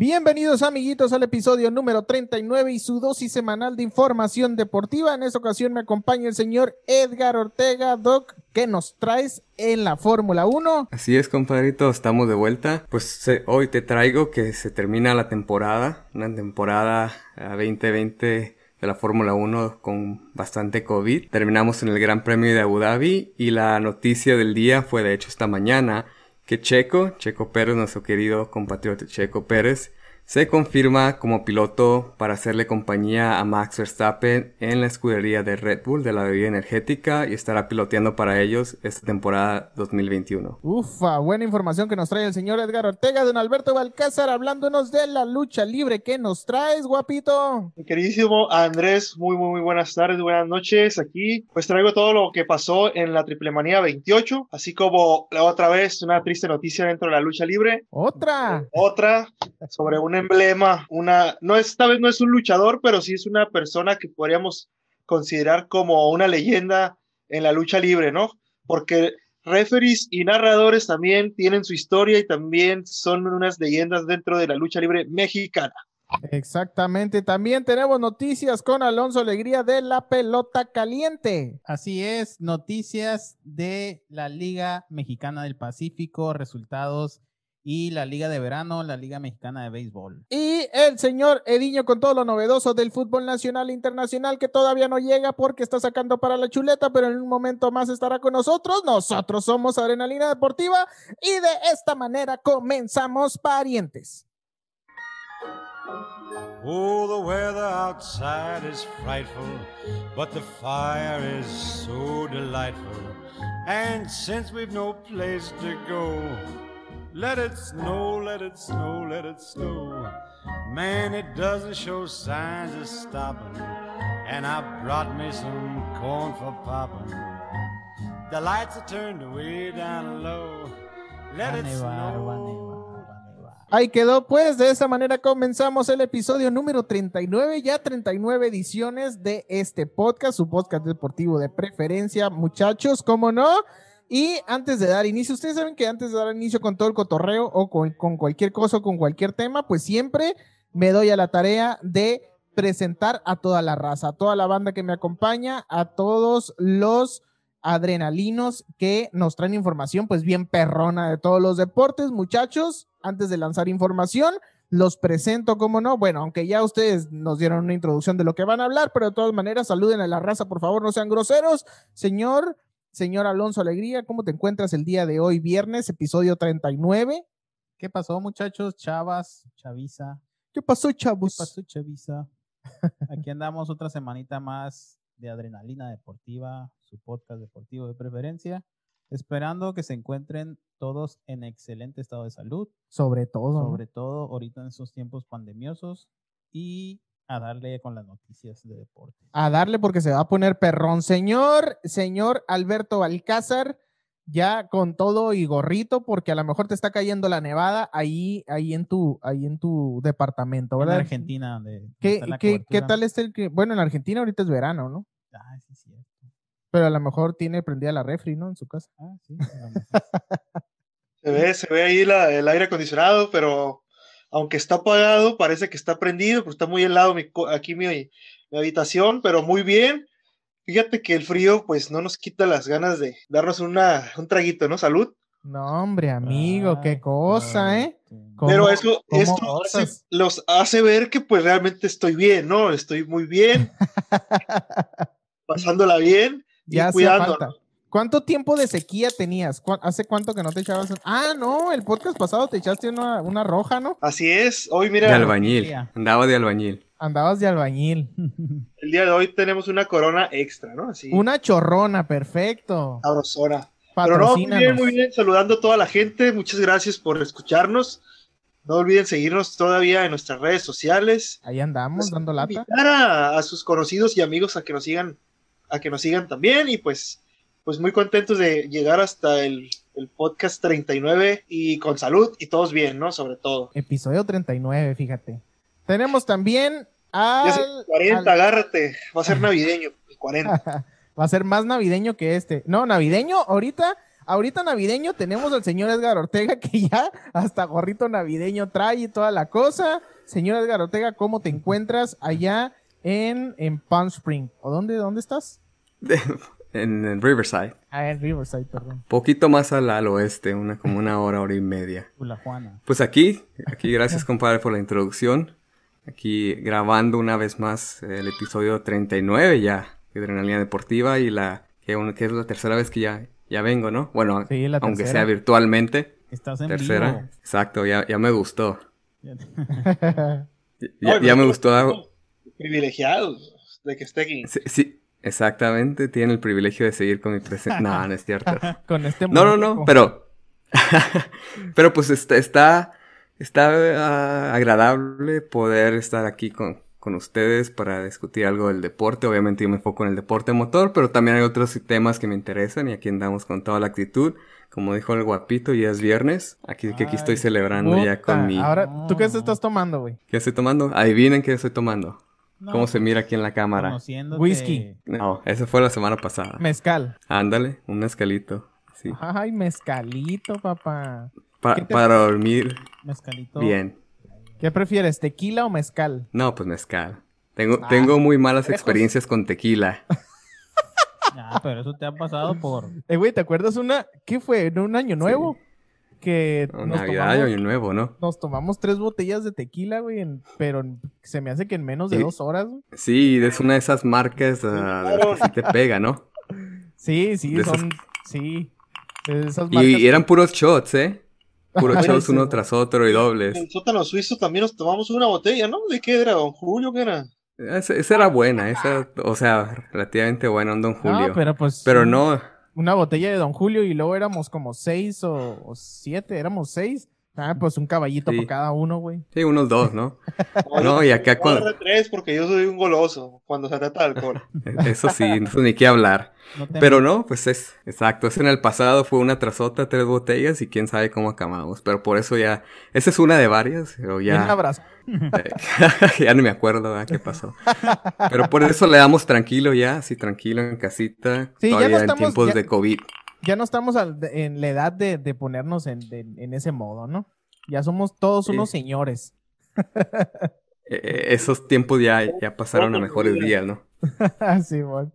Bienvenidos amiguitos al episodio número 39 y su dosis semanal de información deportiva. En esta ocasión me acompaña el señor Edgar Ortega. Doc, ¿qué nos traes en la Fórmula 1? Así es, compadrito, estamos de vuelta. Pues hoy te traigo que se termina la temporada, una temporada 2020 eh, de la Fórmula 1 con bastante COVID. Terminamos en el Gran Premio de Abu Dhabi y la noticia del día fue de hecho esta mañana que Checo, Checo Pérez, nuestro querido compatriota Checo Pérez, se confirma como piloto para hacerle compañía a Max Verstappen en la escudería de Red Bull de la bebida energética y estará piloteando para ellos esta temporada 2021. Ufa, buena información que nos trae el señor Edgar Ortega, don Alberto Balcázar, hablándonos de la lucha libre. ¿Qué nos traes, guapito? Mi queridísimo Andrés, muy, muy, muy buenas tardes, buenas noches. Aquí, pues traigo todo lo que pasó en la Triple Manía 28, así como la otra vez una triste noticia dentro de la lucha libre. Otra. Otra sobre una emblema, una, no esta vez no es un luchador, pero sí es una persona que podríamos considerar como una leyenda en la lucha libre, ¿no? Porque referees y narradores también tienen su historia y también son unas leyendas dentro de la lucha libre mexicana. Exactamente, también tenemos noticias con Alonso Alegría de la pelota caliente. Así es, noticias de la Liga Mexicana del Pacífico, resultados y la Liga de Verano, la Liga Mexicana de Béisbol. Y el señor Ediño con todo lo novedoso del fútbol nacional e internacional que todavía no llega porque está sacando para la chuleta, pero en un momento más estará con nosotros. Nosotros somos Adrenalina Deportiva y de esta manera comenzamos parientes. Oh, the weather outside is frightful, but the fire is so delightful. And since we've no place to go, Let it snow, let it snow, let it snow. Man, it doesn't show signs of stopping. And I brought me some corn for popping. The lights are turned way down low. Let it snow. Ahí quedó, pues de esa manera comenzamos el episodio número 39, ya 39 ediciones de este podcast, su podcast deportivo de preferencia, muchachos, ¿cómo no? Y antes de dar inicio, ustedes saben que antes de dar inicio con todo el cotorreo o con, cualquier cosa o con cualquier tema, pues siempre me doy a la tarea de presentar a toda la raza, a toda la banda que me acompaña, a todos los adrenalinos que nos traen información, pues bien perrona de todos los deportes. Muchachos, antes de lanzar información, los presento, como no. Bueno, aunque ya ustedes nos dieron una introducción de lo que van a hablar, pero de todas maneras, saluden a la raza, por favor, no sean groseros. Señor Señor Alonso Alegría, ¿cómo te encuentras el día de hoy, viernes, episodio 39? ¿Qué pasó, muchachos? Chavas, Chaviza. ¿Qué pasó, chavos? ¿Qué pasó, Chaviza? Aquí andamos otra semanita más de Adrenalina Deportiva, su podcast deportivo de preferencia, esperando que se encuentren todos en excelente estado de salud. Sobre todo. Sobre todo ahorita en estos tiempos pandemiosos y a darle con las noticias de deporte. A darle porque se va a poner perrón. Señor, señor Alberto Alcázar, ya con todo y gorrito, porque a lo mejor te está cayendo la nevada ahí, ahí en tu, ahí en tu departamento, ¿verdad? En Argentina, donde ¿Qué, ¿qué, tal es el que? Bueno, en Argentina ahorita es verano, ¿no? Ah, sí, cierto. Pero a lo mejor tiene prendida la refri, ¿no? En su casa. Ah, sí. se ve, se ve ahí el aire acondicionado, pero aunque está apagado, parece que está prendido, pues está muy helado aquí mi, mi, habitación, pero muy bien. Fíjate que el frío, pues no nos quita las ganas de darnos una, un traguito, ¿no? Salud. No, hombre, amigo, qué cosa, ¿eh? Pero eso, esto los hace ver que pues realmente estoy bien, ¿no? Estoy muy bien, pasándola bien y ya cuidando. ¿Cuánto tiempo de sequía tenías? ¿Hace cuánto que no te echabas? Ah, no, el podcast pasado te echaste una, roja, ¿no? Así es, hoy mira. De albañil, andaba de albañil. Andabas de albañil. El día de hoy tenemos una corona extra, ¿no? Así. Una chorrona, perfecto. Sabrosona. Pero no, muy bien, muy bien, saludando a toda la gente, muchas gracias por escucharnos. No olviden seguirnos todavía en nuestras redes sociales. Ahí andamos, pues, dando lata. Invitar a, a sus conocidos y amigos a que nos sigan, a que nos sigan también y pues pues muy contentos de llegar hasta el, podcast 39 y con salud y todos bien, ¿no? Sobre todo. Episodio 39, fíjate. Tenemos también al... 40, agárrate. Va a ser navideño, el 40. Va a ser más navideño que este. No, navideño ahorita ahorita navideño tenemos al señor Edgar Ortega que ya hasta gorrito navideño trae y toda la cosa. Señor Edgar Ortega, ¿cómo te encuentras allá en, en Palm Spring? ¿O dónde, dónde estás? en, en Riverside. Ah, en Riverside, perdón. Poquito más al, al oeste, una, como una hora, hora y media. La Juana. Pues aquí, aquí gracias compadre por la introducción. Aquí grabando una vez más el episodio 39 ya de Adrenalina Deportiva y la que, un- que es la tercera vez que ya, ya vengo, ¿no? Bueno, Sí, la aunque tercera. sea virtualmente. Estás en Tercera. vivo. Exacto, ya, ya me gustó. Ya- Ya, Ay, ya me gustó. Privilegiados de que esté aquí. Sí, sí, exactamente. Tiene el privilegio de seguir con mi presencia. No, no es cierto. Con este No, no, no, pero. pero pues está, está, está ah, agradable poder estar aquí con, con ustedes para discutir algo del deporte. Obviamente yo me enfoco en el deporte motor, pero también hay otros temas que me interesan y aquí andamos con toda la actitud. Como dijo el guapito, ya es viernes. Aquí que aquí estoy Ay, celebrando ya con mi. Ahora, ¿tú qué estás tomando, güey? ¿Qué estoy tomando? Adivinen qué estoy tomando. No, ¿Cómo se mira aquí en la cámara? conociéndote- Whisky. No, esa fue la semana pasada. Mezcal. Ándale, un mezcalito. Sí. Ay, mezcalito, papá. Pa- ¿Qué te- Para dormir Mezcalito. bien. ¿Qué prefieres, tequila o mezcal? No, pues mezcal. Tengo, Ah, tengo muy malas lejos. experiencias con tequila. Ah, pero eso te ha pasado por. Eh, güey, ¿te acuerdas una? ¿Qué fue? ¿En un año nuevo? Que No, nos, Navidad y tomamos, Año Nuevo, ¿no? nos tomamos tres botellas de tequila, güey, en- pero en- se me hace que en menos de Sí. dos horas. güey. Sí, es una de esas marcas de las que sí te pega, ¿no? Sí, sí, De esas- son... Sí. De esas marcas- Y, y eran puros shots, ¿eh? Puros shots uno tras otro y dobles. En el sótano suizo también nos tomamos una botella, ¿no? ¿De qué era? ¿Don Julio? ¿Qué era? Esa, esa era buena, esa, o sea, relativamente buena, un Don Julio. pero, pero pues... no, Una botella de Don Julio y luego éramos como seis o, siete, éramos seis. Ah, pues un caballito Sí. por cada uno, güey. sí, unos dos, ¿no? No, y acá cuando... tres porque yo soy un goloso cuando se trata de alcohol. Eso sí, eso ni qué hablar. No Pero no, pues es exacto. Es en el pasado fue una tras otra, tres botellas y quién sabe cómo acabamos. Pero por eso ya, esa es una de varias, pero Un ya, abrazo. eh, ya no me acuerdo ¿verdad? qué pasó. Pero por eso le damos tranquilo ya, así tranquilo en casita, Sí, ya todavía no en estamos- tiempos ya- de COVID. Ya no estamos al- en la edad de, de ponernos en, de- en ese modo, ¿no? Ya somos todos Sí. unos señores. Eh, eh, esos tiempos ya, ya pasaron a mejores días, ¿no? Sí, bueno.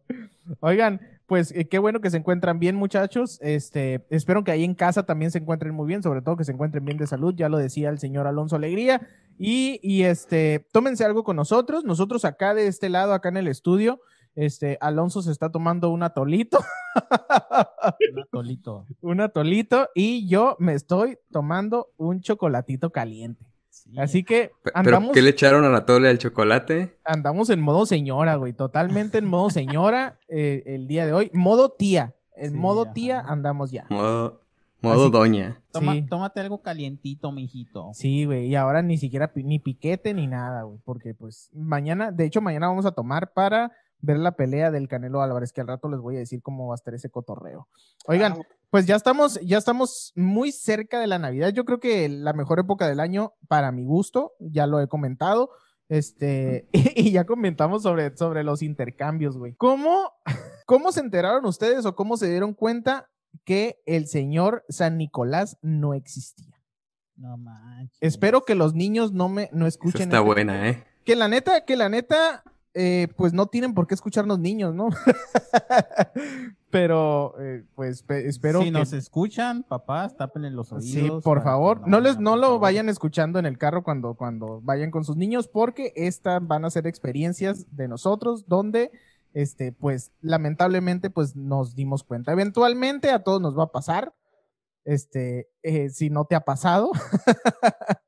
Oigan, pues eh, qué bueno que se encuentran bien, muchachos. Este, espero que ahí en casa también se encuentren muy bien, sobre todo que se encuentren bien de salud. Ya lo decía el señor Alonso Alegría. Y, y este, tómense algo con nosotros. Nosotros acá de este lado, acá en el estudio, este, Alonso se está tomando un atolito, Un atolito. un atolito, y yo me estoy tomando un chocolatito caliente. Sí. Así que Pe- ¿Pero andamos, qué le echaron a la tole al chocolate? andamos en modo señora, güey. Totalmente en modo señora eh, el día de hoy. Modo tía. En Sí, modo ajá. tía andamos ya. Modo, modo doña. Toma- Sí. Tómate algo calientito, mijito. Sí, güey. Y ahora ni siquiera pi- ni piquete ni nada, güey. Porque pues mañana, de hecho mañana vamos a tomar para ver la pelea del Canelo Álvarez, que al rato les voy a decir cómo va a estar ese cotorreo. Oigan, Ah, pues ya estamos, ya estamos muy cerca de la Navidad. Yo creo que la mejor época del año, para mi gusto, ya lo he comentado. Este, y, ya comentamos sobre, sobre los intercambios, güey. ¿Cómo, ¿Cómo se enteraron ustedes o cómo se dieron cuenta que el señor San Nicolás no existía? No manches. Espero que los niños no me no escuchen. está este- buena, ¿eh? Que la neta, que la neta, eh, pues no tienen por qué escucharnos niños, ¿no? Pero, eh, pues pe- espero si que nos escuchan, papás, tápenle los oídos. Sí, por favor, no les no lo vayan escuchando en el carro cuando cuando vayan con sus niños porque estas van a ser experiencias de nosotros donde este pues lamentablemente pues nos dimos cuenta. Eventualmente a todos nos va a pasar. Este, eh, si no te ha pasado,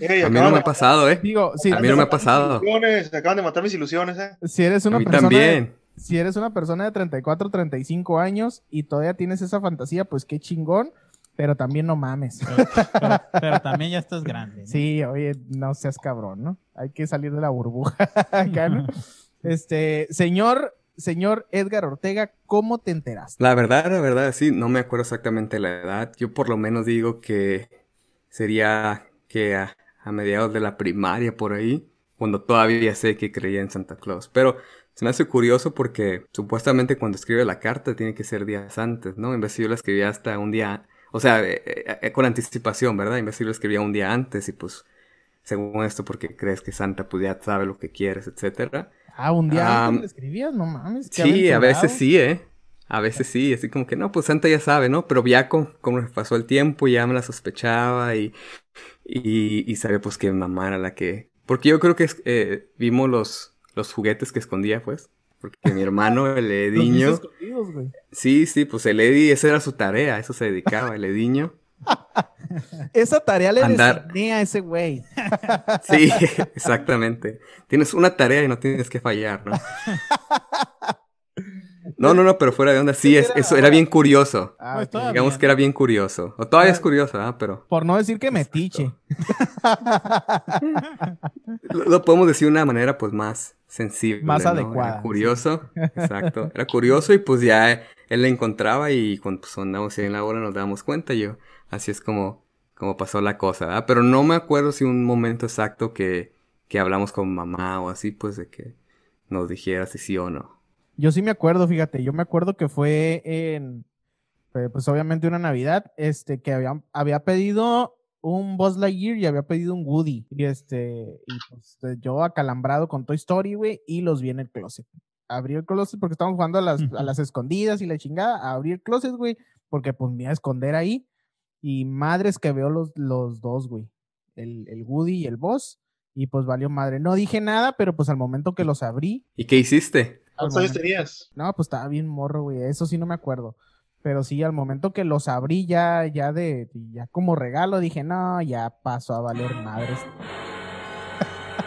Ey, A mí no me ha pasado, ¿eh? digo, si, A mí no me ha pasado. ilusiones, acaban de matar mis ilusiones, ¿eh? si eres una A mí persona de- si eres una persona de 34, 35 años y todavía tienes esa fantasía, pues qué chingón, pero también no mames. Pero, pero- pero también ya estás grande. ¿no? Sí, oye, no seas cabrón, ¿no? Hay que salir de la burbuja acá, ¿no? Este, señor, señor Edgar Ortega, ¿cómo te enteraste? La verdad, la verdad, sí, no me acuerdo exactamente la edad. Yo por lo menos digo que sería que a, a mediados de la primaria por ahí, cuando todavía sé que creía en Santa Claus. Pero Se me hace curioso porque supuestamente cuando escribe la carta tiene que ser días antes, ¿no? En vez de yo la escribía hasta un día, o sea, eh, eh, eh, con anticipación, ¿verdad? En vez de yo la escribía un día antes y pues, según esto, porque crees que Santa pues ya sabe lo que quieres, etcétera. Ah, un día antes escribías, no mames. Sí, a veces sí, ¿eh? A veces sí, así como que no, pues Santa ya sabe, ¿no? Pero ya con, como pasó el tiempo, ya me la sospechaba y, y, y sabía pues que mamá era la que... Porque yo creo que eh, vimos los, los juguetes que escondía, pues. Porque mi hermano, el Ediño... Sí, sí, pues el Eddie, esa era su tarea, eso se dedicaba, el Ediño. Esa tarea le Andar. a ese güey. Sí, exactamente. Tienes una tarea y no tienes que fallar, ¿no? No, no, no, pero fuera de onda, sí, es, eso era bien curioso. Ah, Pues. Digamos que era bien curioso. O todavía es curioso, ¿ah? Pero Por no decir que metiche. lo, lo podemos decir de una manera, pues, más sensible. Más ¿no? adecuada, Era curioso, exacto. Era curioso y pues ya él la encontraba y cuando pues, andamos ahí en la hora nos dábamos cuenta y yo. Así es como, como pasó la cosa, ¿verdad? Pero no me acuerdo si un momento exacto que, que hablamos con mamá o así, pues, de que nos dijera si sí o no. Yo sí me acuerdo, fíjate, yo me acuerdo que fue en, pues obviamente una Navidad, este, que había, había pedido un Buzz Lightyear y había pedido un Woody. Y este, y pues yo acalambrado con Toy Story, güey, y los vi en el closet. Abrí el closet porque estábamos jugando a las, a las escondidas y la chingada. Abrí el closet, güey, porque pues me iba a esconder ahí. Y madres que veo los, los dos, güey. El, el Woody y el Buzz. Y pues valió madre. No dije nada, pero pues al momento que los abrí, ¿Y qué hiciste? ¿Cuántos años tenías? no, pues estaba bien morro, güey. Eso sí no me acuerdo. Pero sí, al momento que los abrí ya, ya de, ya como regalo, dije, no, ya pasó a valer madres.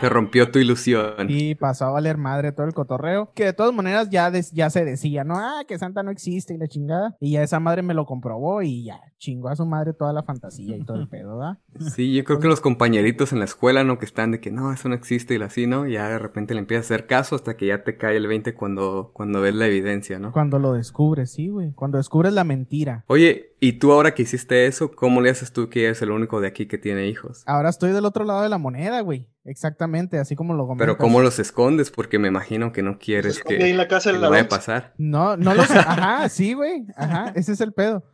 Te rompió tu ilusión. Y pasó a valer madre todo el cotorreo. Que de todas maneras ya, ya se decía, no, ah, que Santa no existe y la chingada. Y ya esa madre me lo comprobó y ya chingó a su madre toda la fantasía y todo el pedo, ¿verdad? Sí, yo creo que los compañeritos en la escuela, ¿no? Que están de que no, eso no existe y así, ¿no? Ya de repente le empiezas a hacer caso hasta que ya te cae el 20 cuando, cuando ves la evidencia, ¿no? Cuando lo descubres, sí, güey. Cuando descubres la mentira. Oye, ¿y tú ahora que hiciste eso, cómo le haces tú que eres el único de aquí que tiene hijos? Ahora estoy del otro lado de la moneda, güey. Exactamente, así como lo comentas. Pero ¿cómo los escondes? Porque me imagino que no quieres que, en la casa que la vaya a pasar. No, no lo sé. Ajá, sí, güey. Ajá, ese es el pedo.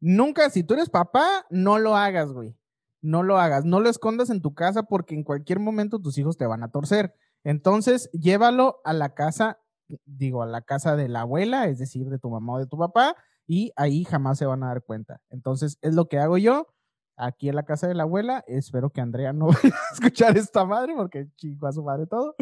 Nunca, si tú eres papá, no lo hagas, güey. No lo hagas. No lo escondas en tu casa porque en cualquier momento tus hijos te van a torcer. Entonces, llévalo a la casa, digo, a la casa de la abuela, es decir, de tu mamá o de tu papá, y ahí jamás se van a dar cuenta. Entonces, es lo que hago yo aquí en la casa de la abuela. Espero que Andrea no vaya a escuchar esta madre porque chingo a su madre todo.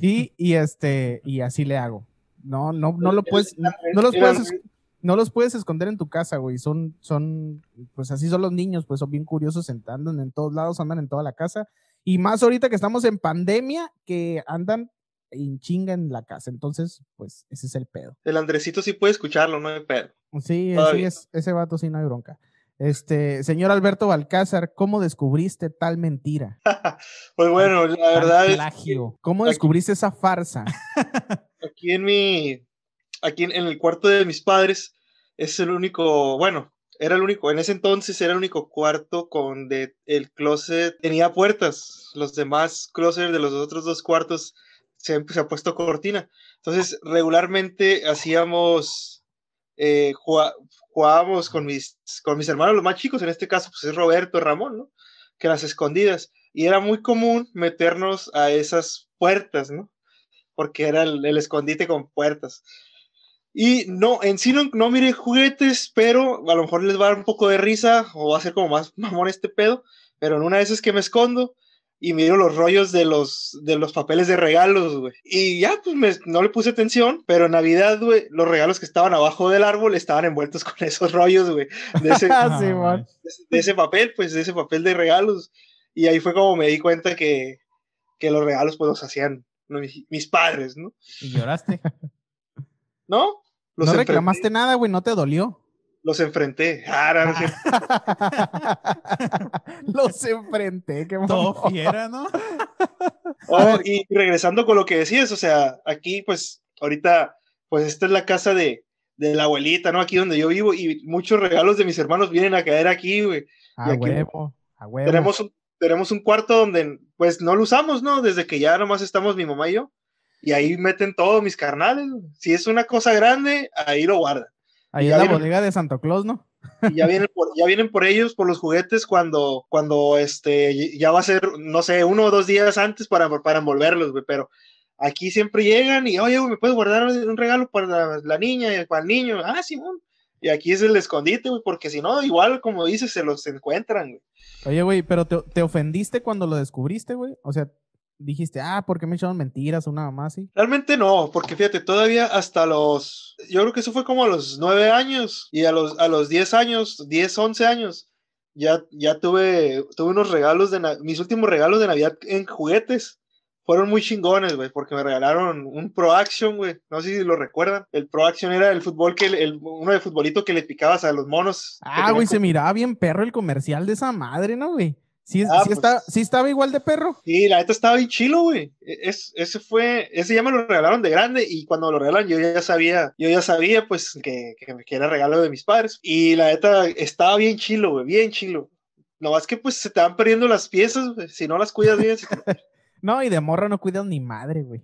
Y, y este, y así le hago. No, no, no lo puedes, no, no los puedes, es- no los puedes esconder en tu casa, güey. Son, son, pues así son los niños, pues son bien curiosos, andan en todos lados, andan en toda la casa. Y más ahorita que estamos en pandemia, que andan en chinga en la casa. Entonces, pues ese es el pedo. El Andresito sí puede escucharlo, no hay pedo. Sí, sí, es, ese vato sí no hay bronca. Este, señor Alberto Balcázar, ¿cómo descubriste tal mentira? Pues bueno, la verdad es plagio. ¿Cómo Aquí- descubriste esa farsa? aquí en mi, aquí en, en el cuarto de mis padres es el único, bueno, era el único, en ese entonces era el único cuarto con de, el closet tenía puertas, los demás closets de los otros dos cuartos se, se ha puesto cortina. Entonces, regularmente hacíamos, eh, jugábamos con mis, con mis hermanos, los más chicos, en este caso, pues es Roberto, Ramón. Que las escondidas. Y era muy común meternos a esas puertas, ¿no? Porque era el, el escondite con puertas. Y no, en sí no, no miré juguetes, pero a lo mejor les va a dar un poco de risa o va a ser como más mamón este pedo. Pero en una de esas que me escondo y miro los rollos de los, de los papeles de regalos, güey. Y ya, pues me- no le puse atención, pero en Navidad, güey, los regalos que estaban abajo del árbol estaban envueltos con esos rollos, güey. De ese, Ah, sí, de ese papel, pues de ese papel de regalos. Y ahí fue como me di cuenta que, que los regalos pues los hacían ¿no? mis, mis padres, ¿no? Y lloraste. ¿No? Los, no reclamaste nada, güey, no te dolió. Los enfrenté. Ah. Los enfrenté, qué Todo fiera, ¿no? Oh, y regresando con lo que decías, o sea, aquí pues ahorita, pues esta es la casa de, de la abuelita, ¿no? Aquí donde yo vivo y muchos regalos de mis hermanos vienen a caer aquí, güey. A aquí- huevo, a huevo. Tenemos un, tenemos un cuarto donde pues no lo usamos, ¿no? Desde que ya nomás estamos mi mamá y yo. y ahí meten todos mis carnales. Si es una cosa grande, ahí lo guardan. Ahí es la viene- bodega de Santo Claus, ¿no? Y ya vienen por, ya vienen por ellos, por los juguetes, cuando, cuando este, ya va a ser, no sé, uno o dos días antes para, para envolverlos, güey, pero aquí siempre llegan y, oye, güey, ¿me puedes guardar un regalo para la, la niña y para el niño? Ah, Simón. Y aquí es el escondite, güey, porque si no, igual, como dices, se los encuentran, güey. Oye, güey, pero te, te ofendiste cuando lo descubriste, güey. O sea, dijiste, ah, ¿por qué me echaron mentiras o una mamá así? Realmente no, porque fíjate, todavía hasta los, yo creo que eso fue como a los nueve años y a los, a los diez años, diez, once años, ya, ya tuve, tuve unos regalos de, mis últimos regalos de Navidad en juguetes. Fueron muy chingones, güey, porque me regalaron un Pro Action, güey. No sé si lo recuerdan. El Pro Action era el fútbol que, el, uno de futbolito que le picabas a los monos. Ah, güey, se miraba bien perro el comercial de esa madre, ¿no, güey? Sí, Ah, sí, pues- está, sí estaba igual de perro. Sí, la neta estaba bien chilo, güey. E- Es, ese fue, ese ya me lo regalaron de grande y cuando lo regalaron yo ya sabía, yo ya sabía pues que, que, que era regalo de mis padres. Y la neta estaba bien chilo, güey, bien chilo. No más que pues se te van perdiendo las piezas, güey, si no las cuidas bien. No, y de morra no cuidas ni madre, güey.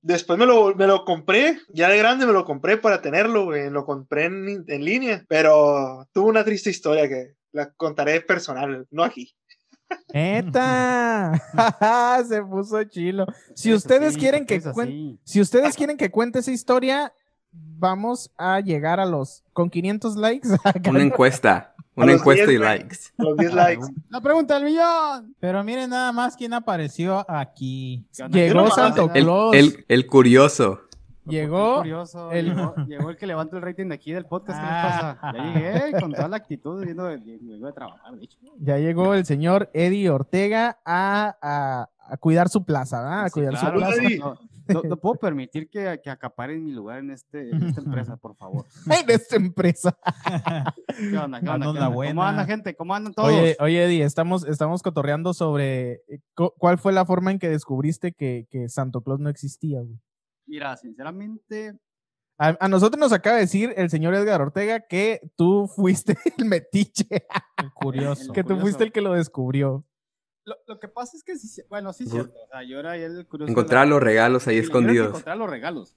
Después me lo, me lo compré, ya de grande me lo compré para tenerlo, güey. Lo compré en, en línea, pero tuvo una triste historia que la contaré personal, no aquí. ¡Neta! se puso chilo. Si ustedes quieren que cuen- si ustedes quieren que cuente esa historia, vamos a llegar a los con 500 likes. Una encuesta. Una encuesta y 10, güey. likes. Los 10 likes. La pregunta del millón. Pero miren nada más quién apareció aquí. Llegó Santo El, Claus. el, el curioso. Llegó Curioso, el- llegó, llegó el que levanta el rating de aquí del podcast. ¿Qué Ah. pasa? Ya llegué con toda la actitud, viendo de, vengo de trabajar, de hecho. Ya llegó el señor Eddie Ortega a, a- a cuidar su plaza, ¿verdad? A Sí, cuidar claro, su plaza. Eddie. No, no, no puedo permitir que, que acaparen mi lugar en, este, en esta empresa, por favor. En esta empresa. ¿Qué onda? ¿Qué onda? ¿Cómo anda, gente? ¿Cómo andan todos? Oye, oye, Eddie, estamos, estamos cotorreando sobre eh, cu- cuál fue la forma en que descubriste que, que Santo Claus no existía, güey. Mira, sinceramente, A, a nosotros nos acaba de decir el señor Edgar Ortega que tú fuiste el metiche, El curioso. que tú curioso. fuiste el que lo descubrió. lo, lo que pasa es que, sí, sí- bueno, sí es cierto. O sea, yo era el curioso. Encontrar la- los regalos ahí escondidos. Encontrar los regalos.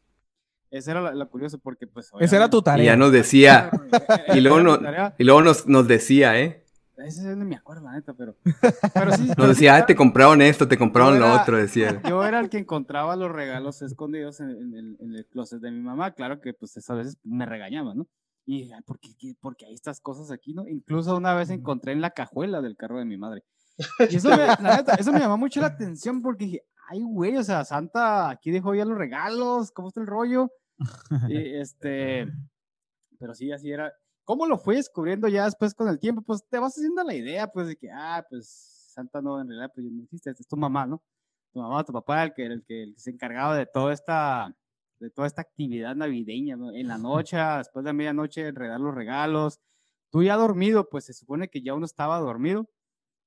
Ese era lo, lo curioso porque, pues. Esa era tu Y ya tarea. nos decía, y luego, no, no- y luego nos, nos decía, ¿eh? Ese no me acuerdo, la neta, pero. Pero sí. Nos decía, ah, te compraron esto, te compraron lo era- otro, decía. Yo era el que encontraba los regalos escondidos en, en el, en el closet de mi mamá. Claro que, pues, esas veces me regañaba, ¿no? Y, ay, ¿por qué, qué- por qué hay estas cosas aquí, no? Incluso una vez encontré en la cajuela del carro de mi madre. Y eso me, la neta, eso me llamó mucho la atención porque dije, ay, güey, o sea, Santa aquí dejó ya los regalos, ¿cómo está el rollo? Y, este, pero sí, así era. ¿Cómo lo fui descubriendo ya después con el tiempo? Pues te vas haciendo la idea, pues, de que, ah, pues, Santa no, en realidad, pues, no existe, es tu mamá, ¿no? Tu mamá, tu papá, el que, el que, el que se encargaba de toda esta, de toda esta actividad navideña, ¿no? En la noche, después de medianoche, enredar los regalos. Tú ya dormido, pues se supone que ya uno estaba dormido.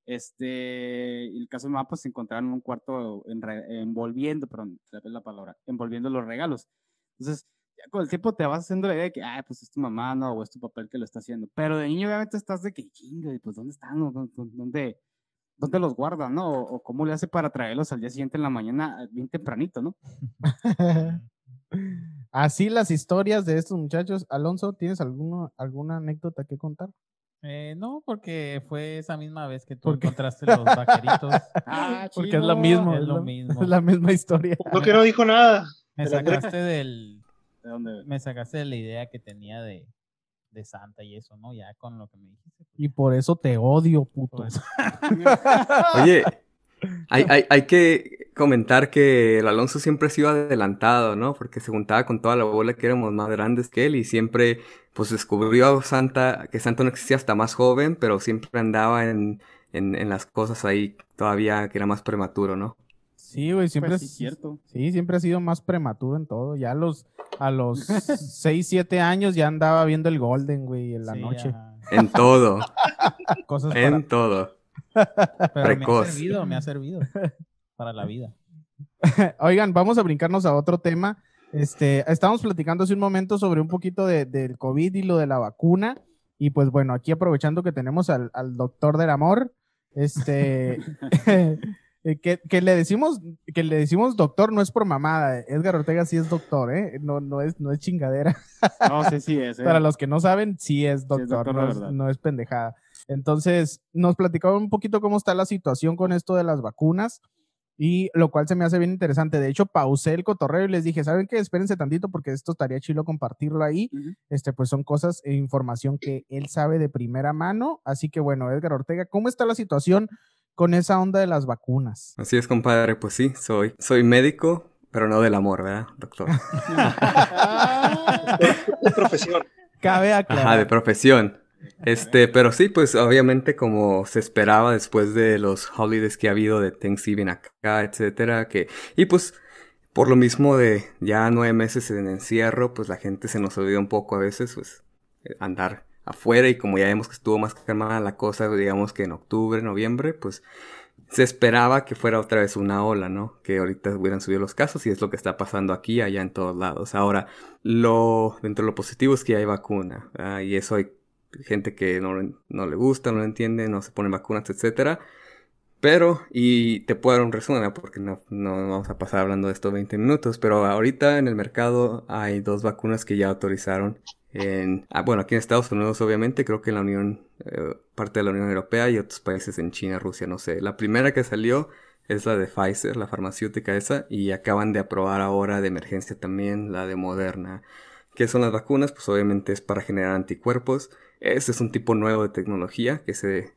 Este, el caso de mamá, pues se encontraron en un cuarto envolviendo, perdón, la palabra, envolviendo los regalos. Entonces, ya con el tiempo te vas haciendo la idea de que, ah, pues es tu mamá, no, o es tu papá el que lo está haciendo. Pero de niño, obviamente, estás de que, chinga, y pues, ¿dónde están? ¿Dó- dó- ¿Dónde, dónde los guardan, no? O, o cómo le hace para traerlos al día siguiente en la mañana, bien tempranito, ¿no? Así las historias de estos muchachos. Alonso, ¿tienes alguno, alguna anécdota que contar? Eh, no, porque fue esa misma vez que tú encontraste los vaqueritos. Ah, Porque es lo mismo. es lo mismo. Es la misma historia. No que no dijo nada. Me la sacaste del, ¿De dónde? me sacaste de la idea que tenía de, de Santa y eso, ¿no? Ya con lo que me dijiste. pues, Y por eso te odio, puto. Oye, hay, hay, hay que comentar que el Alonso siempre ha sido adelantado, ¿no? Porque se juntaba con toda la bola que éramos más grandes que él y siempre, pues, descubrió a Santa, que Santa no existía hasta más joven, pero siempre andaba en, en, en las cosas ahí todavía que era más prematuro, ¿no? Sí, güey, siempre Pues sí, es cierto. Sí, siempre ha sido más prematuro en todo. Ya a los, a los 6, 7 años ya andaba viendo el Golden, güey, en la Sí, noche. ajá. En todo, Cosas en todo. pero me precoz. ha servido, me ha servido para la vida. Oigan, vamos a brincarnos a otro tema. Este, estábamos platicando hace un momento sobre un poquito de- del COVID y lo de la vacuna. Y pues bueno, aquí aprovechando que tenemos al, al doctor del amor, este, eh, que, que le decimos que le decimos doctor no es por mamada. Edgar Ortega sí es doctor, ¿eh? No, no, es, no es chingadera. No, sí, sí es. ¿eh? Para los que no saben, sí es doctor, doctor, no, es, verdad. no es pendejada. Entonces, nos platicaba un poquito cómo está la situación con esto de las vacunas y lo cual se me hace bien interesante. De hecho, pausé el cotorreo y les dije, ¿saben qué? Espérense tantito porque esto estaría chilo compartirlo ahí. Este, pues son cosas e información que él sabe de primera mano. Así que bueno, Edgar Ortega, ¿cómo está la situación con esa onda de las vacunas? Así es, compadre, pues sí, soy, soy médico, pero no del amor, ¿verdad, doctor? de profesión. Cabe aclarar. Ajá, de profesión. Este, pero sí, pues obviamente como se esperaba después de los holidays que ha habido de Thanksgiving acá, etcétera, que, y pues por lo mismo de ya nueve meses en encierro, pues la gente se nos olvida un poco a veces, pues andar afuera y como ya vemos que estuvo más calmada la cosa, digamos que en octubre, noviembre, pues se esperaba que fuera otra vez una ola, ¿no? Que ahorita hubieran subido los casos y es lo que está pasando aquí, allá en todos lados. Ahora, lo, dentro de lo positivo es que ya hay vacuna, ¿verdad? y eso hay gente que no, no le gusta, no lo entiende, no se ponen vacunas, etcétera. Pero, y te puedo dar un resumen, porque no, no vamos a pasar hablando de esto 20 minutos, pero ahorita en el mercado hay dos vacunas que ya autorizaron en, ah, bueno, aquí en Estados Unidos obviamente, creo que en la Unión, eh, parte de la Unión Europea y otros países en China, Rusia, no sé. La primera que salió es la de Pfizer, la farmacéutica esa, y acaban de aprobar ahora de emergencia también la de Moderna. ¿Qué son las vacunas? Pues obviamente es para generar anticuerpos. Este es un tipo nuevo de tecnología que se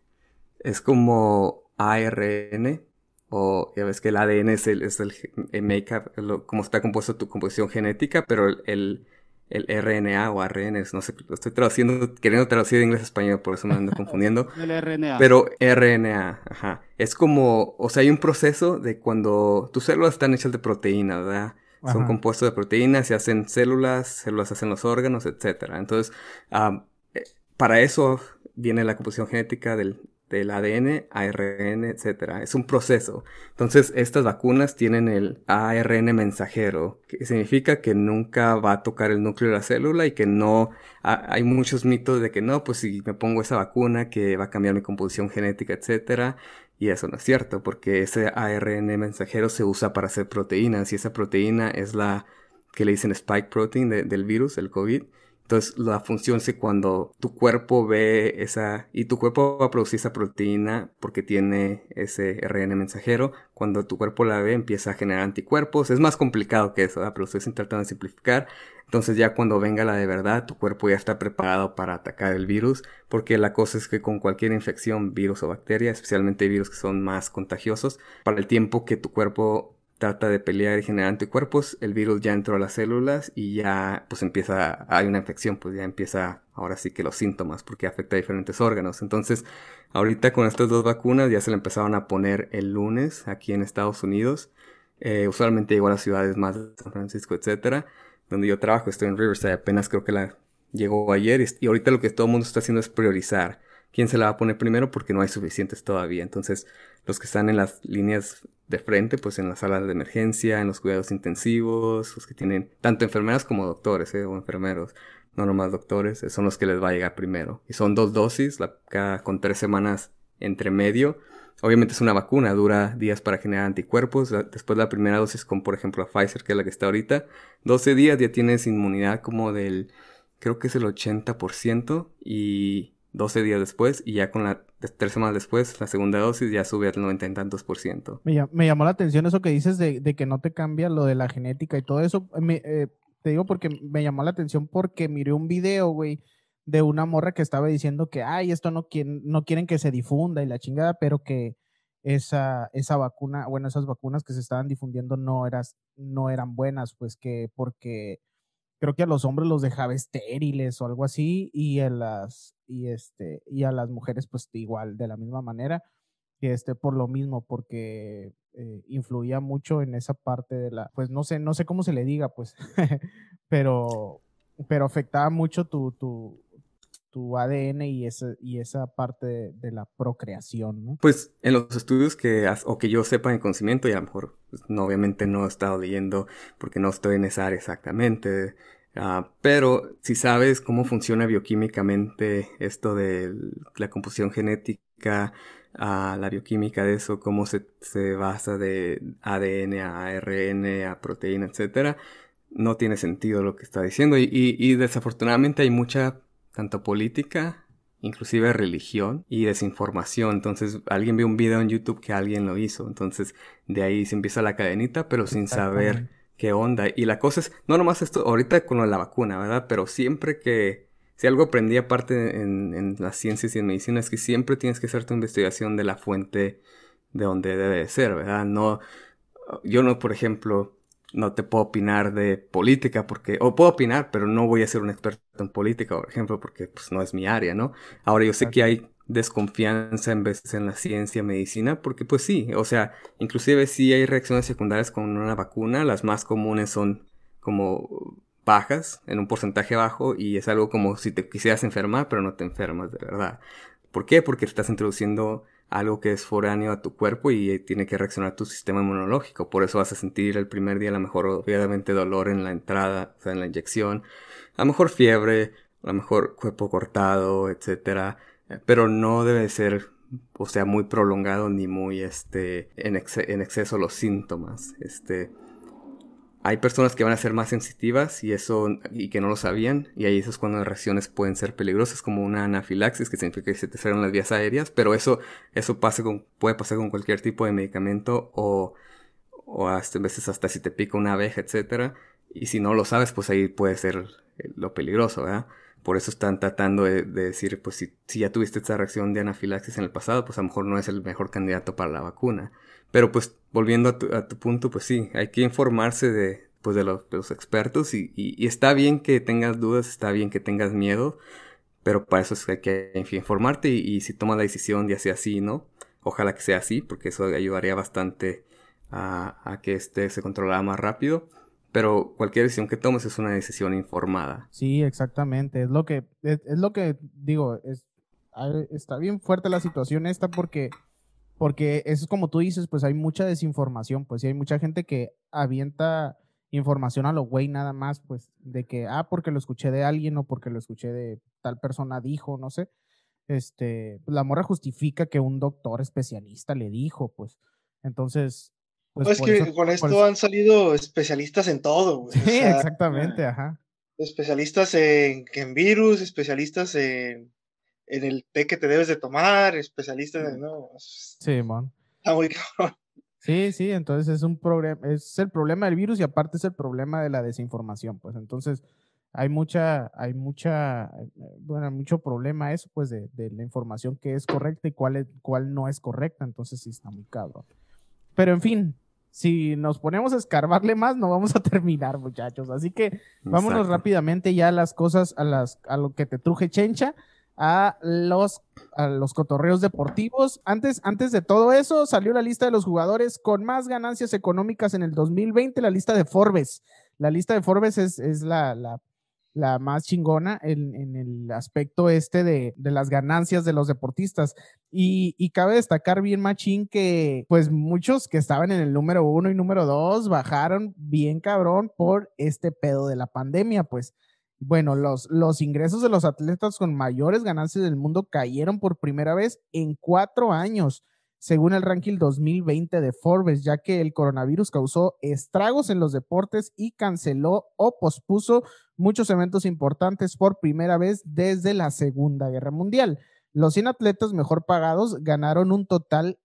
es como ARN o ya ves que el ADN es el, el, make-up, como está compuesto tu composición genética, pero el, el, el RNA o ARN, no sé, lo estoy traduciendo, queriendo traducir de inglés a español, por eso me ando confundiendo. El RNA. Pero RNA, ajá. Es como, o sea, hay un proceso de cuando tus células están hechas de proteína, ¿verdad? Son compuestos de proteínas, se hacen células, células hacen los órganos, etcétera. Entonces, eh, para eso viene la composición genética del, del ADN, ARN, etcétera. Es un proceso. Entonces, estas vacunas tienen el ARN mensajero, que significa que nunca va a tocar el núcleo de la célula y que no ha- hay muchos mitos de que no, pues si me pongo esa vacuna que va a cambiar mi composición genética, etcétera. Y eso no es cierto, porque ese ARN mensajero se usa para hacer proteínas y esa proteína es la que le dicen spike protein de- del virus, el COVID. Entonces la función es cuando tu cuerpo ve esa y tu cuerpo va a producir esa proteína porque tiene ese RN mensajero, cuando tu cuerpo la ve empieza a generar anticuerpos. Es más complicado que eso, ¿verdad? pero estoy tratando de simplificar. Entonces ya cuando venga la de verdad, tu cuerpo ya está preparado para atacar el virus, porque la cosa es que con cualquier infección, virus o bacteria, especialmente virus que son más contagiosos, para el tiempo que tu cuerpo trata de pelear y generar anticuerpos, el virus ya entró a las células y ya pues empieza, hay una infección, pues ya empieza ahora sí que los síntomas, porque afecta a diferentes órganos. Entonces, ahorita con estas dos vacunas ya se le empezaron a poner el lunes aquí en Estados Unidos. Eh, usualmente llegó a las ciudades más de San Francisco, etcétera, donde yo trabajo, estoy en Riverside, apenas creo que la llegó ayer y, y ahorita lo que todo el mundo está haciendo es priorizar quién se la va a poner primero porque no hay suficientes todavía. Entonces, los que están en las líneas de frente, pues en las salas de emergencia, en los cuidados intensivos, los que tienen tanto enfermeras como doctores, ¿eh? o enfermeros, no nomás doctores, eh, son los que les va a llegar primero. Y son dos dosis, cada, con tres semanas entre medio. Obviamente es una vacuna, dura días para generar anticuerpos. Después la primera dosis con, por ejemplo, la Pfizer, que es la que está ahorita, 12 días ya tienes inmunidad como del, creo que es el 80% y 12 días después y ya con la, tres semanas después, la segunda dosis ya sube al 90 y tantos por ciento. Me, me llamó la atención eso que dices de, de que no te cambia lo de la genética y todo eso. Eh, te digo porque me llamó la atención porque miré un video, güey, de una morra que estaba diciendo que, ay, esto no quieren, no quieren que se difunda y la chingada, pero que esa, esa vacuna, bueno, esas vacunas que se estaban difundiendo no, eras, no eran buenas, pues que porque creo que a los hombres los dejaba estériles o algo así y a las, y este, y a las mujeres pues igual, de la misma manera que este por lo mismo, porque eh, influía mucho en esa parte de la, pues no sé, no sé cómo se le diga, pues, pero, pero afectaba mucho tu, tu, tu ADN y esa, y esa parte de, la procreación. Pues en los estudios que, o que yo sepa en conocimiento, y a lo mejor, pues, no, obviamente no he estado leyendo porque no estoy en esa área exactamente, ah, pero si sabes cómo funciona bioquímicamente esto de la composición genética, a la bioquímica de eso, cómo se, se basa de ADN a ARN, a proteína, etcétera, no tiene sentido lo que está diciendo. Y, y, y desafortunadamente hay mucha, tanto política, inclusive religión y desinformación. Entonces alguien ve un video en YouTube que alguien lo hizo. Entonces de ahí se empieza la cadenita, pero sin saber qué onda. Y la cosa es, no nomás esto, ahorita con la vacuna, ¿verdad? Pero siempre que, si algo aprendí aparte en, en las ciencias y en medicina, es que siempre tienes que hacer tu investigación de la fuente de donde debe de ser, ¿verdad? No, yo no, por ejemplo, no te puedo opinar de política porque, o puedo opinar, pero no voy a ser un experto en política, por ejemplo, porque pues no es mi área, ¿no? Ahora yo sé que hay desconfianza en veces en la ciencia, medicina, porque pues sí, o sea, inclusive si hay reacciones secundarias con una vacuna, las más comunes son como bajas, en un porcentaje bajo, y es algo como si te quisieras enfermar, pero no te enfermas de verdad. ¿Por qué? Porque estás introduciendo algo que es foráneo a tu cuerpo y tiene que reaccionar tu sistema inmunológico. Por eso vas a sentir el primer día a lo mejor obviamente dolor en la entrada, o sea, en la inyección, a lo mejor fiebre, a lo mejor cuerpo cortado, etcétera, pero no debe ser o sea, muy prolongado ni muy este en, exceso los síntomas. Este hay personas que van a ser más sensitivas y eso y que no lo sabían y ahí eso es cuando las reacciones pueden ser peligrosas como una anafilaxis que significa que se te cierran las vías aéreas pero eso eso pasa con, puede pasar con cualquier tipo de medicamento o o hasta veces hasta si te pica una abeja etcétera y si no lo sabes pues ahí puede ser lo peligroso ¿verdad? Por eso están tratando de, decir pues si, ya tuviste esta reacción de anafilaxis en el pasado pues a lo mejor no es el mejor candidato para la vacuna pero pues volviendo a tu, a tu, punto, pues sí, hay que informarse de, pues, de, los, de expertos y, está bien que tengas dudas, está bien que tengas miedo, pero para eso es que hay que informarte y, si tomas la decisión ya sea así, ¿no? Ojalá que sea así, porque eso ayudaría bastante a, a que este se controlara más rápido. Pero cualquier decisión que tomes es una decisión informada. Sí, exactamente. Es lo que, es, lo que digo, es, está bien fuerte la situación esta porque porque es como tú dices, pues hay mucha desinformación, pues sí hay mucha gente que avienta información a lo güey nada más, pues de que, ah, porque lo escuché de alguien o porque lo escuché de tal persona dijo, no sé. Este, pues, la morra justifica que un doctor especialista le dijo, pues. Entonces, pues. es que con esto han salido especialistas en todo, güey. Sí, exactamente, ajá. Especialistas en, en virus, especialistas en en el té que te debes de tomar, especialistas en... No, sí, man. Está muy Sí, sí, entonces es un problema, es el problema del virus y aparte es el problema de la desinformación, pues entonces hay mucha, hay mucha, bueno, mucho problema eso, pues de, de la información que es correcta y cuál, es, cuál no es correcta, entonces sí está muy cabrón. Pero en fin, si nos ponemos a escarbarle más, no vamos a terminar, muchachos. Así que vámonos rápidamente ya a las cosas, a las, a lo que te truje chencha a los, a los cotorreos deportivos. Antes, antes de todo eso, salió la lista de los jugadores con más ganancias económicas en el 2020, la lista de Forbes. La lista de Forbes es, es la, la, la, más chingona en, en el aspecto este de, de, las ganancias de los deportistas. Y, y, cabe destacar bien, Machín, que pues muchos que estaban en el número uno y número dos bajaron bien cabrón por este pedo de la pandemia, pues bueno, los, los ingresos de los atletas con mayores ganancias del mundo cayeron por primera vez en cuatro años, según el ranking 2020 de Forbes, ya que el coronavirus causó estragos en los deportes y canceló o pospuso muchos eventos importantes por primera vez desde la Segunda Guerra Mundial. Los 100 atletas mejor pagados ganaron un total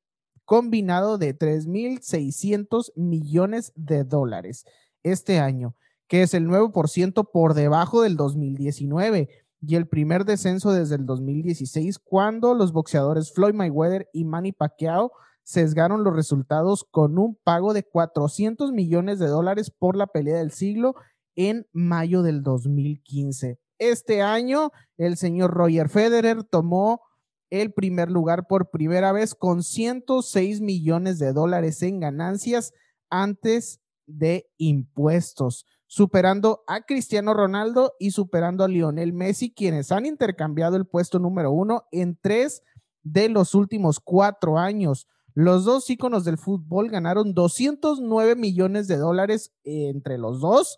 combinado de 3.600 millones de dólares este año que es el 9% por debajo del 2019 y el primer descenso desde el 2016 cuando los boxeadores Floyd Mayweather y Manny Pacquiao sesgaron los resultados con un pago de 400 millones de dólares por la pelea del siglo en mayo del 2015. Este año, el señor Roger Federer tomó el primer lugar por primera vez con 106 millones de dólares en ganancias antes de impuestos superando a Cristiano Ronaldo y superando a Lionel Messi, quienes han intercambiado el puesto número uno en tres de los últimos cuatro años. Los dos íconos del fútbol ganaron 209 millones de dólares entre los dos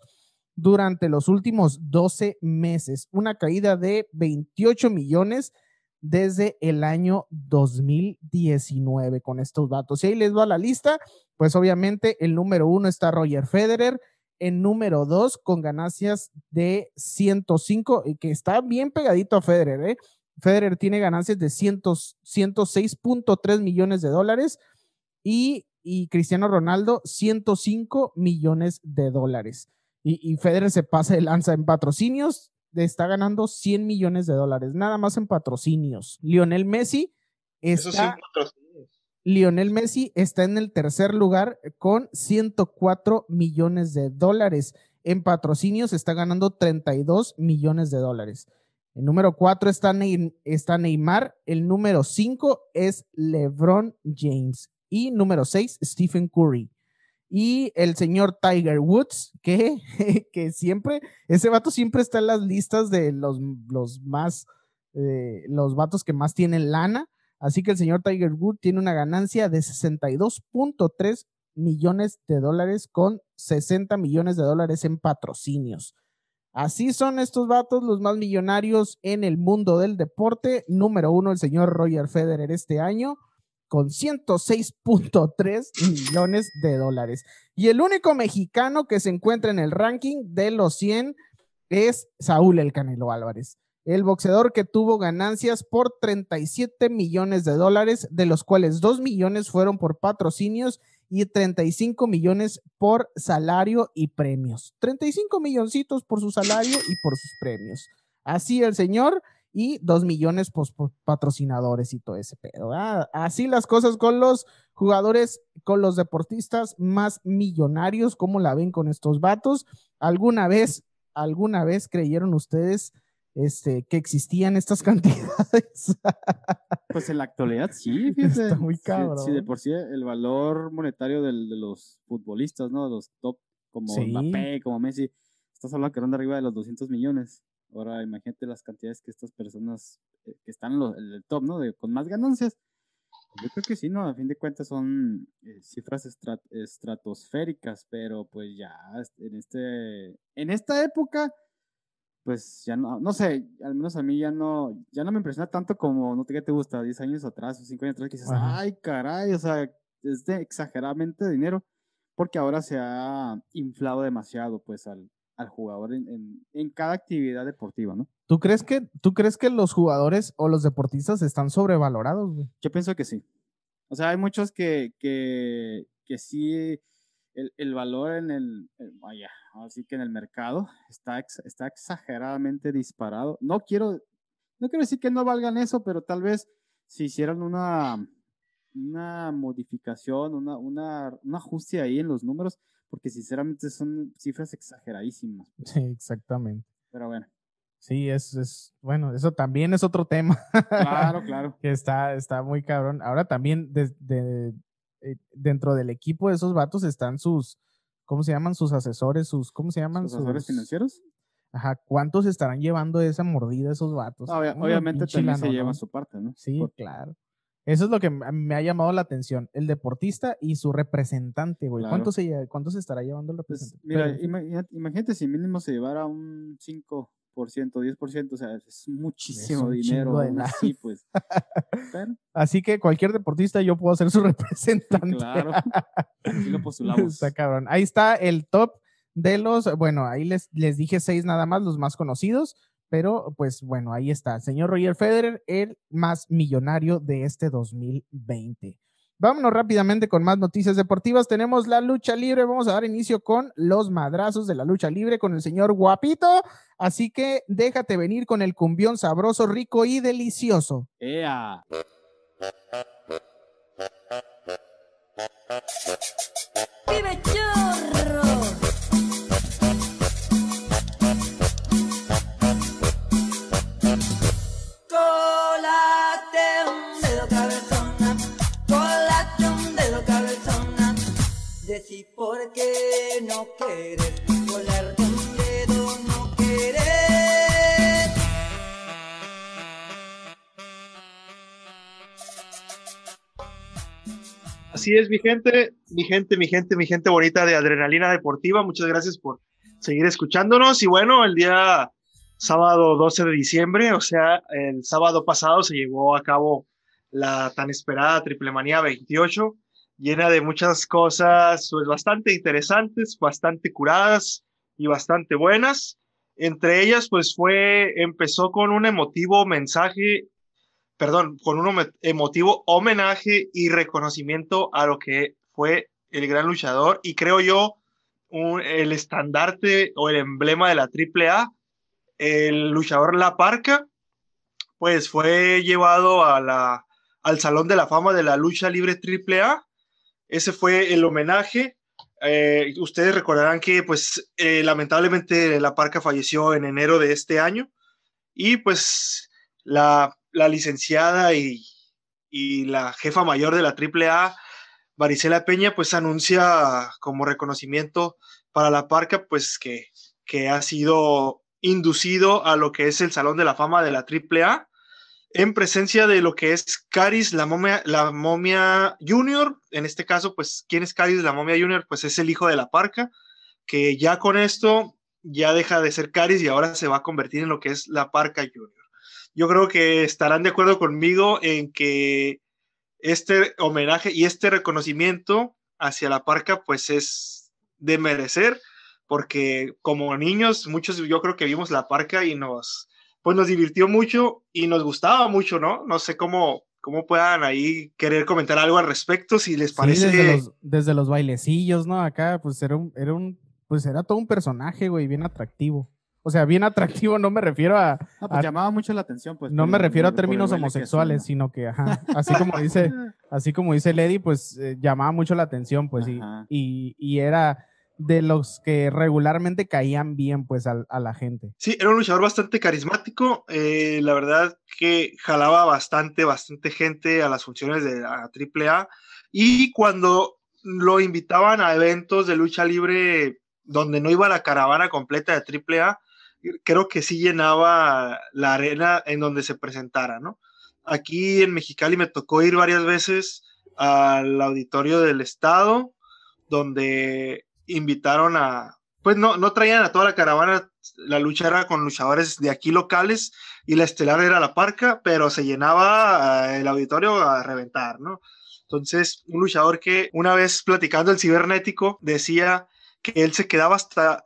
durante los últimos 12 meses, una caída de 28 millones desde el año 2019 con estos datos. Y ahí les va la lista, pues obviamente el número uno está Roger Federer, en número dos con ganancias de 105, y que está bien pegadito a Federer, ¿eh? Federer tiene ganancias de 106.3 millones de dólares y, y, Cristiano Ronaldo 105 millones de dólares. Y, y, Federer se pasa de lanza en patrocinios, está ganando 100 millones de dólares, nada más en patrocinios. Lionel Messi está... Lionel Messi está en el tercer lugar con 104 millones de dólares. En patrocinios está ganando 32 millones de dólares. El número 4 está, Neymar. El número 5 es LeBron James. Y número 6, Stephen Curry. Y el señor Tiger Woods, que, que siempre, ese vato siempre está en las listas de los, los más, eh, los vatos que más tienen lana. Así que el señor Tiger Woods tiene una ganancia de 62.3 millones de dólares con 60 millones de dólares en patrocinios. Así son estos vatos los más millonarios en el mundo del deporte. Número uno, el señor Roger Federer este año con 106.3 millones de dólares. Y el único mexicano que se encuentra en el ranking de los 100 es Saúl El Canelo Álvarez, el boxeador que tuvo ganancias por 37 millones de dólares, de los cuales 2 millones fueron por patrocinios y 35 millones por salario y premios. 35 milloncitos por su salario y por sus premios. Así el señor y dos millones pues, por patrocinadores y todo ese pedo. Así las cosas con los jugadores, con los deportistas más millonarios, ¿cómo la ven con estos vatos? ¿Alguna vez, alguna vez creyeron ustedes este, que existían estas cantidades? pues en la actualidad sí, fíjense. Está muy cabrón. Sí, de por sí el valor monetario de los futbolistas, ¿no? Los top como Mbappé, como Messi, estás hablando que ronda arriba de los 200 millones. Ahora imagínate las cantidades que estas personas eh, que están en, el top, ¿no? De, con más ganancias. Yo creo que sí, ¿no? A fin de cuentas son eh, cifras estratosféricas, pero pues ya en este en esta época pues ya no, no sé, al menos a mí ya no, ya no me impresiona tanto como, no te, te gusta, 10 años atrás o 5 años atrás, que dices, ay, caray, o sea, es de exageradamente dinero, porque ahora se ha inflado demasiado, pues, al, al jugador en, en, cada actividad deportiva, ¿no? ¿Tú crees que, tú crees que los jugadores o los deportistas están sobrevalorados? Yo pienso que sí. O sea, hay muchos que, que, que sí, el, el, valor en el, vaya, así que en el mercado está, está exageradamente disparado. No quiero, no quiero decir que no valgan eso, pero tal vez si hicieran una, una modificación, una, una, un ajuste ahí en los números, porque sinceramente son cifras exageradísimas. Sí, exactamente. Pero bueno. Sí, es, es, bueno, eso también es otro tema. Claro, claro. que está, está muy cabrón. Ahora también de, eh, dentro del equipo de esos vatos están sus, ¿cómo se llaman? Sus asesores, sus, ¿cómo se llaman? ¿Sus asesores financieros? Ajá, ¿cuántos estarán llevando esa mordida esos vatos? obviamente también se lleva su parte, ¿no? Sí, claro. Eso es lo que me ha llamado la atención, el deportista y su representante, güey. ¿Cuánto, se, ¿Cuánto se estará llevando el pues, representante? mira, imagínate si mínimo se llevara un 5%, 10%, o sea, es muchísimo dinero. Así, pues. Así que cualquier deportista yo puedo ser su representante. Claro. Aquí lo postulamos. Está cabrón. Ahí está el top de los, bueno, ahí les, les dije seis nada más, los más conocidos. Pero pues bueno, ahí está. Señor Roger Federer, el más millonario de este 2020. Vámonos rápidamente con más noticias deportivas. Tenemos la lucha libre. Vamos a dar inicio con los madrazos de la lucha libre con el señor Guapito. Así que déjate venir con el cumbión sabroso, rico y delicioso. ¡Ea! ¡Vive No volarte un no quieres. Así es, mi gente, mi gente, mi gente, mi gente bonita de Adrenalina Deportiva. Muchas gracias por seguir escuchándonos. Y bueno, el día sábado 12 de diciembre, o sea, el sábado pasado se llevó a cabo la tan esperada Triple Manía 28, llena de muchas cosas pues, bastante interesantes, bastante curadas y bastante buenas. Entre ellas, pues fue, empezó con un emotivo mensaje, perdón, con un emotivo homenaje y reconocimiento a lo que fue el gran luchador y creo yo el estandarte o el emblema de la AAA, el luchador La Parca, pues fue llevado a la, al Salón de la Fama de la Lucha Libre AAA. Ese fue el homenaje. Eh, ustedes recordarán que, pues, eh, lamentablemente La Parca falleció en enero de este año y, pues, la, la licenciada y, y la jefa mayor de la AAA Varicela Peña pues anuncia como reconocimiento para la parca pues que, que ha sido inducido a lo que es el Salón de la Fama de la AAA en presencia de lo que es Caris la momia, la momia Junior. En este caso, pues, ¿quién es Caris la momia Junior? Pues es el hijo de la parca, que ya con esto ya deja de ser Caris y ahora se va a convertir en lo que es la parca Junior. Yo creo que estarán de acuerdo conmigo en que este homenaje y este reconocimiento hacia la parca, pues es de merecer, porque como niños, muchos yo creo que vimos la parca y nos, pues nos divirtió mucho y nos gustaba mucho, ¿no? No sé cómo, cómo puedan ahí querer comentar algo al respecto, si les parece. desde, los, desde, los, bailecillos, ¿no? Acá, pues era un, era un, pues era todo un personaje, güey, bien atractivo. O sea, bien atractivo, no me refiero a. pues llamaba mucho la atención, pues. No me refiero a términos homosexuales, sino que, ajá, así como dice, así como dice Lady, pues eh, llamaba mucho la atención, pues, y, y, era de los que regularmente caían bien, pues, a, a la gente. Sí, era un luchador bastante carismático, eh, la verdad que jalaba bastante, bastante gente a las funciones de la AAA, y cuando lo invitaban a eventos de lucha libre donde no iba la caravana completa de AAA, creo que sí llenaba la arena en donde se presentara, ¿no? Aquí en Mexicali me tocó ir varias veces al auditorio del estado, donde invitaron a, pues no, no traían a toda la caravana, la lucha era con luchadores de aquí locales y la estelar era la parca, pero se llenaba eh, el auditorio a reventar, ¿no? Entonces, un luchador que una vez platicando el cibernético decía que él se quedaba hasta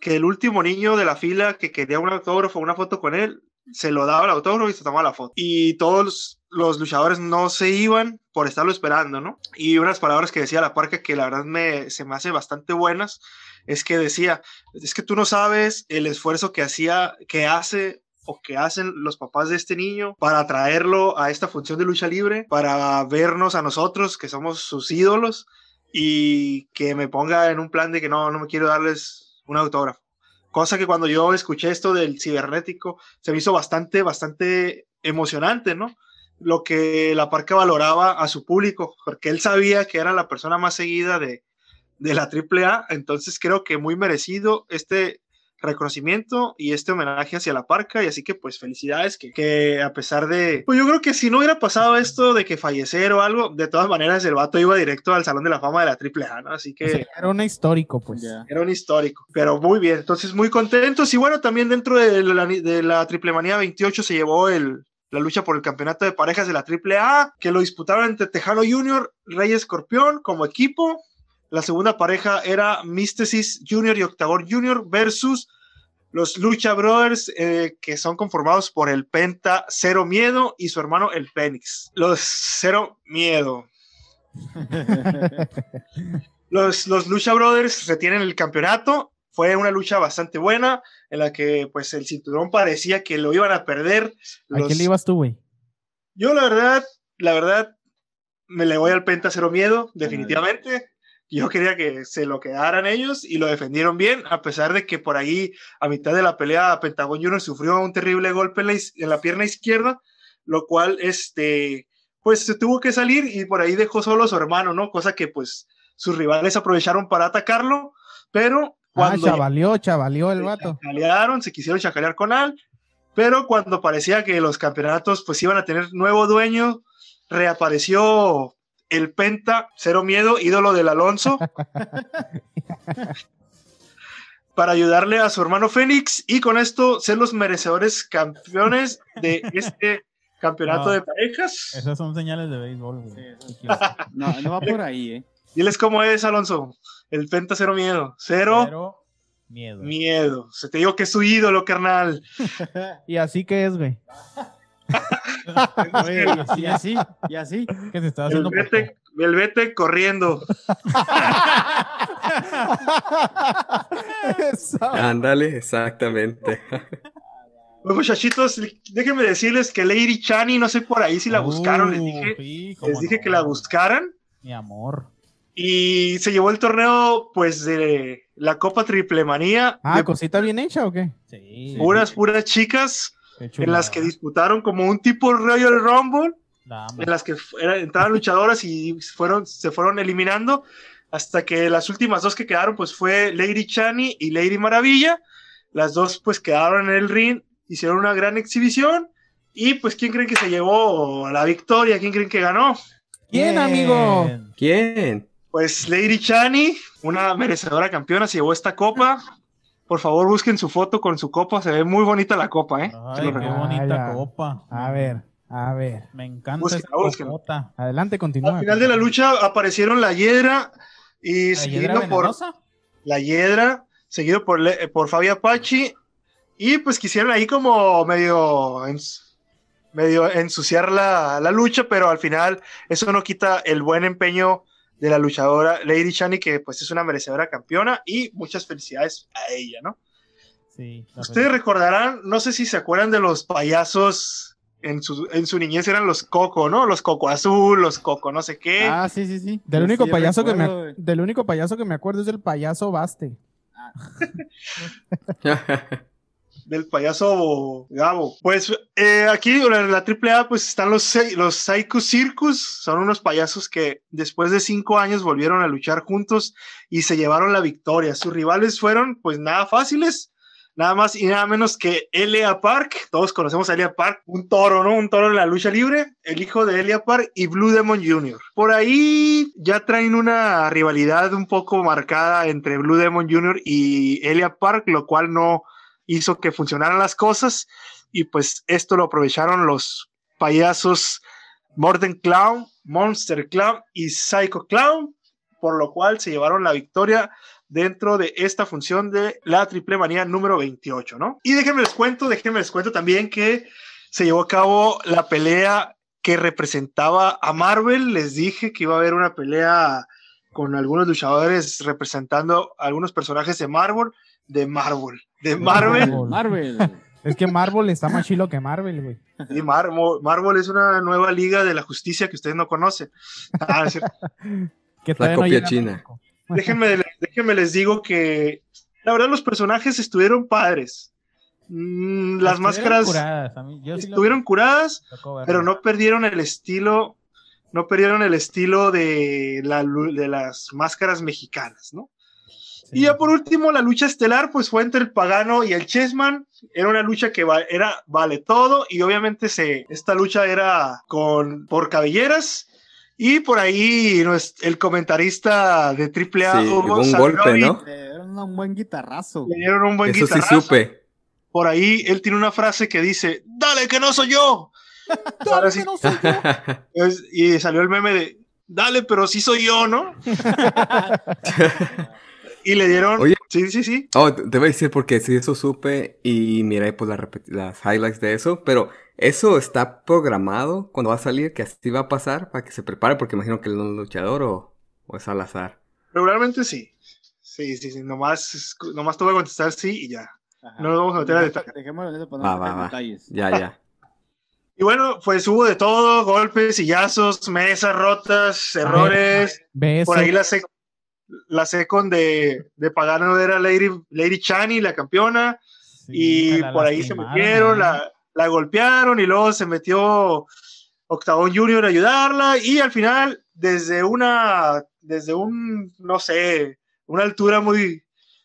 que el último niño de la fila que quería un autógrafo, una foto con él, se lo daba el autógrafo y se tomaba la foto. Y todos los, luchadores no se iban por estarlo esperando, ¿no? Y unas palabras que decía la parca que la verdad me, se me hace bastante buenas, es que decía, es que tú no sabes el esfuerzo que hacía, que hace o que hacen los papás de este niño para traerlo a esta función de lucha libre, para vernos a nosotros que somos sus ídolos y que me ponga en un plan de que no, no me quiero darles un autógrafo. Cosa que cuando yo escuché esto del cibernético, se me hizo bastante, bastante emocionante, ¿no? Lo que la parca valoraba a su público, porque él sabía que era la persona más seguida de, de la AAA, entonces creo que muy merecido este reconocimiento y este homenaje hacia la parca y así que pues felicidades que, que, a pesar de pues yo creo que si no hubiera pasado esto de que fallecer o algo de todas maneras el vato iba directo al Salón de la Fama de la AAA ¿no? así que era un histórico pues era un histórico pero muy bien entonces muy contentos y bueno también dentro de la, de la Triple Manía 28 se llevó el la lucha por el campeonato de parejas de la AAA, que lo disputaron entre Tejano Junior, Rey Escorpión como equipo, la segunda pareja era Mystesis Junior y Octagon Junior versus los Lucha Brothers, eh, que son conformados por el Penta Cero Miedo y su hermano el Fénix. Los Cero Miedo. los, los Lucha Brothers retienen el campeonato. Fue una lucha bastante buena en la que pues el cinturón parecía que lo iban a perder. ¿A quién le ibas tú, güey? Yo la verdad, la verdad, me le voy al Penta Cero Miedo, definitivamente. Yo quería que se lo quedaran ellos y lo defendieron bien, a pesar de que por ahí, a mitad de la pelea, Pentagon Junior sufrió un terrible golpe en la, pierna izquierda, lo cual, este, pues se tuvo que salir y por ahí dejó solo a su hermano, ¿no? Cosa que, pues, sus rivales aprovecharon para atacarlo, pero ah, cuando... Ah, chavalió el vato. Se se quisieron chacalear con él, pero cuando parecía que los campeonatos, pues, iban a tener nuevo dueño, reapareció el Penta, cero miedo, ídolo del Alonso. para ayudarle a su hermano Fénix y con esto ser los merecedores campeones de este campeonato No. de parejas. Esas son señales de béisbol, güey. No, no va por ahí, ¿eh? Diles cómo es, Alonso. El Penta cero miedo. Cero miedo. miedo. Se te digo que es su ídolo, carnal. Y así que es, güey. Oye, y así, y así. Que se está El haciendo vete, el vete corriendo. Eso. Ándale, exactamente. Pues, muchachitos, déjenme decirles que Lady Chani, no sé por ahí si la buscaron, les Uh, dije, sí, cómo les dije no. que la buscaran. Mi amor. Y se llevó el torneo, pues, de la Copa Triple Manía. Ah, de cosita bien hecha o qué? Sí. puras, puras chicas, qué en las que disputaron como un tipo Royal Rumble, en las que era- entraban luchadoras y fueron, se fueron eliminando, hasta que las últimas dos que quedaron, pues, fue Lady Chani y Lady Maravilla. Las dos, pues, quedaron en el ring, hicieron una gran exhibición. Y, pues, ¿quién creen que se llevó la victoria? ¿Quién creen que ganó? ¿Quién, amigo? ¿Quién? Pues Lady Chani, una merecedora campeona, se llevó esta copa. Por favor, busquen su foto con su copa. Se ve muy bonita la copa, ¿eh? Ay, qué recomiendo. bonita copa. A ver, a ver. Me encanta Búsquenla, esa copota. Adelante, continúa. Al final de la lucha aparecieron la Hiedra y ¿La seguido hiedra por venenosa? la Hiedra, seguido por, Le- por Fabi Apache. Y pues quisieron ahí como medio, ens- medio ensuciar la, la lucha, pero al final eso no quita el buen empeño de la luchadora Lady Chani, que pues es una merecedora campeona y muchas felicidades a ella, ¿no? Sí. Ustedes recordarán, no sé si se acuerdan de los payasos en su, en su niñez, eran los Coco, ¿no? Los Coco Azul, los Coco no sé qué. Ah, sí, sí, sí. Del único sí payaso que me del único payaso que me acuerdo es el payaso Baste. del payaso Gabo. Pues eh, aquí en la AAA pues están los, los Psycho Circus, son unos payasos que después de cinco años volvieron a luchar juntos y se llevaron la victoria. Sus rivales fueron pues nada fáciles, nada más y nada menos que Elia Park, todos conocemos a Elia Park, un toro, ¿no? Un toro en la lucha libre, el hijo de Elia Park y Blue Demon Jr. Por ahí ya traen una rivalidad un poco marcada entre Blue Demon Jr. y Elia Park, lo cual no hizo que funcionaran las cosas y pues esto lo aprovecharon los payasos Morden Clown, Monster Clown y Psycho Clown, por lo cual se llevaron la victoria dentro de esta función de la Triple Manía número 28, ¿no? Y déjenme les cuento, déjenme les cuento también que se llevó a cabo la pelea que representaba a Marvel, les dije que iba a haber una pelea con algunos luchadores representando a algunos personajes de Marvel, de Marvel, de Marvel. Marvel. Es que Marvel está más chilo que Marvel, güey. Sí, Mar- Marvel es una nueva liga de la justicia que ustedes no conocen. Ah, es. Que La no copia china. Déjenme, déjenme les digo que la verdad los personajes estuvieron padres. Mm, las Estuvieron máscaras curadas, a mí- yo sí lo- estuvieron curadas, pero no perdieron el estilo, no perdieron el estilo de, la, de las máscaras mexicanas, ¿no? Sí. Y ya por último, la lucha estelar, pues fue entre el Pagano y el Chessman. Era una lucha que va- era vale todo y obviamente se, esta lucha era con, por cabelleras. Y por ahí el comentarista de AAA, Sí, Hugo hubo un golpe, ¿no? Le dieron un buen guitarrazo. Le dieron un buen Eso sí guitarrazo. supe. Por ahí él tiene una frase que dice, dale que no soy yo. Ahora sí, No soy yo. es- y salió el meme de, dale, pero sí soy yo, ¿no? y le dieron, Oye. sí, sí, sí, Oh, te voy a decir porque sí, eso supe y miré pues las, repet- las highlights de eso, pero eso está programado cuando va a salir, que así va a pasar para que se prepare, porque imagino que él no es luchador o, o es al azar. regularmente sí. Sí, sí, sí, nomás, nomás te voy a contestar sí y ya. Ajá. No nos vamos a meter a Deja- detalle. Dejémoslo en eso para Va, no va, meter va. detalles. Ya, ya. Y bueno, pues hubo de todo, golpes, sillazos, mesas rotas, errores. Beso. Por ahí la, la second de, de Pagano era Lady, Lady Chani, la campeona. Sí, y la por ahí se metieron, ¿eh? la, la golpearon y luego se metió Octagón Junior a ayudarla y al final desde una, desde un, no sé, una altura muy,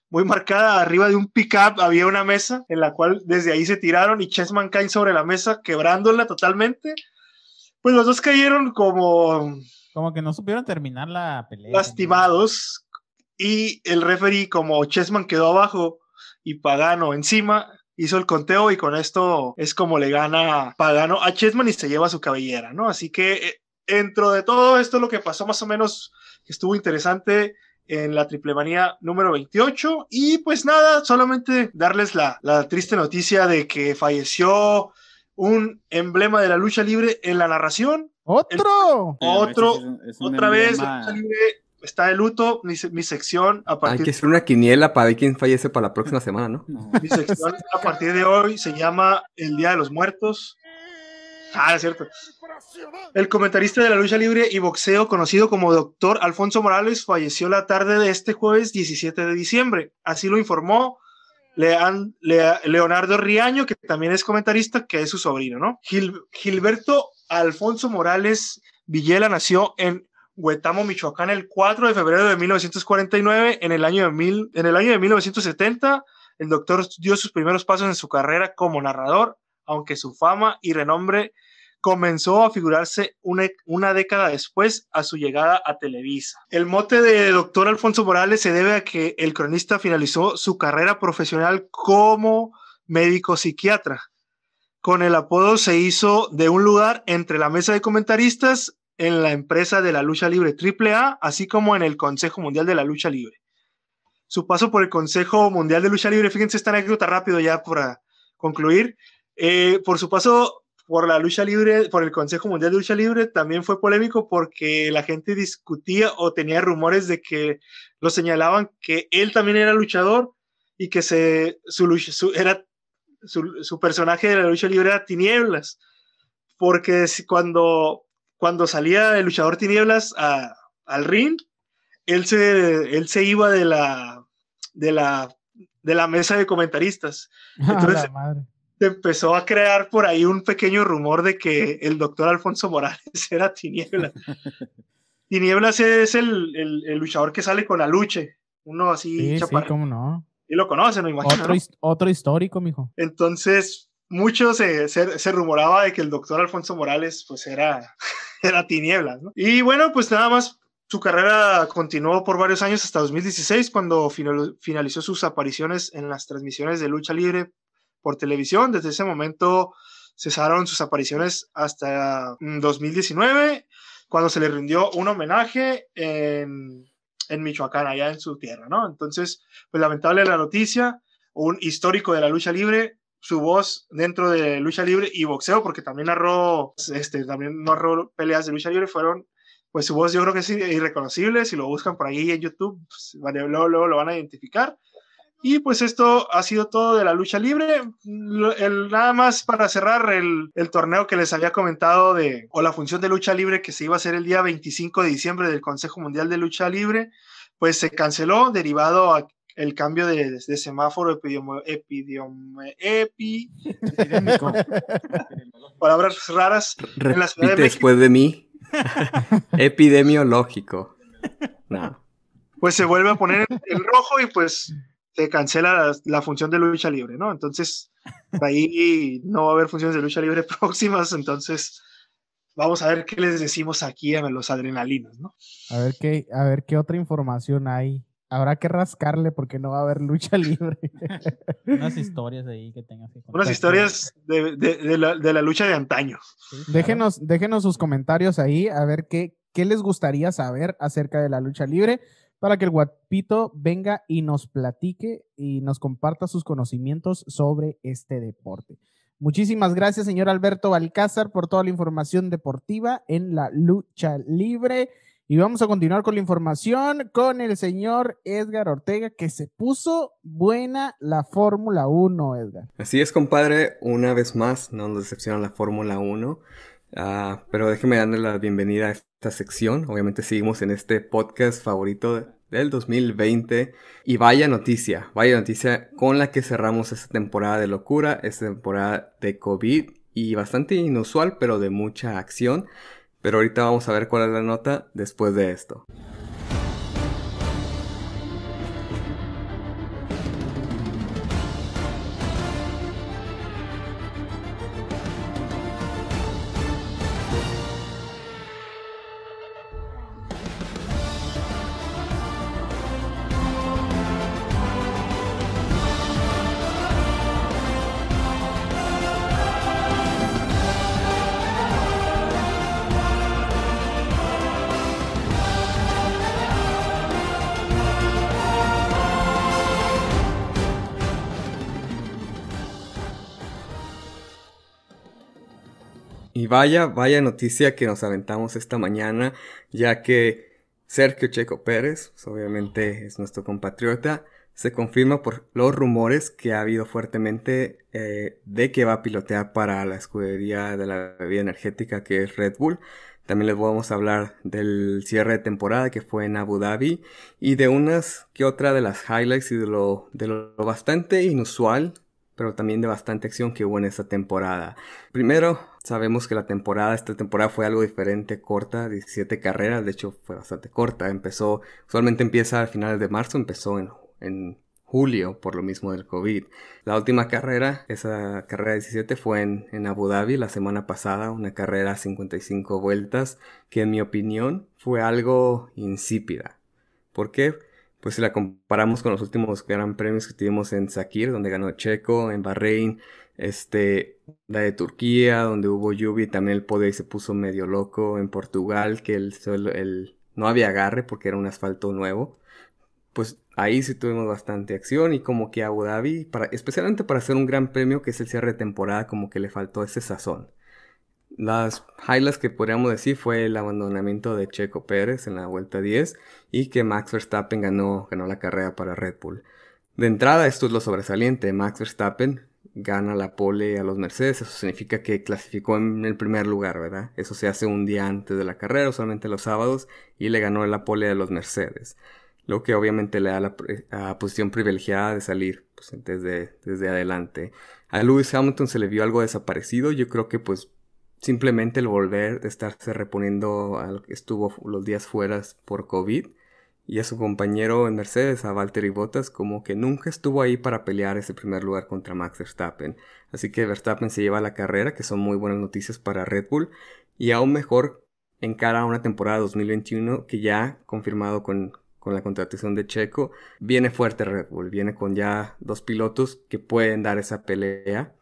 muy marcada arriba de un pickup había una mesa en la cual desde ahí se tiraron y Chessman cae sobre la mesa quebrándola totalmente. Pues los dos cayeron como Como que no supieron terminar la pelea. lastimados y el referee como Chessman quedó abajo y Pagano encima. Hizo el conteo y con esto es como le gana Pagano a Chessman y se lleva su cabellera, ¿no? Así que eh, dentro de todo esto lo que pasó más o menos estuvo interesante en la triple manía número 28 y pues nada, solamente darles la, la triste noticia de que falleció un emblema de la lucha libre en la narración. ¡Otro! Otro, Es es otra vez, está de luto. Mi, se- mi sección a Hay partir, que hacer una quiniela para ver quién fallece para la próxima semana, ¿no? No. mi sección a partir de hoy se llama El Día de los Muertos. Ah, es cierto. El comentarista de la lucha libre y boxeo, conocido como Doctor Alfonso Morales, falleció la tarde de este jueves 17 de diciembre. Así lo informó Lean- Lea- Leonardo Riaño, que también es comentarista, que es su sobrino, ¿no? Gil- Gilberto Alfonso Morales Villela nació en Huetamo, Michoacán, el 4 de febrero de 1949. En el año de, mil, en el año de 1970, el doctor dio sus primeros pasos en su carrera como narrador, aunque su fama y renombre comenzó a figurarse una, una década después a su llegada a Televisa. El mote de doctor Alfonso Morales se debe a que el cronista finalizó su carrera profesional como médico psiquiatra. Con el apodo se hizo de un lugar entre la mesa de comentaristas en la empresa de la lucha libre AAA, así como en el Consejo Mundial de la Lucha Libre. Su paso por el Consejo Mundial de Lucha Libre, fíjense esta anécdota rápido ya para concluir. Eh, por su paso por la lucha libre, por el Consejo Mundial de Lucha Libre, también fue polémico porque la gente discutía o tenía rumores de que lo señalaban que él también era luchador y que se, su, su- era, su, su personaje de la lucha libre era Tinieblas. Porque cuando, cuando salía el luchador Tinieblas a- al ring, él se, él se iba de la, de, la, de la mesa de comentaristas Entonces- la se empezó a crear por ahí un pequeño rumor de que el doctor Alfonso Morales era Tinieblas. Tinieblas es el, el- el luchador que sale con Aluche, uno así Sí, sí, cómo no. Y lo conocen, me imagino. Otro, ¿no? otro histórico, mijo. Entonces, mucho se, se, se rumoraba de que el doctor Alfonso Morales pues era, era Tinieblas. ¿no? Y bueno, pues nada más. Su carrera continuó por varios años hasta 2016, cuando final- finalizó sus apariciones en las transmisiones de lucha libre por televisión. Desde ese momento cesaron sus apariciones hasta mm, 2019, cuando se le rindió un homenaje en, en Michoacán, allá en su tierra, ¿no? Entonces, pues lamentable la noticia, un histórico de la lucha libre, su voz dentro de lucha libre y boxeo, porque también narró, este, también narró peleas de lucha libre, fueron, pues su voz yo creo que es irreconocible, si lo buscan por ahí en YouTube, pues, luego lo van a identificar. Y pues esto ha sido todo de la lucha libre. Lo- El, nada más para cerrar el, el torneo que les había comentado de, o la función de lucha libre que se iba a hacer el día 25 de diciembre del Consejo Mundial de Lucha Libre, pues se canceló derivado a el cambio de, de semáforo epidemo, epidemo, epi, Epidémico. palabras raras. En la Ciudad de México. después de mí. Epidemiológico. No. pues se vuelve a poner en rojo y pues se cancela la, la función de lucha libre, ¿no? Entonces, ahí no va a haber funciones de lucha libre próximas, entonces vamos a ver qué les decimos aquí a los adrenalinos, ¿no? A ver qué, a ver qué otra información hay. Habrá que rascarle porque no va a haber lucha libre. Unas historias ahí que tengas que contar. Unas historias de, de- de la, de la lucha de antaño. Sí, claro. Déjenos, déjenos sus comentarios ahí a ver qué, qué les gustaría saber acerca de la lucha libre para que el guapito venga y nos platique y nos comparta sus conocimientos sobre este deporte. Muchísimas gracias, señor Alberto Balcázar, por toda la información deportiva en la lucha libre. Y vamos a continuar con la información con el señor Edgar Ortega, que se puso buena la Fórmula 1, Edgar. Así es, compadre. Una vez más, no nos decepciona la Fórmula 1. Ah, pero déjeme darle la bienvenida a esta sección. Obviamente seguimos en este podcast favorito del 2020. Y vaya noticia, vaya noticia con la que cerramos esta temporada de locura, esta temporada de COVID y bastante inusual, pero de mucha acción. Pero ahorita vamos a ver cuál es la nota después de esto. Vaya, vaya noticia que nos aventamos esta mañana, ya que Sergio Checo Pérez, obviamente es nuestro compatriota, se confirma por los rumores que ha habido fuertemente eh, de que va a pilotear para la escudería de la bebida energética que es Red Bull. También les vamos a hablar del cierre de temporada que fue en Abu Dhabi y de unas que otra de las highlights y de lo, de lo bastante inusual, pero también de bastante acción que hubo en esta temporada. Primero, sabemos que la temporada, esta temporada fue algo diferente, corta, 17 carreras, de hecho fue bastante corta. Empezó, usualmente empieza a finales de marzo, empezó en, en julio por lo mismo del COVID. La última carrera, esa carrera 17 fue en, en, Abu Dhabi la semana pasada, una carrera a 55 vueltas que en mi opinión fue algo insípida. ¿Por qué? Pues si la comparamos con los últimos gran premios que tuvimos en Sakir, donde ganó Checo, en Bahrein, este, la de Turquía, donde hubo lluvia y también el poder se puso medio loco, en Portugal, que el, no había agarre porque era un asfalto nuevo pues ahí sí tuvimos bastante acción y como que Abu Dhabi, para, especialmente para hacer un gran premio que es el cierre de temporada, como que le faltó ese sazón. Las highlights que podríamos decir fue el abandonamiento de Checo Pérez en la vuelta 10 y que Max Verstappen ganó, ganó la carrera para Red Bull. De entrada, esto es lo sobresaliente. Max Verstappen gana la pole a los Mercedes. Eso significa que clasificó en el primer lugar, ¿verdad? Eso se hace un día antes de la carrera, solamente los sábados, y le ganó la pole a los Mercedes lo que obviamente le da la, posición privilegiada de salir pues, desde, desde adelante. A Lewis Hamilton se le vio algo desaparecido, yo creo que pues simplemente el volver de estarse reponiendo a lo que estuvo los días fuera por COVID y a su compañero en Mercedes, a Valtteri Bottas, como que nunca estuvo ahí para pelear ese primer lugar contra Max Verstappen. Así que Verstappen se lleva la carrera, que son muy buenas noticias para Red Bull, y aún mejor en cara a una temporada 2021 que ya confirmado con, con la contratación de Checo, viene fuerte Red Bull, viene con ya dos pilotos que pueden dar esa pelea.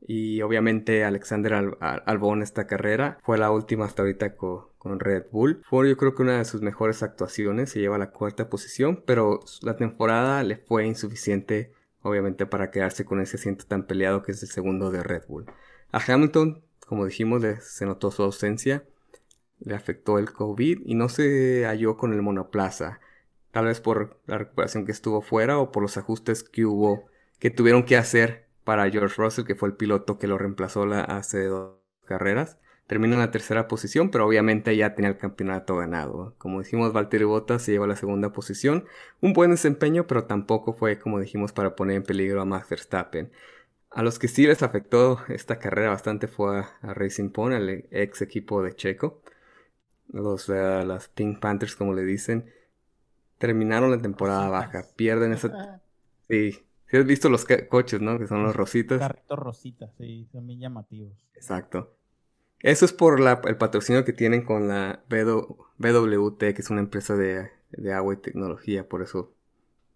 Y obviamente Alexander Albon esta carrera fue la última hasta ahorita con, Red Bull. Fue yo creo que una de sus mejores actuaciones, se lleva la cuarta posición, pero la temporada le fue insuficiente obviamente para quedarse con ese asiento tan peleado que es el segundo de Red Bull. A Hamilton, como dijimos, se notó su ausencia, le afectó el COVID y no se halló con el monoplaza tal vez por la recuperación que estuvo fuera o por los ajustes que hubo, que tuvieron que hacer para George Russell, que fue el piloto que lo reemplazó la, hace dos carreras. Termina en la tercera posición, pero obviamente ya tenía el campeonato ganado. Como dijimos, Valtteri Bottas se llevó a la segunda posición. Un buen desempeño, pero tampoco fue, como dijimos, para poner en peligro a Max Verstappen. A los que sí les afectó esta carrera bastante fue a, Racing Point, el ex equipo de Checo. Los, uh, las Pink Panthers, como le dicen terminaron la temporada baja, pierden esa... Sí, si has visto los coches, ¿no? Que son los rositas. Carritos rositas, sí, son bien llamativos. Exacto. Eso es por la, el patrocinio que tienen con la BWT, que es una empresa de, de agua y tecnología, por eso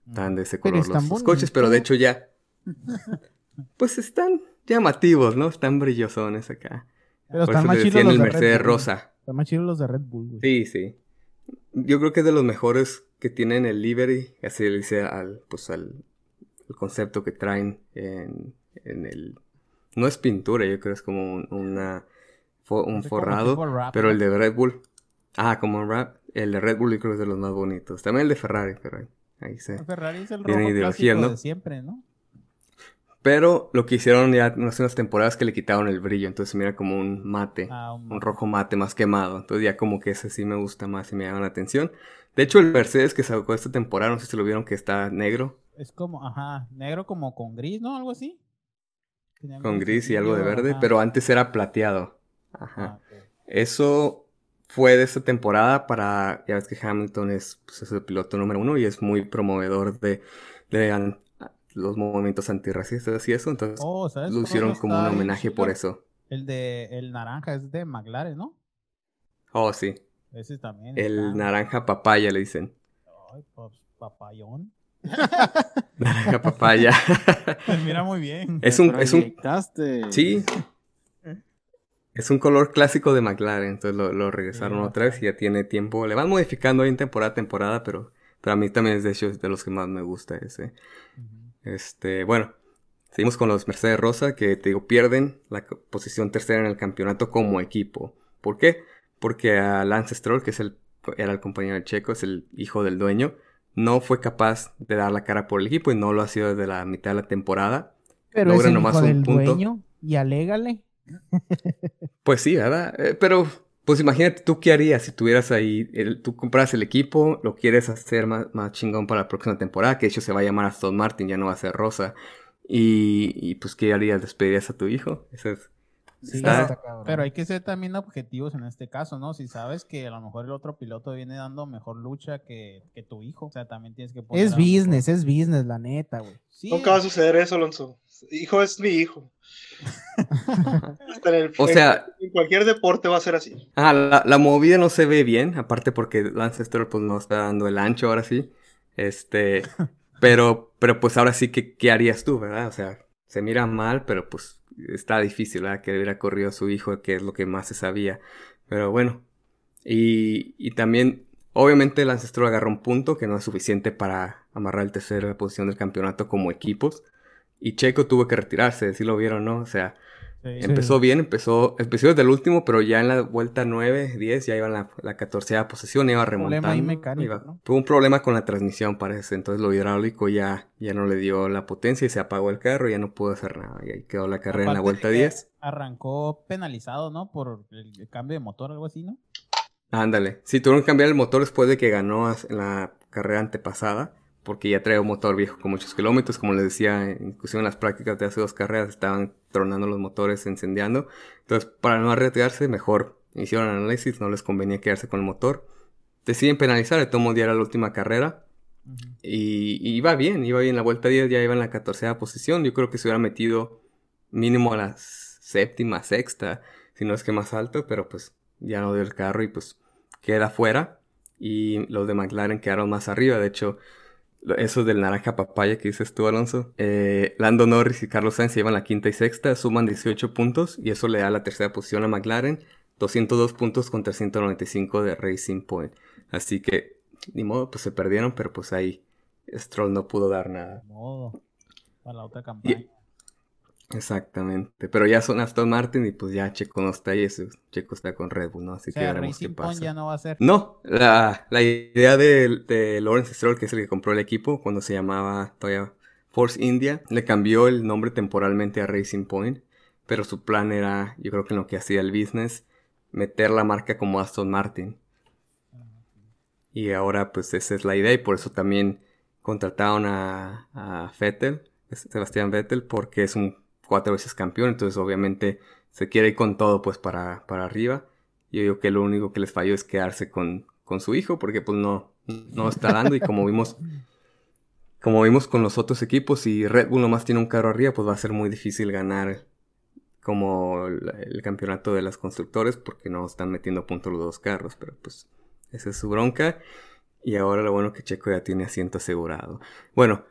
están de ese color los, coches, pero de hecho ya... pues están llamativos, ¿no? Están brillosones acá. Pero están más chidos los de Mercedes rosa. Están más chidos los de Red Bull, güey. Sí, sí. Yo creo que es de los mejores que tienen el livery, así le dice al, pues al, concepto que traen en, en, el... No es pintura, yo creo es como un, una, un forrado, pero el de Red Bull... Ah, como un rap. El de Red Bull yo creo que es de los más bonitos. También el de Ferrari, pero ahí, ahí se... El Ferrari es el rojo clásico ¿no? de siempre, ¿no? Pero lo que hicieron ya hace unas temporadas que le quitaron el brillo, entonces mira como un mate, ah, un, rojo mate más quemado. Entonces ya como que ese sí me gusta más y me llama la atención. De hecho, el Mercedes que sacó esta temporada, no sé si lo vieron que está negro. Es como, ajá, negro como con gris, ¿no? Algo así. con gris y algo de verde, pero antes era plateado. Ajá. Ah, Eso fue de esta temporada para, ya ves que Hamilton es, pues, el piloto número uno y es muy promovedor de, de los movimientos antirracistas y eso, entonces oh, lo hicieron como un homenaje por eso. El de el naranja es de McLaren, ¿no? Oh, sí. Ese también. El naranja papaya le dicen. Ay, pues, papayón. Naranja papaya. Mira muy bien. Es un, es un. Sí. Es un color clásico de McLaren, entonces lo, regresaron otra vez y ya tiene tiempo. Le van modificando ahí en temporada a temporada, pero, pero a mí también es de hecho de los que más me gusta ese. Este, bueno, Seguimos con los Mercedes Rosa, que te digo, pierden la posición tercera en el campeonato como equipo. ¿Por qué? Porque a Lance Stroll, que es el, era el compañero de Checo, es el hijo del dueño, no fue capaz de dar la cara por el equipo y no lo ha sido desde la mitad de la temporada. Pero Logra es el nomás hijo un del punto. dueño y alégale. Pues sí, ¿verdad? Eh, pero, pues imagínate tú qué harías si tuvieras ahí, el- tú compras el equipo, lo quieres hacer más, más chingón para la próxima temporada, que de hecho se va a llamar Aston Martin, ya no va a ser Rosa. Y, y pues, ¿qué harías? ¿Despedirías a tu hijo? Ese es... Sí, Está- Está cabrón. Pero hay que ser también objetivos en este caso, ¿no? Si sabes que a lo mejor el otro piloto viene dando mejor lucha que, que tu hijo, o sea, también tienes que poner Es business, es business, la neta, güey. Sí, Nunca va a suceder eso, Alonso. Hijo es mi hijo. Hasta en el- O sea- en cualquier deporte va a ser así. Ah, la, la movida no se ve bien, aparte porque Lance Stroll pues no está dando el ancho ahora sí. Este, pero, pero pues ahora sí que, ¿qué harías tú, verdad? O sea, se mira mal, pero pues está difícil, ¿verdad? Que hubiera corrido a su hijo, que es lo que más se sabía. Pero bueno, y, y también, obviamente Lance Stroll agarró un punto que no es suficiente para amarrar el tercera posición del campeonato como equipos. Y Checo tuvo que retirarse, si lo vieron, ¿no? O sea, sí. Empezó bien, empezó, empezó desde el último, pero ya en la vuelta 9, 10, ya iba en la, la 14 posición, iba Problema remontando. mecánico, iba- ¿no? Tuvo un problema con la transmisión, parece. Entonces lo hidráulico ya, ya no le dio la potencia y se apagó el carro ya no pudo hacer nada. Y ahí quedó la carrera en la vuelta de que 10. Arrancó penalizado, ¿no? Por el cambio de motor, algo así, ¿no? Ándale. Sí, tuvieron que cambiar el motor después de que ganó en la carrera antepasada, porque ya trae un motor viejo con muchos kilómetros. Como les decía, inclusive en las prácticas de hace dos carreras estaban tronando los motores, incendiando. Entonces, para no arriesgarse, mejor hicieron análisis, no les convenía quedarse con el motor. Deciden penalizar, el tomo ya era la última carrera. Ujú. Y, y iba bien, iba bien. La vuelta 10 ya iba en la 14 posición. Yo creo que se hubiera metido mínimo a la séptima, sexta, si no es que más alto, pero pues ya no dio el carro y pues queda fuera. Y los de McLaren quedaron más arriba. De hecho, esos del naranja papaya que dices tú, Alonso. eh, Lando Norris y Carlos Sainz se llevan la quinta y sexta, suman 18 puntos y eso le da la tercera posición a McLaren. 202 puntos contra 195 de Racing Point. Así que, ni modo, pues se perdieron, pero pues ahí Stroll no pudo dar nada. Ni modo. Para la otra campaña. Exactamente. Pero ya son Aston Martin y pues ya Checo no está ahí, ese Checo está con Red Bull, ¿no? Así o que sea, veremos qué Point pasa. ya no va a ser. No, la, la idea de, de Lawrence Stroll, que es el que compró el equipo cuando se llamaba todavía Force India, le cambió el nombre temporalmente a Racing Point, pero su plan era, yo creo que en lo que hacía el business, meter la marca como Aston Martin. Y ahora pues esa es la idea y por eso también contrataron a, a Vettel, Sebastián Vettel, porque es un cuatro veces campeón, entonces obviamente se quiere ir con todo pues para, para arriba. Yo digo que lo único que les falló es quedarse con, con su hijo, porque pues no, no está dando y como vimos, como vimos con los otros equipos, si Red Bull nomás tiene un carro arriba, pues va a ser muy difícil ganar como el, el campeonato de las constructores, porque no están metiendo puntos los dos carros, pero pues esa es su bronca. Y ahora lo bueno que Checo ya tiene asiento asegurado. Bueno,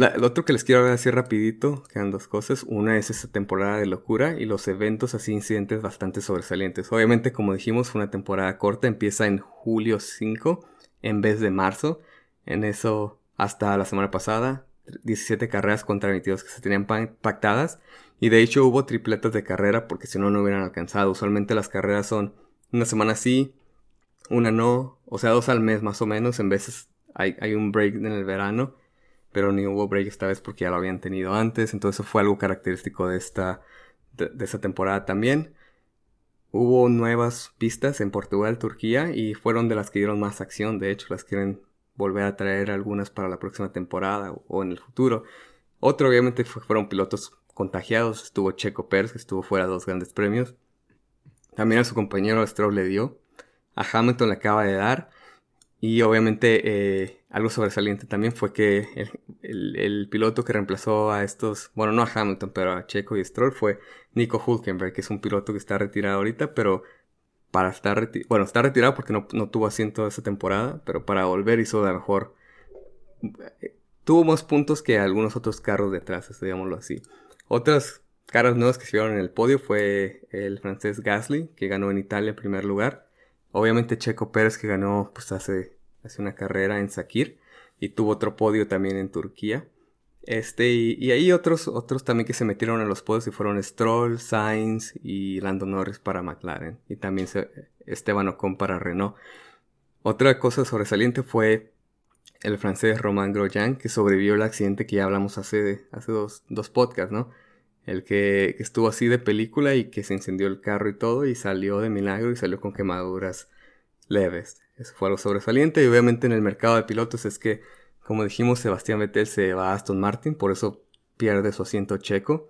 la- lo otro que les quiero decir rapidito, quedan dos cosas. Una es esta temporada de locura y los eventos así, incidentes bastante sobresalientes. Obviamente, como dijimos, fue una temporada corta, empieza en julio 5 en vez de marzo. En eso, hasta la semana pasada, 17 carreras contra 22 que se tenían pa- pactadas. Y de hecho hubo tripletas de carrera porque si no, no hubieran alcanzado. Usualmente las carreras son una semana sí, una no, o sea, dos al mes más o menos. En veces hay, hay un break en el verano, pero ni hubo break esta vez porque ya lo habían tenido antes. Entonces fue algo característico de esta, de, esta temporada también. Hubo nuevas pistas en Portugal, Turquía, y fueron de las que dieron más acción. De hecho, las quieren volver a traer algunas para la próxima temporada o, en el futuro. Otro, obviamente, fue- fueron pilotos contagiados. Estuvo Checo Pérez, que estuvo fuera de dos grandes premios. También a su compañero Stroll le dio. A Hamilton le acaba de dar. Y obviamente eh, algo sobresaliente también fue que el, piloto que reemplazó a estos, bueno, no a Hamilton, pero a Checo y Stroll fue Nico Hulkenberg, que es un piloto que está retirado ahorita, pero para estar, bueno, está retirado porque no, tuvo asiento esa temporada, pero para volver hizo la mejor, eh, tuvo más puntos que algunos otros carros detrás, digámoslo así. Otras caras nuevas que se vieron en el podio fue el francés Gasly, que ganó en Italia en primer lugar. Obviamente Checo Pérez que ganó pues hace, hace una carrera en Sakir y tuvo otro podio también en Turquía. Este, y, y hay otros, otros también que se metieron en los podios y fueron Stroll, Sainz y Lando Norris para McLaren. Y también se, Esteban Ocon para Renault. Otra cosa sobresaliente fue el francés Romain Grosjean, que sobrevivió al accidente que ya hablamos hace, hace dos, dos podcasts, ¿no? El que, estuvo así de película y que se incendió el carro y todo y salió de milagro y salió con quemaduras leves. Eso fue algo sobresaliente y obviamente en el mercado de pilotos es que, como dijimos, Sebastián Vettel se va a Aston Martin, por eso pierde su asiento checo.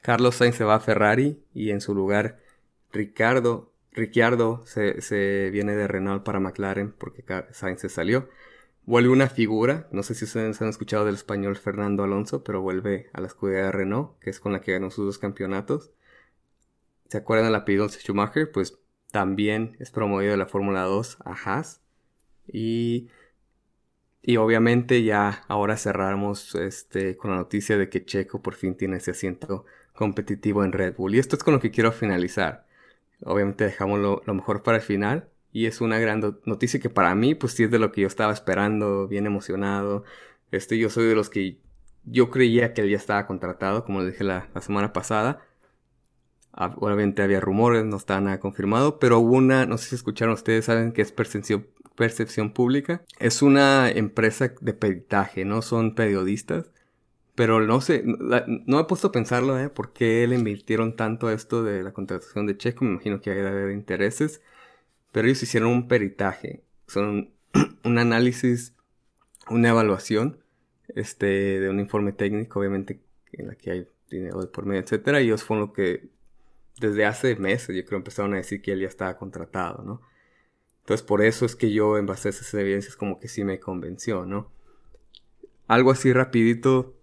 Carlos Sainz se va a Ferrari y en su lugar Ricardo, Ricciardo se, se viene de Renault para McLaren porque Sainz se salió. Vuelve una figura, no sé si ustedes han escuchado del español Fernando Alonso, pero vuelve a la escudería de Renault, que es con la que ganó sus dos campeonatos. ¿Se acuerdan del apellido de Schumacher? Pues también es promovido de la Fórmula 2 a Haas. Y, y obviamente ya ahora cerramos este, con la noticia de que Checo por fin tiene ese asiento competitivo en Red Bull. Y esto es con lo que quiero finalizar. Obviamente dejamos lo, lo mejor para el final. Y es una gran noticia que para mí, pues sí es de lo que yo estaba esperando, bien emocionado. Este, yo soy de los que yo creía que él ya estaba contratado, como les dije la, semana pasada. Obviamente había rumores, no estaba nada confirmado, pero una, no sé si escucharon ustedes, saben que es percepción, percepción pública. Es una empresa de peritaje, no son periodistas. Pero no sé, la- no he puesto a pensarlo, ¿eh? ¿Por qué le invirtieron tanto esto de la contratación de Checo? Me imagino que hay de intereses. Pero ellos hicieron un peritaje. Son un análisis, una evaluación, este, de un informe técnico, obviamente, en la que hay dinero de por medio, etcétera. Y ellos fueron lo que, desde hace meses, yo creo, empezaron a decir que él ya estaba contratado, ¿no? Entonces, por eso es que yo, en base a esas evidencias, como que sí me convenció, ¿no? Algo así rapidito,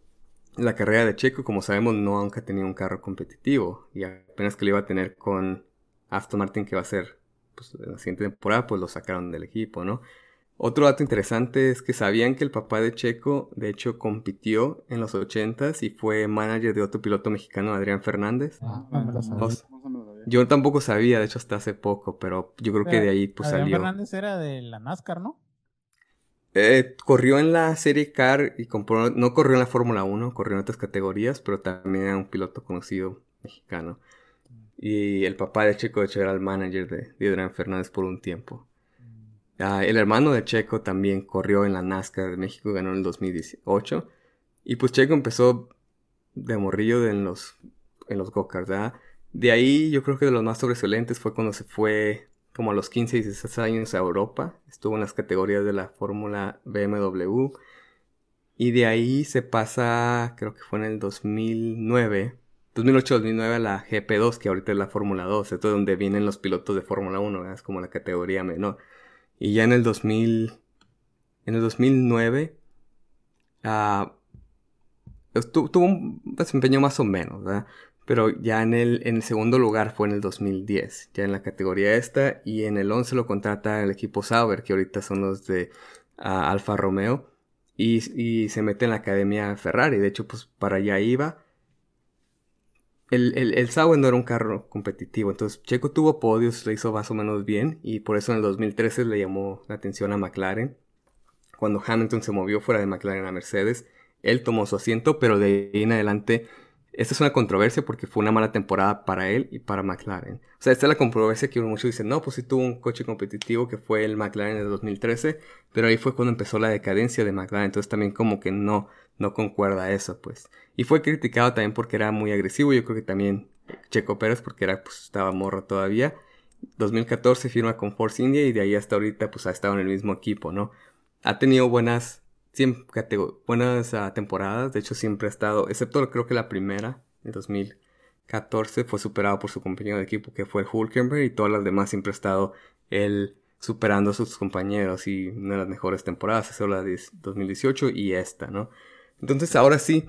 la carrera de Checo, como sabemos, no nunca ha tenido un carro competitivo. Y apenas que lo iba a tener con Aston Martin, que va a ser pues, en la siguiente temporada, pues lo sacaron del equipo, ¿no? Otro dato interesante es que sabían que el papá de Checo, de hecho, compitió en los 80s y fue manager de otro piloto mexicano, Adrián Fernández. Ah, no me lo sabía. O sea, yo tampoco sabía, de hecho, hasta hace poco, pero yo creo que de ahí pues Adrián salió. Fernández era de la NASCAR, ¿no? Eh, corrió en la Serie Car y compró, no corrió en la Fórmula 1, corrió en otras categorías, pero también era un piloto conocido mexicano. Y el papá de Checo, de hecho, era el manager de, de Adrián Fernández por un tiempo. Ah, el hermano de Checo también corrió en la NASCAR de México, ganó en el 2018. Y pues Checo empezó de morrillo en los, en los go-karts, ¿verdad? De ahí yo creo que de los más sobresalientes fue cuando se fue como a los 15 y 16 años a Europa. Estuvo en las categorías de la Fórmula BMW. Y de ahí se pasa, creo que fue en el 2009, 2008-2009 a la GP2, que ahorita es la Fórmula 2. Esto es donde vienen los pilotos de Fórmula 1, ¿verdad? Es como la categoría menor. Y ya en el 2000, en el 2009, ah, tuvo un desempeño más o menos. Pero ya en el, en el segundo lugar fue en el 2010, ya en la categoría esta, y en el 11 lo contrata el equipo Sauber, que ahorita son los de ah, Alfa Romeo, y, y se mete en la academia Ferrari, de hecho pues para allá iba. El, el, el Sauber no era un carro competitivo, entonces Checo tuvo podios, le hizo más o menos bien, y por eso en el 2013 le llamó la atención a McLaren. Cuando Hamilton se movió fuera de McLaren a Mercedes, él tomó su asiento, pero de ahí en adelante esta es una controversia porque fue una mala temporada para él y para McLaren. O sea, esta es la controversia que muchos dicen, no, pues sí tuvo un coche competitivo que fue el McLaren de 2013, pero ahí fue cuando empezó la decadencia de McLaren, entonces también como que no, no concuerda eso, pues. Y fue criticado también porque era muy agresivo, yo creo que también Checo Pérez porque era, pues estaba morro todavía. 2014 firma con Force India y de ahí hasta ahorita pues ha estado en el mismo equipo, ¿no? Ha tenido buenas siempre buenas ah, temporadas. De hecho, siempre ha estado, excepto creo que la primera, en 2014, fue superado por su compañero de equipo que fue Hulkenberg y todas las demás siempre ha estado él superando a sus compañeros y una de las mejores temporadas, es la de 2018 y esta, ¿no? Entonces ahora sí,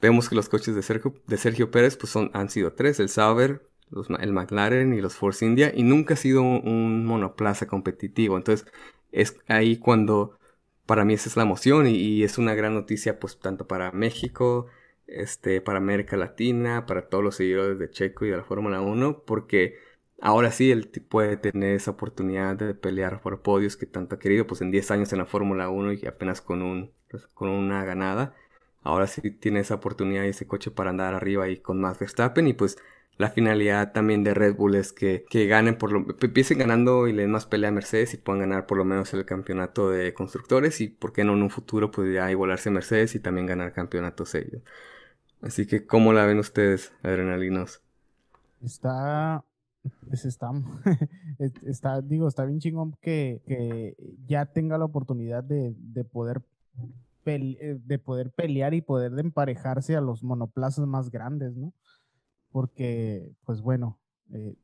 vemos que los coches de Sergio, de Sergio Pérez pues son, han sido tres, el Sauber, los el McLaren y los Force India y nunca ha sido un, monoplaza competitivo. Entonces es ahí cuando para mí esa es la emoción y, y es una gran noticia pues tanto para México, este, para América Latina, para todos los seguidores de Checo y de la Fórmula 1, porque ahora sí él puede tener esa oportunidad de pelear por podios que tanto ha querido, pues en 10 años en la Fórmula 1 y apenas con, un, con una ganada. ahora sí tiene esa oportunidad y ese coche para andar arriba y con más Verstappen y pues la finalidad también de Red Bull es que, que ganen por lo empiecen ganando y le den más pelea a Mercedes y puedan ganar por lo menos el campeonato de constructores y por qué no en un futuro pues ya igualarse Mercedes y también ganar campeonatos ellos. Así que ¿cómo la ven ustedes, adrenalinos? Está pues está, está, digo, está bien chingón que, que ya tenga la oportunidad de, de poder de poder pelear y poder emparejarse a los monoplazas más grandes, ¿no? porque, pues bueno, eh,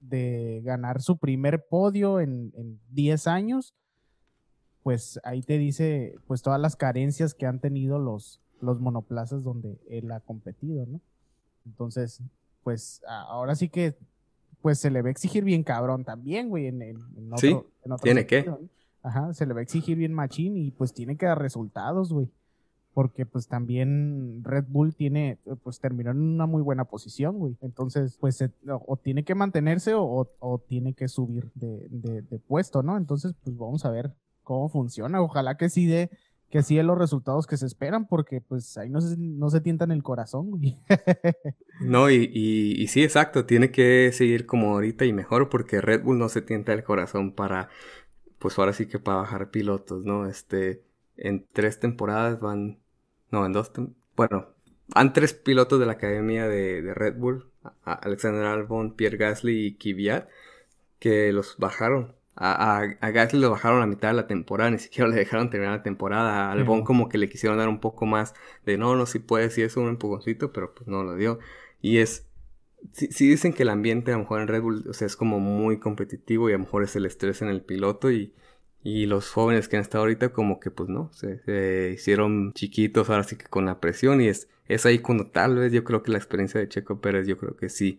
de ganar su primer podio en, 10 años, pues ahí te dice, pues todas las carencias que han tenido los, los monoplazas donde él ha competido, ¿no? Entonces, pues ahora sí que, pues se le va a exigir bien cabrón también, güey, en, en, otro, sí, tiene que. Ajá, se le va a exigir bien machín y pues tiene que dar resultados, güey porque pues también Red Bull tiene, pues terminó en una muy buena posición, güey. Entonces, pues o tiene que mantenerse o, o tiene que subir de, de, puesto, ¿no? Entonces, pues vamos a ver cómo funciona. Ojalá que sí dé que sí los resultados que se esperan, porque pues ahí no se, no se tientan el corazón, güey. no, y, y, y, sí, exacto, tiene que seguir como ahorita y mejor, porque Red Bull no se tienta el corazón para, pues ahora sí que para bajar pilotos, ¿no? Este, en tres temporadas van no, en dos, bueno, han tres pilotos de la academia de, Red Bull, Alexander Albon, Pierre Gasly y Kvyat, que los bajaron. A, Gasly lo bajaron a mitad de la temporada, ni siquiera le dejaron terminar la temporada. A Albon como que le quisieron dar un poco más de no, no, si puede, si es un empujoncito, pero pues no lo dio. Y es, sí, dicen que el ambiente a lo mejor en Red Bull, o sea, es como muy competitivo y a lo mejor es el estrés en el piloto y y los jóvenes que han estado ahorita como que pues no, se, hicieron chiquitos ahora sí que con la presión y es, es ahí cuando tal vez yo creo que la experiencia de Checo Pérez yo creo que sí,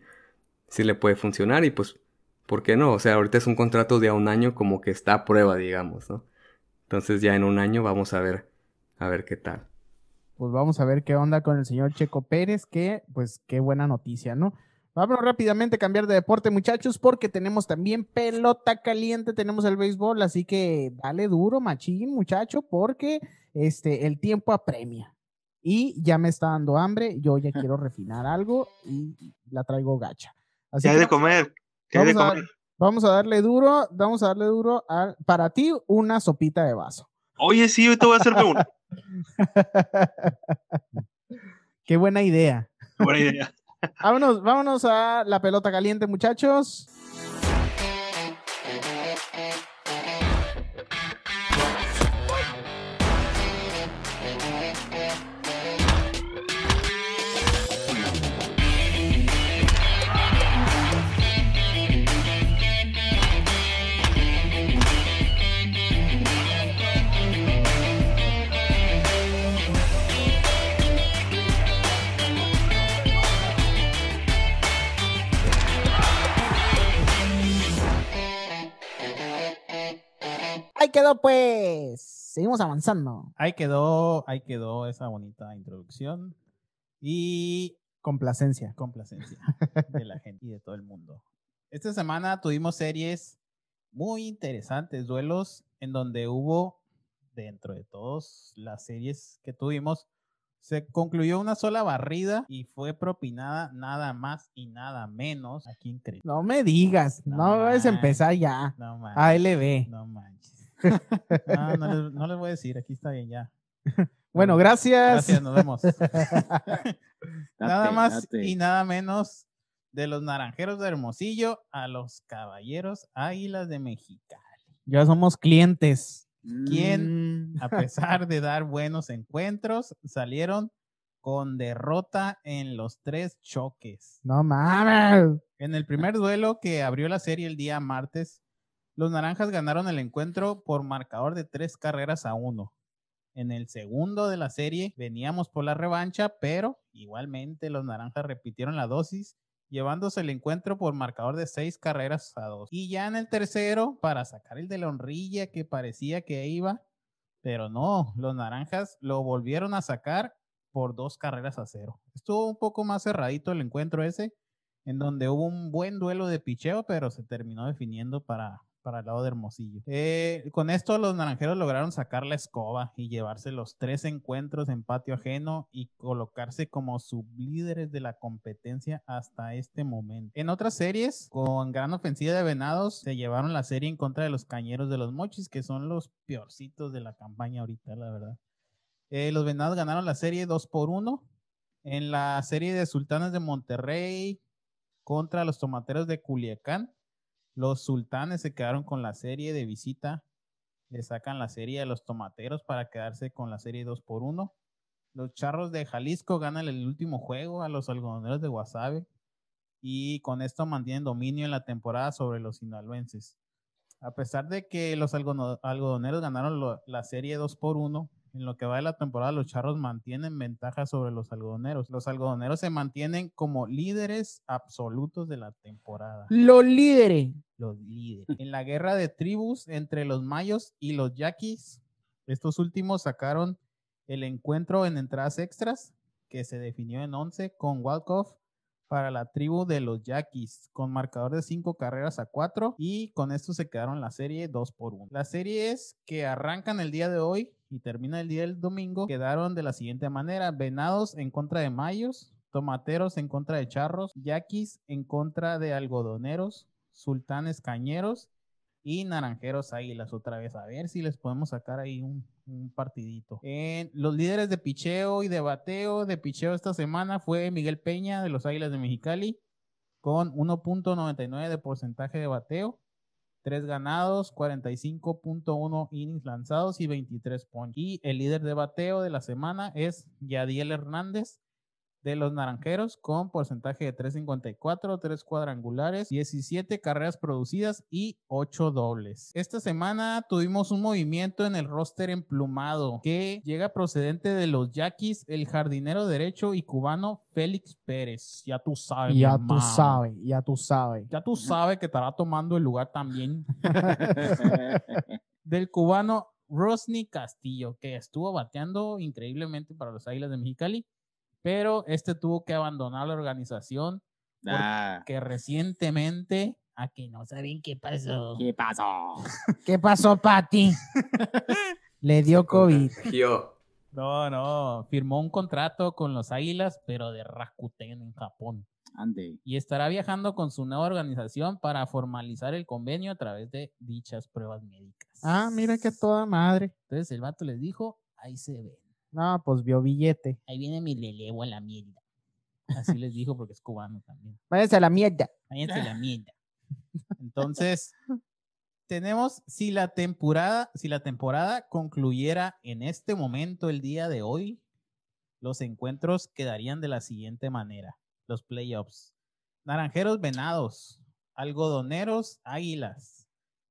sí le puede funcionar y pues, ¿por qué no? O sea, ahorita es un contrato de a un año como que está a prueba, digamos, ¿no? Entonces ya en un año vamos a ver, a ver qué tal. Pues vamos a ver qué onda con el señor Checo Pérez, que pues qué buena noticia, ¿no? Vamos rápidamente a cambiar de deporte, muchachos, porque tenemos también pelota caliente, tenemos el béisbol, así que dale duro, machín, muchacho, porque este, el tiempo apremia. Y ya me está dando hambre, yo ya quiero refinar algo y la traigo gacha. Así hay de comer, vamos, de a, comer. vamos a darle duro, vamos a darle duro a, para ti una sopita de vaso. Oye, sí, yo te voy a hacer una. Qué buena idea. Buena idea vámonos, vámonos a la pelota caliente, muchachos. Quedó pues. Seguimos avanzando. Ahí quedó, ahí quedó esa bonita introducción. Y complacencia. Complacencia de la gente y de todo el mundo. Esta semana tuvimos series muy interesantes, duelos en donde hubo, dentro de todas las series que tuvimos, se concluyó una sola barrida y fue propinada nada más y nada menos aquí en No me digas, no, no a empezar ya. No manches. ALB. No manches. No, les, voy a decir, aquí está bien ya. Bueno, gracias. Gracias, nos vemos. nada más y nada menos de los naranjeros de Hermosillo a los caballeros águilas de Mexicali. Ya somos clientes. Quien, mm. a pesar de dar buenos encuentros, salieron con derrota en los tres choques. No mames. En el primer duelo que abrió la serie el día martes, los naranjas ganaron el encuentro por marcador de tres carreras a uno. En el segundo de la serie veníamos por la revancha, pero igualmente los naranjas repitieron la dosis, llevándose el encuentro por marcador de seis carreras a dos. Y ya en el tercero, para sacar el de la honrilla que parecía que iba, pero no, los naranjas lo volvieron a sacar por dos carreras a cero. Estuvo un poco más cerradito el encuentro ese, en donde hubo un buen duelo de picheo, pero se terminó definiendo para, para el lado de Hermosillo. Eh, con esto los naranjeros lograron sacar la escoba y llevarse los tres encuentros en patio ajeno y colocarse como sublíderes de la competencia hasta este momento. En otras series, con gran ofensiva de Venados, se llevaron la serie en contra de los Cañeros de los Mochis, que son los peorcitos de la campaña ahorita, la verdad. Eh, los Venados ganaron la serie 2 por 1. En la serie de Sultanes de Monterrey contra los Tomateros de Culiacán, los sultanes se quedaron con la serie de visita. Le sacan la serie a los tomateros para quedarse con la serie 2 por 1. Los charros de Jalisco ganan el último juego a los algodoneros de Guasave. Y con esto mantienen dominio en la temporada sobre los sinaloenses. A pesar de que los algodoneros ganaron la serie 2 por 1, en lo que va de la temporada, los charros mantienen ventaja sobre los algodoneros. Los algodoneros se mantienen como líderes absolutos de la temporada. Los líderes. Los líderes. En la guerra de tribus entre los mayos y los yaquis, estos últimos sacaron el encuentro en entradas extras, que se definió en 11 con Walkoff para la tribu de los Yaquis, con marcador de 5 carreras a 4 y con esto se quedaron la serie 2 por 1. Las series que arrancan el día de hoy y termina el día del domingo quedaron de la siguiente manera: Venados en contra de Mayos, Tomateros en contra de Charros, Yaquis en contra de Algodoneros, Sultanes Cañeros y Naranjeros Águilas otra vez. A ver si les podemos sacar ahí un, partidito. En los líderes de picheo y de bateo de picheo esta semana fue Miguel Peña de los Águilas de Mexicali con 1.99 de porcentaje de bateo. 3 ganados, 45.1 innings lanzados y 23 punch. Y el líder de bateo de la semana es Yadiel Hernández de los Naranjeros con porcentaje de 3.54, 3 cuadrangulares, 17 carreras producidas y 8 dobles. Esta semana tuvimos un movimiento en el roster emplumado que llega procedente de los Yaquis, el jardinero derecho y cubano Félix Pérez. Ya tú sabes. Ya tú sabes, ya tú sabes. Ya tú sabes que estará tomando el lugar también del cubano Rosny Castillo, que estuvo bateando increíblemente para los Águilas de Mexicali pero este tuvo que abandonar la organización Ah, que recientemente, aquí no saben qué pasó. ¿Qué pasó? ¿Qué pasó, Pati? Le dio COVID. No, no, firmó un contrato con los Águilas, pero de Rakuten en Japón. Ande. Y estará viajando con su nueva organización para formalizar el convenio a través de dichas pruebas médicas. Ah, mira que toda madre. Entonces el vato les dijo, ahí se ven. No, pues vio billete. Ahí viene mi lelevo a la mierda. Así les dijo porque es cubano también. Váyanse a la mierda. Váyanse a la mierda. Entonces, tenemos si la temporada, si la temporada concluyera en este momento, el día de hoy, los encuentros quedarían de la siguiente manera: los playoffs. Naranjeros venados, algodoneros, águilas,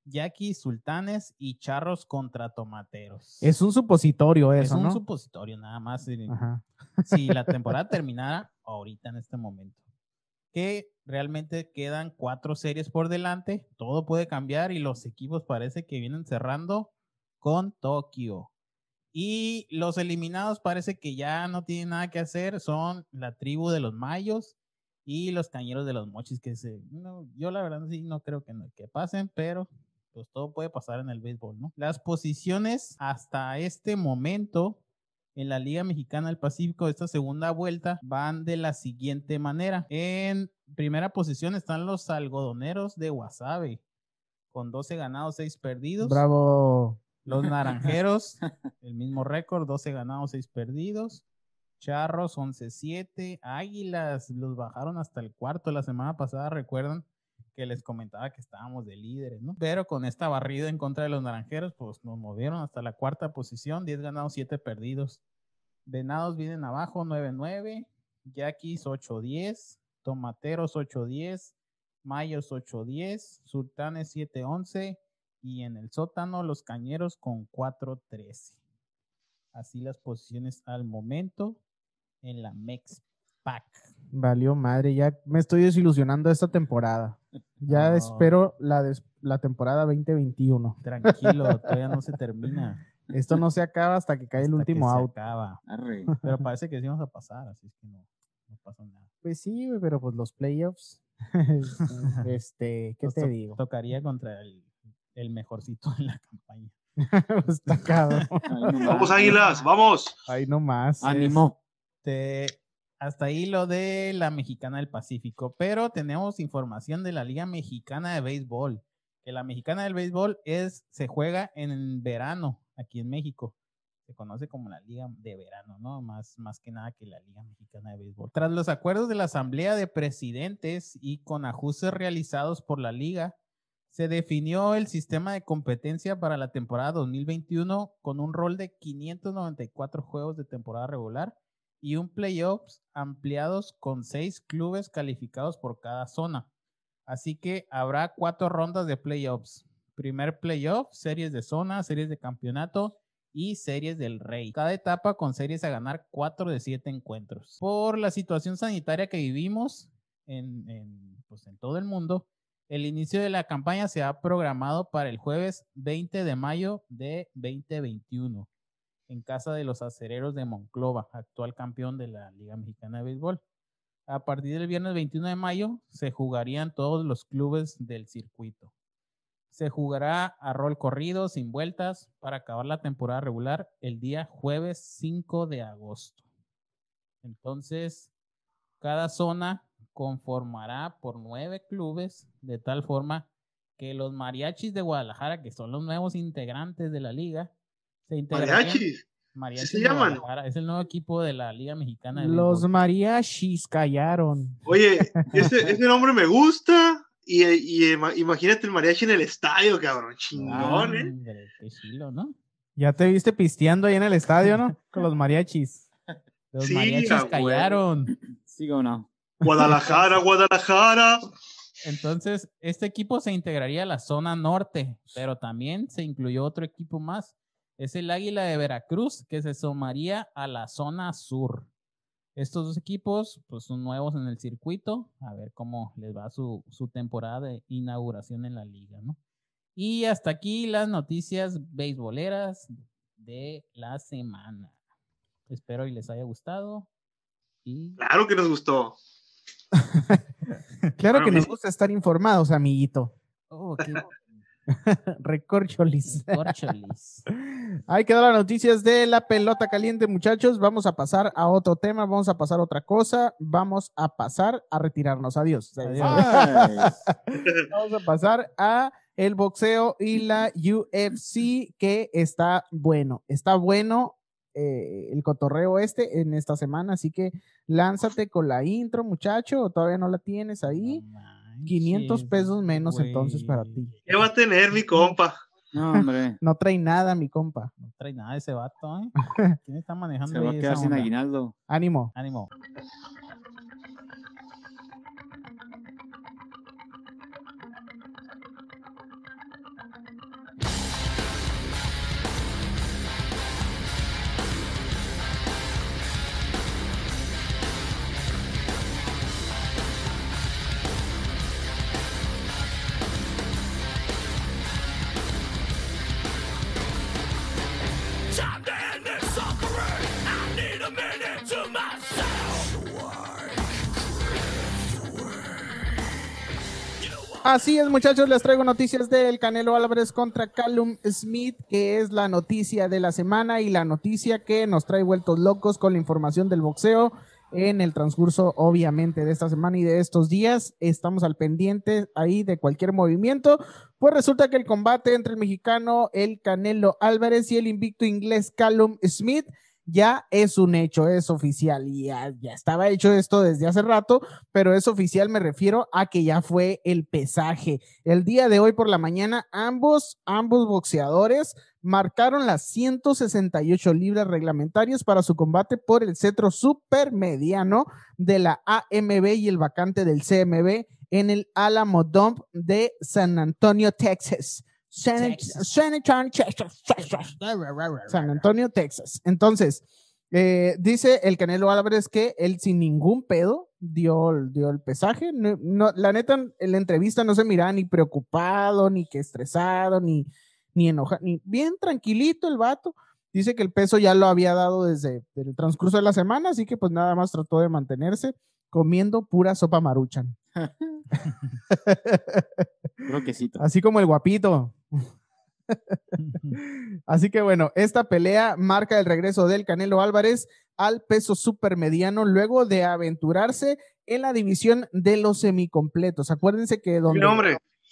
yaquis, sultanes y charros contra tomateros. Es un supositorio Es eso, un ¿no? supositorio nada más. Ajá. si la temporada terminara ahorita en este momento. Que realmente quedan cuatro series por delante, todo puede cambiar y los equipos parece que vienen cerrando con Tokio. Y los eliminados parece que ya no tienen nada que hacer, son la tribu de los mayos y los cañeros de los mochis, que se, no, yo la verdad sí no creo que, no- que pasen, pero pues todo puede pasar en el béisbol, ¿no? Las posiciones hasta este momento en la Liga Mexicana del Pacífico de esta segunda vuelta van de la siguiente manera. En primera posición están los algodoneros de Guasave, con 12 ganados, 6 perdidos. Bravo. Los naranjeros, el mismo récord, 12 ganados, 6 perdidos. Charros, 11-7. Águilas, los bajaron hasta el cuarto la semana pasada, recuerdan que les comentaba que estábamos de líderes, ¿no? Pero con esta barrida en contra de los naranjeros, pues nos movieron hasta la cuarta posición, 10 ganados, 7 perdidos. Venados vienen abajo, 9-9. Yaquis, 8-10. Tomateros, 8-10. Mayos, 8-10. Sultanes, 7-11. Y en el sótano, los cañeros con 4-13. Así las posiciones al momento en la Mex Pack. Valió madre, ya me estoy desilusionando esta temporada. Ya No. espero la, des- la temporada 2021. Tranquilo, todavía no se termina. Esto no se acaba hasta que cae el último que se out. acaba. Arre. Pero parece que sí vamos a pasar, así es que no, no pasa nada. Pues sí, güey, pero pues los playoffs. este, ¿qué Nos te to- digo? Tocaría contra el el mejorcito en la campaña. Está cabrón. Vamos, águilas, vamos. Ahí nomás. Ánimo. Este, hasta ahí lo de la Mexicana del Pacífico, pero tenemos información de la Liga Mexicana de Béisbol, que la Mexicana del Béisbol es, se juega en verano aquí en México. Se conoce como la Liga de Verano, ¿no? Más, más que nada que la Liga Mexicana de Béisbol. Tras los acuerdos de la Asamblea de Presidentes y con ajustes realizados por la Liga, se definió el sistema de competencia para la temporada 2021 con un rol de 594 juegos de temporada regular y un playoffs ampliados con seis clubes calificados por cada zona. Así que habrá cuatro rondas de playoffs. Primer playoff, series de zona, series de campeonato y series del rey. Cada etapa con series a ganar cuatro de siete encuentros. Por la situación sanitaria que vivimos en, pues, en todo el mundo, el inicio de la campaña se ha programado para el jueves 20 de mayo de 2021 en casa de los acereros de Monclova, actual campeón de la Liga Mexicana de Béisbol. A partir del viernes 21 de mayo se jugarían todos los clubes del circuito. Se jugará a rol corrido, sin vueltas, para acabar la temporada regular el día jueves 5 de agosto. Entonces, cada zona conformará por nueve clubes, de tal forma que los mariachis de Guadalajara, que son los nuevos integrantes de la liga, se. Mariachis. Se llaman? Es el nuevo equipo de la Liga Mexicana de Los Béisbol. mariachis callaron. Oye, ese, ese nombre me gusta. Y, y ima- imagínate el mariachi en el estadio, cabrón. Chingón, ¿eh? Hombre, qué chilo, ¿no? Ya te viste pisteando ahí en el estadio, ¿no? Con los mariachis. Los Sí, mariachis callaron. ¿Sí o no? Guadalajara, Guadalajara. Entonces, este equipo se integraría a la zona norte, pero también se incluyó otro equipo más. Es el Águila de Veracruz, que se sumaría a la zona sur. Estos dos equipos, pues, son nuevos en el circuito. A ver cómo les va su, su temporada de inauguración en la liga, ¿no? Y hasta aquí las noticias beisboleras de la semana. Espero y les haya gustado. Y Claro que nos gustó. Claro que nos gusta estar informados, amiguito. oh, qué Recorcholis. corcholis. Ahí quedó las noticias de la pelota caliente, muchachos. Vamos a pasar a otro tema, vamos a pasar a otra cosa. Vamos a pasar a retirarnos. Adiós. Vamos a pasar a el boxeo y la UFC que está bueno. Está bueno eh, el cotorreo este en esta semana, así que lánzate con la intro, muchacho. ¿O todavía no la tienes ahí? No 500 pesos menos entonces para ti. ¿Qué va a tener mi compa? no, hombre. No trae nada, mi compa. No trae nada ese vato, ¿eh? ¿Quién está manejando Se va a quedar sin aguinaldo. Ánimo. Ánimo. Así es, muchachos, les traigo noticias del Canelo Álvarez contra Callum Smith, que es la noticia de la semana y la noticia que nos trae vueltos locos con la información del boxeo en el transcurso, obviamente, de esta semana y de estos días. Estamos al pendiente ahí de cualquier movimiento. Pues resulta que el combate entre el mexicano, el Canelo Álvarez y el invicto inglés Callum Smith ya es un hecho, es oficial y ya, estaba hecho esto desde hace rato, pero es oficial, me refiero a que ya fue el pesaje. El día de hoy por la mañana, ambos, ambos boxeadores marcaron las 168 libras reglamentarias para su combate por el cetro supermediano de la AMB y el vacante del CMB en el Alamo Dome de San Antonio, Texas. San, Antonio, Texas, Texas. San Antonio, Texas. Entonces, eh, dice el Canelo Álvarez que él sin ningún pedo dio, dio el pesaje. No, no- la neta, en la entrevista no se miraba ni preocupado, ni que estresado, ni, ni enojado, ni bien tranquilito el vato. Dice que el peso ya lo había dado desde el transcurso de la semana, así que pues nada más trató de mantenerse comiendo pura sopa maruchan. Roquecito. Así como el guapito. Así que bueno, esta pelea marca el regreso del Canelo Álvarez al peso supermediano luego de aventurarse en la división de los semicompletos. Acuérdense que donde,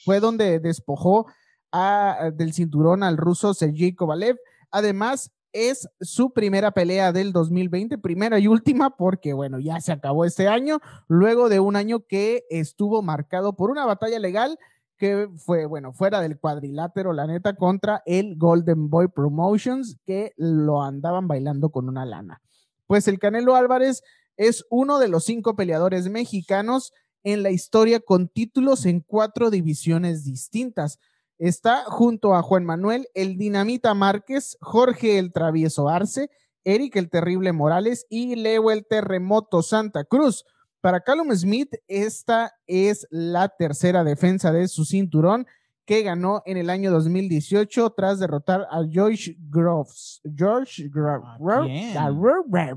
fue donde despojó a- del cinturón al ruso Sergey Kovalev. Además, es su primera pelea del 2020, primera y última, porque bueno, ya se acabó este año, luego de un año que estuvo marcado por una batalla legal que fue, bueno, fuera del cuadrilátero, la neta, contra el Golden Boy Promotions, que lo andaban bailando con una lana. Pues el Canelo Álvarez es uno de los cinco peleadores mexicanos en la historia con títulos en cuatro divisiones distintas. Está junto a Juan Manuel el Dinamita Márquez, Jorge el Travieso Arce, Eric el Terrible Morales y Leo el Terremoto Santa Cruz. Para Callum Smith, esta es la tercera defensa de su cinturón que ganó en el año 2018 tras derrotar a George Groves. George Gro- ¿A Gro- quién?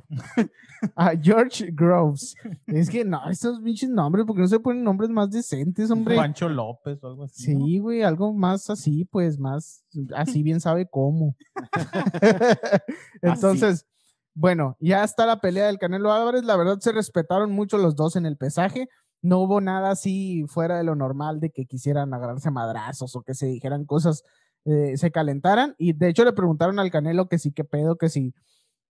a George Groves. Es que no, estos pinches nombres, porque no se ponen nombres más decentes, hombre. Pancho López o algo así. Sí, güey, algo más así, pues más, así bien sabe cómo. Entonces, bueno, ya está la pelea del Canelo Álvarez. La verdad se respetaron mucho los dos en el pesaje. No hubo nada así fuera de lo normal de que quisieran agarrarse a madrazos o que se dijeran cosas, eh, se calentaran. Y de hecho le preguntaron al Canelo que sí, qué pedo, que sí,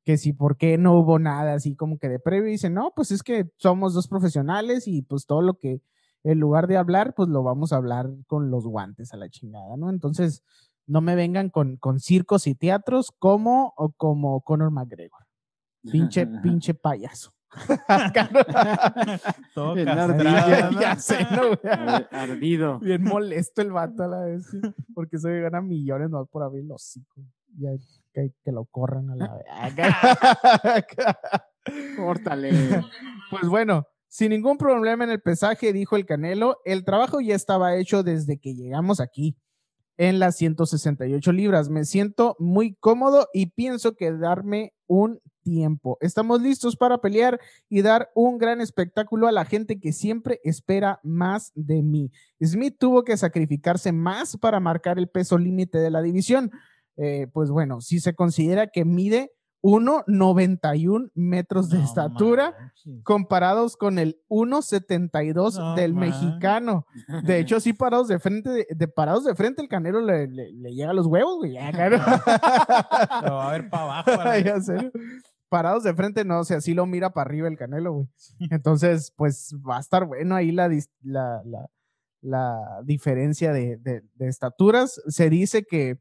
que sí, por qué no hubo nada así como que de previo. Y dice, no, pues es que somos dos profesionales y pues todo lo que en lugar de hablar, pues lo vamos a hablar con los guantes a la chingada, ¿no? Entonces, no me vengan con, con circos y teatros como, o como Conor McGregor. Pinche, pinche payaso. Todo. Bien molesto el vato a la vez, sí, porque se gana millones no por abrir los hocico. Ya que, que lo corran a la verga. Córtale. Pues bueno, sin ningún problema en el pesaje, dijo el Canelo, el trabajo ya estaba hecho desde que llegamos aquí, en las 168 libras. Me siento muy cómodo y pienso que darme un tiempo. Estamos listos para pelear y dar un gran espectáculo a la gente que siempre espera más de mí. Smith tuvo que sacrificarse más para marcar el peso límite de la división. Eh, pues bueno, si se considera que mide 1,91 metros de No estatura, manches. comparados con el 1.72 No del man. mexicano. De hecho, sí, parados de frente, de, de parados de frente, el canelo le, le- le llega a los huevos, güey. Ya, claro. Lo va a ver para abajo. Ya sé. Parados de frente, no, o sea, sí lo mira para arriba el canelo, güey. Entonces, pues va a estar bueno ahí la, la, la, la diferencia de, de- de estaturas. Se dice que,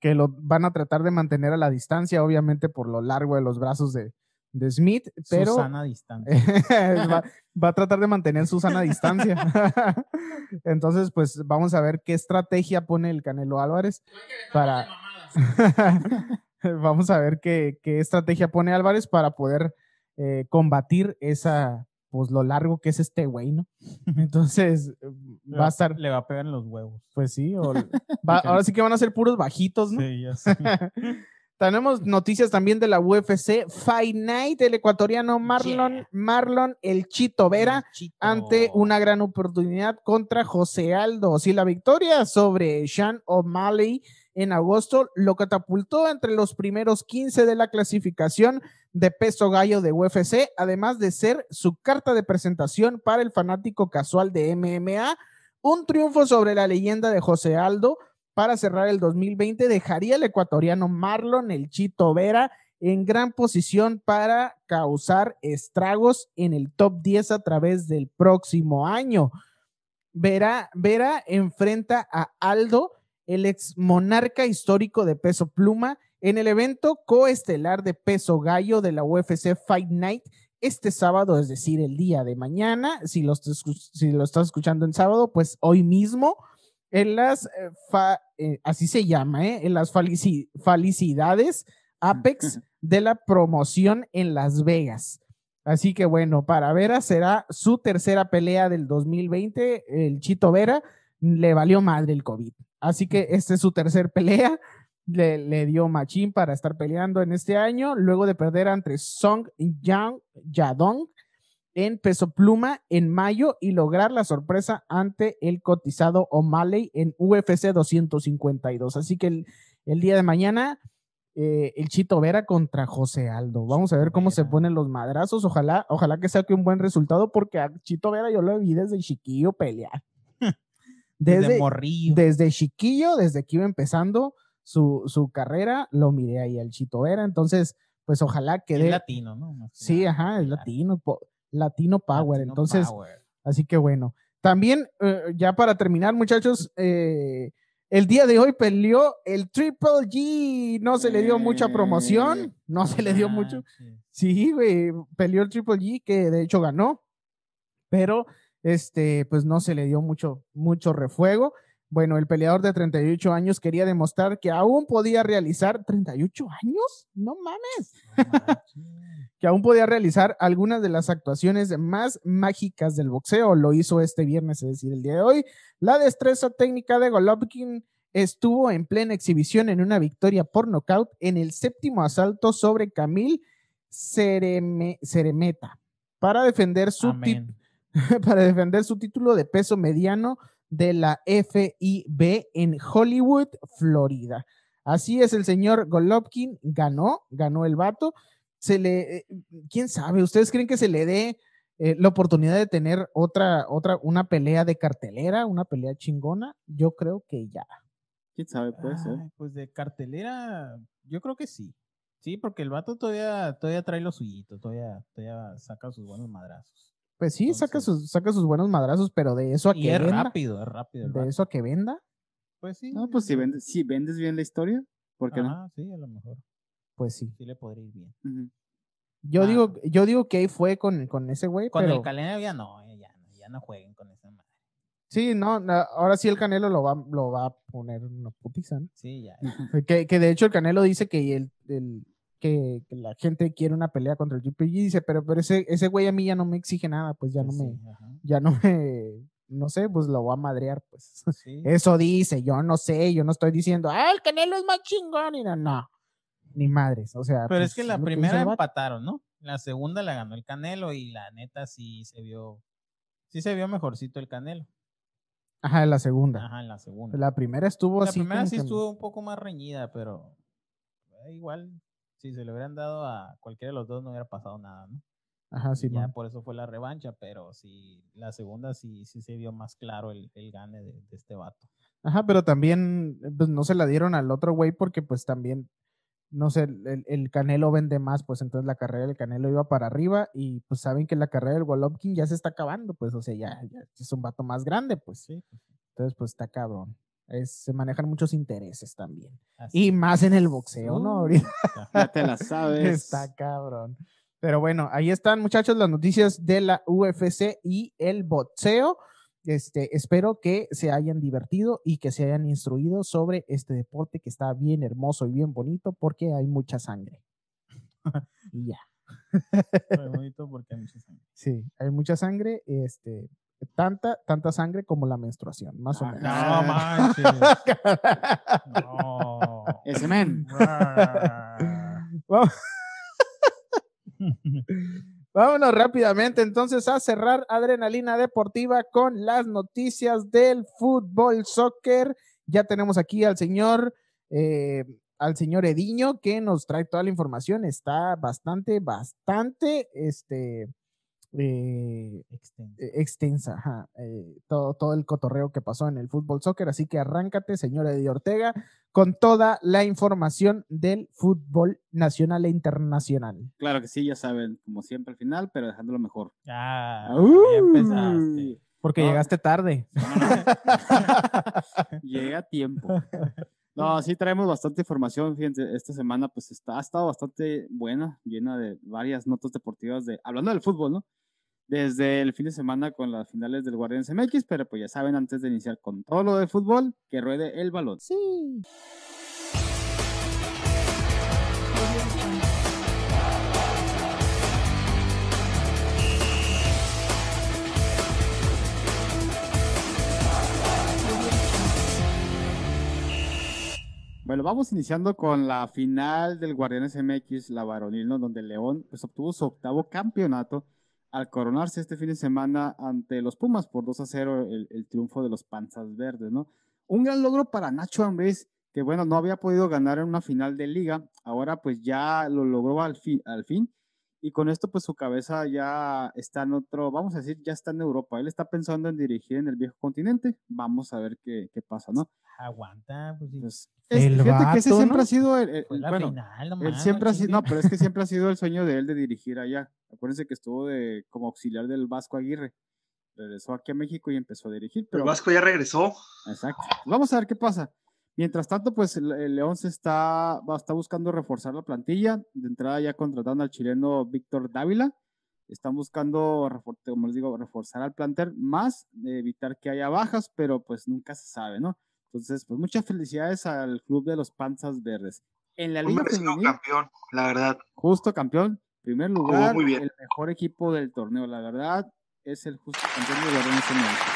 que lo van a tratar de mantener a la distancia, obviamente por lo largo de los brazos de, de Smith, pero Susana distancia. va, va a tratar de mantener su sana distancia. Entonces, pues vamos a ver qué estrategia pone el Canelo Álvarez para... vamos a ver qué, qué estrategia pone Álvarez para poder eh, combatir esa, pues lo largo que es este güey, ¿no? Entonces, Le va a estar, Le va a pegar en los huevos. pues sí, o- va- ahora sí que van a ser puros bajitos, ¿no? Sí, ya sé. Tenemos noticias también de la UFC. Fight Night, el ecuatoriano Marlon, Marlon El Chito Vera Chito. ante una gran oportunidad contra José Aldo. Si la victoria sobre Sean O'Malley en agosto lo catapultó entre los primeros 15 de la clasificación de peso gallo de UFC, además de ser su carta de presentación para el fanático casual de MMA. Un triunfo sobre la leyenda de José Aldo para cerrar el 2020 dejaría al ecuatoriano Marlon El Chito Vera en gran posición para causar estragos en el top 10 a través del próximo año. Vera, Vera enfrenta a Aldo, el ex monarca histórico de peso pluma, en el evento coestelar de peso gallo de la UFC Fight Night este sábado, es decir, el día de mañana. Si lo, si lo estás escuchando en sábado, pues hoy mismo en las, eh, fa- eh, así se llama, ¿eh? en las falici- felicidades Apex de la promoción en Las Vegas. Así que bueno, para Vera será su tercera pelea del 2020. El Chito Vera le valió madre el COVID. Así que esta es su tercer pelea. Le, le dio machín para estar peleando en este año, luego de perder entre Song Yang Yadong en peso pluma en mayo y lograr la sorpresa ante el cotizado O'Malley en UFC 252. Así que el, el día de mañana, eh, el Chito Vera contra José Aldo. Vamos a ver cómo se ponen los madrazos. Ojalá, ojalá que saque un buen resultado porque a Chito Vera yo lo vi desde chiquillo pelear. Desde, Desde, morrillo. desde chiquillo, desde que iba empezando su, su carrera, lo miré ahí al Chito Vera. Entonces, pues ojalá que Es latino, ¿no? Más Sí, ajá, es Claro. latino, latino power. Latino Entonces, power. así que bueno. También, eh, ya para terminar, muchachos, eh, el día de hoy peleó el Triple G. No se le dio mucha promoción, no se le dio mucho. Manches. Sí, güey, peleó el Triple G, que de hecho ganó, pero este, pues no se le dio mucho, mucho refuego. Bueno, el peleador de 38 años quería demostrar que aún podía realizar 38 años, no mames, que aún podía realizar algunas de las actuaciones más mágicas del boxeo. Lo hizo este viernes, es decir, el día de hoy. La destreza técnica de Golovkin estuvo en plena exhibición en una victoria por nocaut en el séptimo asalto sobre Camil Cereme- Ceremeta para defender su para defender su título de peso mediano de la FIB en Hollywood, Florida. Así es, el señor Golovkin ganó, ganó el vato. Se le, eh, quién sabe, ¿ustedes creen que se le dé eh, la oportunidad de tener otra, otra, una pelea de cartelera, una pelea chingona? Yo creo que ya. ¿Quién sabe? Puede ser. Pues de cartelera, yo creo que sí. Sí, porque el vato todavía, todavía trae los suyito, todavía, todavía saca sus buenos madrazos. Pues sí, saca, sus, saca sus buenos madrazos, pero de eso a Y que es venda, rápido, es rápido de eso a que venda, Pues sí. No, pues si vendes, si vendes bien la historia, ¿por qué no? Ajá, sí, a lo mejor. pues sí. Sí le podría ir bien. Yo Ah. digo, yo digo que ahí fue con, con ese güey, Con pero el Canelo ya no, eh, ya, no, ya no jueguen con esa madre. sí, no, no, ahora sí el Canelo lo va, lo va a poner una putiza, ¿no? Sí, ya. Que, que de hecho el Canelo dice que el, el- que, que la gente quiere una pelea contra el GPG, dice, pero, pero ese, ese güey a mí ya no me exige nada, pues ya no me, ajá. ya no me, no sé, pues lo va a madrear, pues. Sí. Eso dice, yo no sé, yo no estoy diciendo, ah, el Canelo es más chingón, y no, no, ni madres, o sea. Pero pues, es que la primera empataron, ¿no? La segunda la ganó el Canelo y la neta sí se vio, sí se vio mejorcito el Canelo. Ajá, la segunda. Ajá, en la segunda. La primera estuvo La así. primera como sí que- estuvo un poco más reñida, pero eh, igual si se le hubieran dado a cualquiera de los dos no hubiera pasado nada, ¿no? Ajá, sí, ya por eso fue la revancha, pero sí, la segunda sí, sí se vio más claro el, el gane de, de este vato. Ajá, pero también pues, no se la dieron al otro güey porque pues también, no sé, el, el Canelo vende más, pues entonces la carrera del Canelo iba para arriba y pues saben que la carrera del Golovkin ya se está acabando, pues o sea, ya, ya es un vato más grande, pues. Sí, pues, Entonces pues está cabrón. Es- se manejan muchos intereses también. así Y más en el boxeo, ¿no? Uh, Ahorita. Ya te la sabes. está cabrón. Pero bueno, ahí están muchachos las noticias de la UFC y el boxeo. Este, espero que se hayan divertido y que se hayan instruido sobre este deporte que está bien hermoso y bien bonito porque hay mucha sangre. y ya. Muy bonito porque hay mucha sangre. Sí, hay mucha sangre, este, tanta, tanta sangre como la menstruación, más o Ah, menos. No manches. No. Ese men. Vamos- Vámonos rápidamente entonces a cerrar Adrenalina Deportiva con las noticias del fútbol soccer. Ya tenemos aquí al señor, eh, al señor Ediño que nos trae toda la información. Está bastante, bastante, este, eh, eh, extensa, ajá, eh, todo, todo el cotorreo que pasó en el fútbol soccer. Así que arráncate, señor Eddie Ortega, con toda la información del fútbol nacional e internacional. Claro que sí, ya saben, como siempre al final, pero dejándolo mejor. Ya, Uh. ya empezaste. Porque No. llegaste tarde. Llega a tiempo. No, sí traemos bastante información, fíjense, esta semana pues está, ha estado bastante buena, llena de varias notas deportivas de, hablando del fútbol, ¿no? Desde el fin de semana con las finales del Guardianes MX, pero pues ya saben, antes de iniciar con todo lo de fútbol, que ruede el balón. Sí. Bueno, vamos iniciando con la final del Guardianes MX, la varonil, ¿no? donde León pues, obtuvo su octavo campeonato al coronarse este fin de semana ante los Pumas por 2 a 0 el, triunfo de los Panzas Verdes, ¿no? Un gran logro para Nacho Ambriz, que bueno, no había podido ganar en una final de liga, ahora pues ya lo logró al fin y con esto pues su cabeza ya está en otro, vamos a decir, ya está en Europa. Él está pensando en dirigir en el viejo continente. Vamos a ver qué, qué pasa, ¿no? Aguanta, pues sí. Pues, El es- fíjate que ese siempre ¿no? ha sido el, el- la bueno, final, no él siempre ha sido, no, pero es que siempre ha sido el sueño de él de dirigir allá. Acuérdense que estuvo de como auxiliar del Vasco Aguirre. Regresó aquí a México y empezó a dirigir. Pero Pero Vasco ya regresó. Exacto. Vamos a ver qué pasa. Mientras tanto, pues el, León se está, va- está buscando reforzar la plantilla. De entrada ya contrataron al chileno Víctor Dávila. Están buscando, como les digo, reforzar al plantel, más de evitar que haya bajas, pero pues nunca se sabe, ¿no? Entonces, pues muchas felicidades al club de los Panzas Verdes. En la Liga Femenil, campeón, la verdad. justo campeón, primer lugar, muy bien. el mejor equipo del torneo, la verdad, es el justo campeón de la.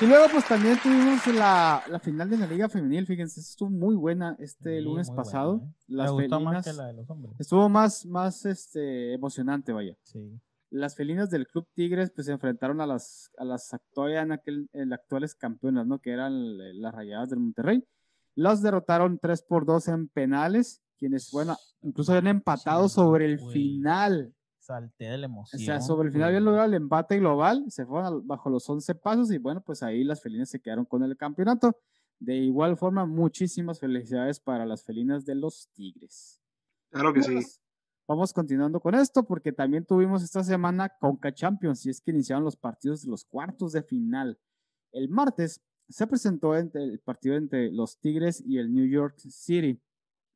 Y luego, pues también tuvimos la, la final de la Liga Femenil, fíjense, estuvo muy buena este Sí, lunes pasado. buena, ¿eh? Las Me gustó más que felinas- la de los hombres. Estuvo más, más este, emocionante, vaya. Sí. Las felinas del Club Tigres pues se enfrentaron a las, a las actuales, en aquel- en actuales campeonas, ¿no? Que eran eh, las Rayadas del Monterrey. Las derrotaron 3 por 2 en penales, quienes, bueno, incluso habían empatado Sí, sobre el güey. final. Salté de la O emoción. sea, sobre el final habían logrado el empate global, se fueron al- bajo los 11 pasos y bueno, pues ahí las felinas se quedaron con el campeonato. De igual forma, muchísimas felicidades para las felinas de los Tigres. Claro que sí. Vamos- Vamos continuando con esto porque también tuvimos esta semana Conca Champions y es que iniciaron los partidos de los cuartos de final. El martes se presentó entre el partido entre los Tigres y el New York City,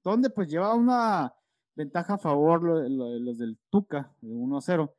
donde pues lleva una ventaja a favor lo- lo- los del Tuca de 1 a 0.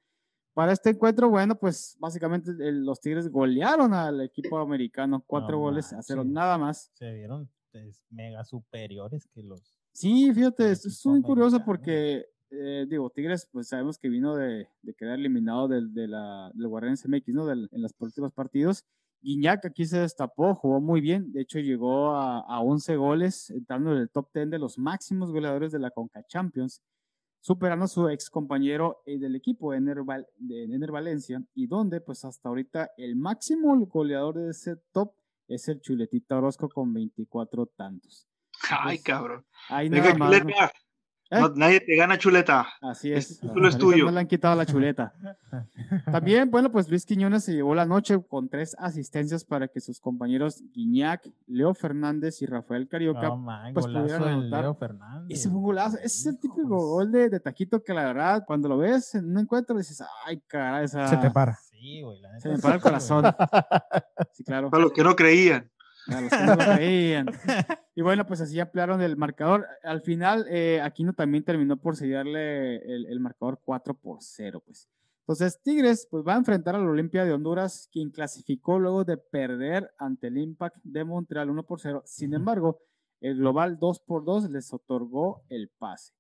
Para este encuentro, bueno, pues básicamente el- los Tigres golearon al equipo americano, cuatro No goles a cero, nada más. Se vieron pues, mega superiores que los. Sí, fíjate, es muy curioso porque, eh, digo, Tigres, pues sabemos que vino de, de quedar eliminado del, de la, del Guardianes MX, ¿no? Del- en los últimos partidos. Guiñac aquí se destapó, jugó muy bien, de hecho llegó a, a 11 goles, entrando en el top 10 de los máximos goleadores de la Conca Champions, superando a su ex compañero eh, del equipo, Ener, Val- de Ener Valencia, y donde, pues hasta ahorita, el máximo goleador de ese top es el Chuletita Orozco con 24 tantos. Ay, Pues, cabrón. Ahí nada más, ¿no? ¿Eh? No, nadie te gana, chuleta. Así es. Este título es tuyo. No le han quitado la chuleta. También, bueno, pues Luis Quiñones se llevó la noche con tres asistencias para que sus compañeros Guiñac, Leo Fernández y Rafael Carioca. Man, pues, del anotar. Leo Fernández. ese fue un golazo. Ese es el típico gol de, de taquito que la verdad, cuando lo ves en un encuentro, dices, ay, caray, esa... Se te para. Sí, güey. la Se neta me para el corazón. Sí, claro. Para los que no creían. A los que no lo creían. Y bueno, pues así ampliaron el marcador. Al final, eh, Aquino también terminó por sellarle el, el marcador 4 por 0, pues. Entonces, Tigres pues va a enfrentar al Olimpia de Honduras, quien clasificó luego de perder ante el Impact de Montreal 1 por 0. Sin embargo, el global 2 por 2 les otorgó el pase.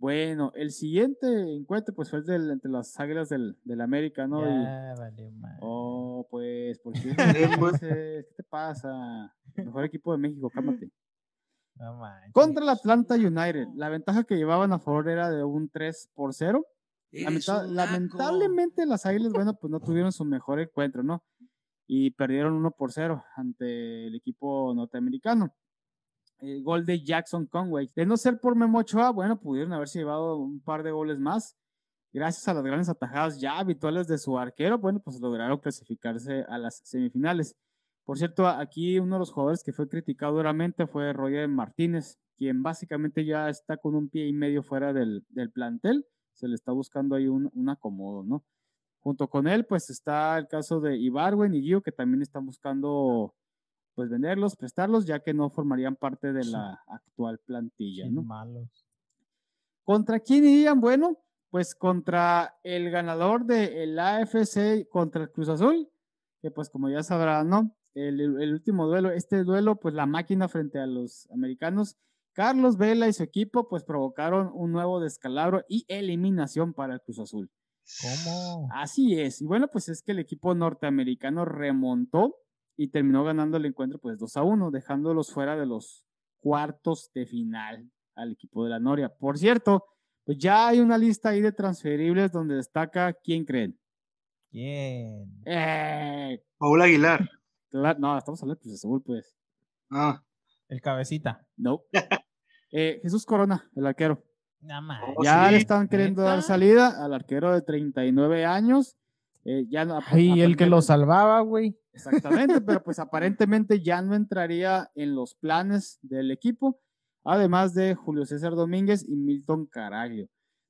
Bueno, el siguiente encuentro pues fue el del- entre las Águilas del, del América, ¿no? Y- Ya, vale, man. Oh, pues, ¿por qué? Pues. ¿Qué te pasa? Mejor equipo de México, cálmate. No manches. Contra el Atlanta United, la ventaja que llevaban a favor era de un 3 por 0. Lamenta- lamentablemente las Águilas, bueno, pues no tuvieron su mejor encuentro, ¿no? Y perdieron 1 por 0 ante el equipo norteamericano. El gol de Jackson Conway. De no ser por Memo Ochoa, bueno, pudieron haberse llevado un par de goles más. Gracias a las grandes atajadas ya habituales de su arquero, bueno, pues lograron clasificarse a las semifinales. Por cierto, aquí uno de los jugadores que fue criticado duramente fue Roger Martínez, quien básicamente ya está con un pie y medio fuera del, del plantel. Se le está buscando ahí un, un acomodo, ¿no? Junto con él, pues está el caso de Ibarwen y Gio, que también están buscando pues venderlos, prestarlos, ya que no formarían parte de la actual plantilla, ¿no? malos. ¿Contra quién irían? Bueno, pues contra el ganador del AFC contra el Cruz Azul, que pues como ya sabrán, ¿no? El, el último duelo, este duelo, pues la máquina frente a los americanos, Carlos Vela y su equipo, pues provocaron un nuevo descalabro y eliminación para el Cruz Azul. ¿Cómo? Así es. Y bueno, pues es que el equipo norteamericano remontó y terminó ganando el encuentro pues 2 a 1, dejándolos fuera de los cuartos de final al equipo de la Noria. Por cierto, Pues ya hay una lista ahí de transferibles donde destaca quién creen. ¿Quién? Eh, Paul Aguilar. cla- no, estamos hablando de Cruz pues. Ah, El cabecita. No. Eh, Jesús Corona, el arquero. Nada más. Oh, ya sí, le están queriendo dar salida al arquero de 39 años. Eh, ya no, Y el que lo salvaba, güey. Exactamente, pero pues aparentemente ya no entraría en los planes del equipo, además de Julio César Domínguez y Milton Caraglio.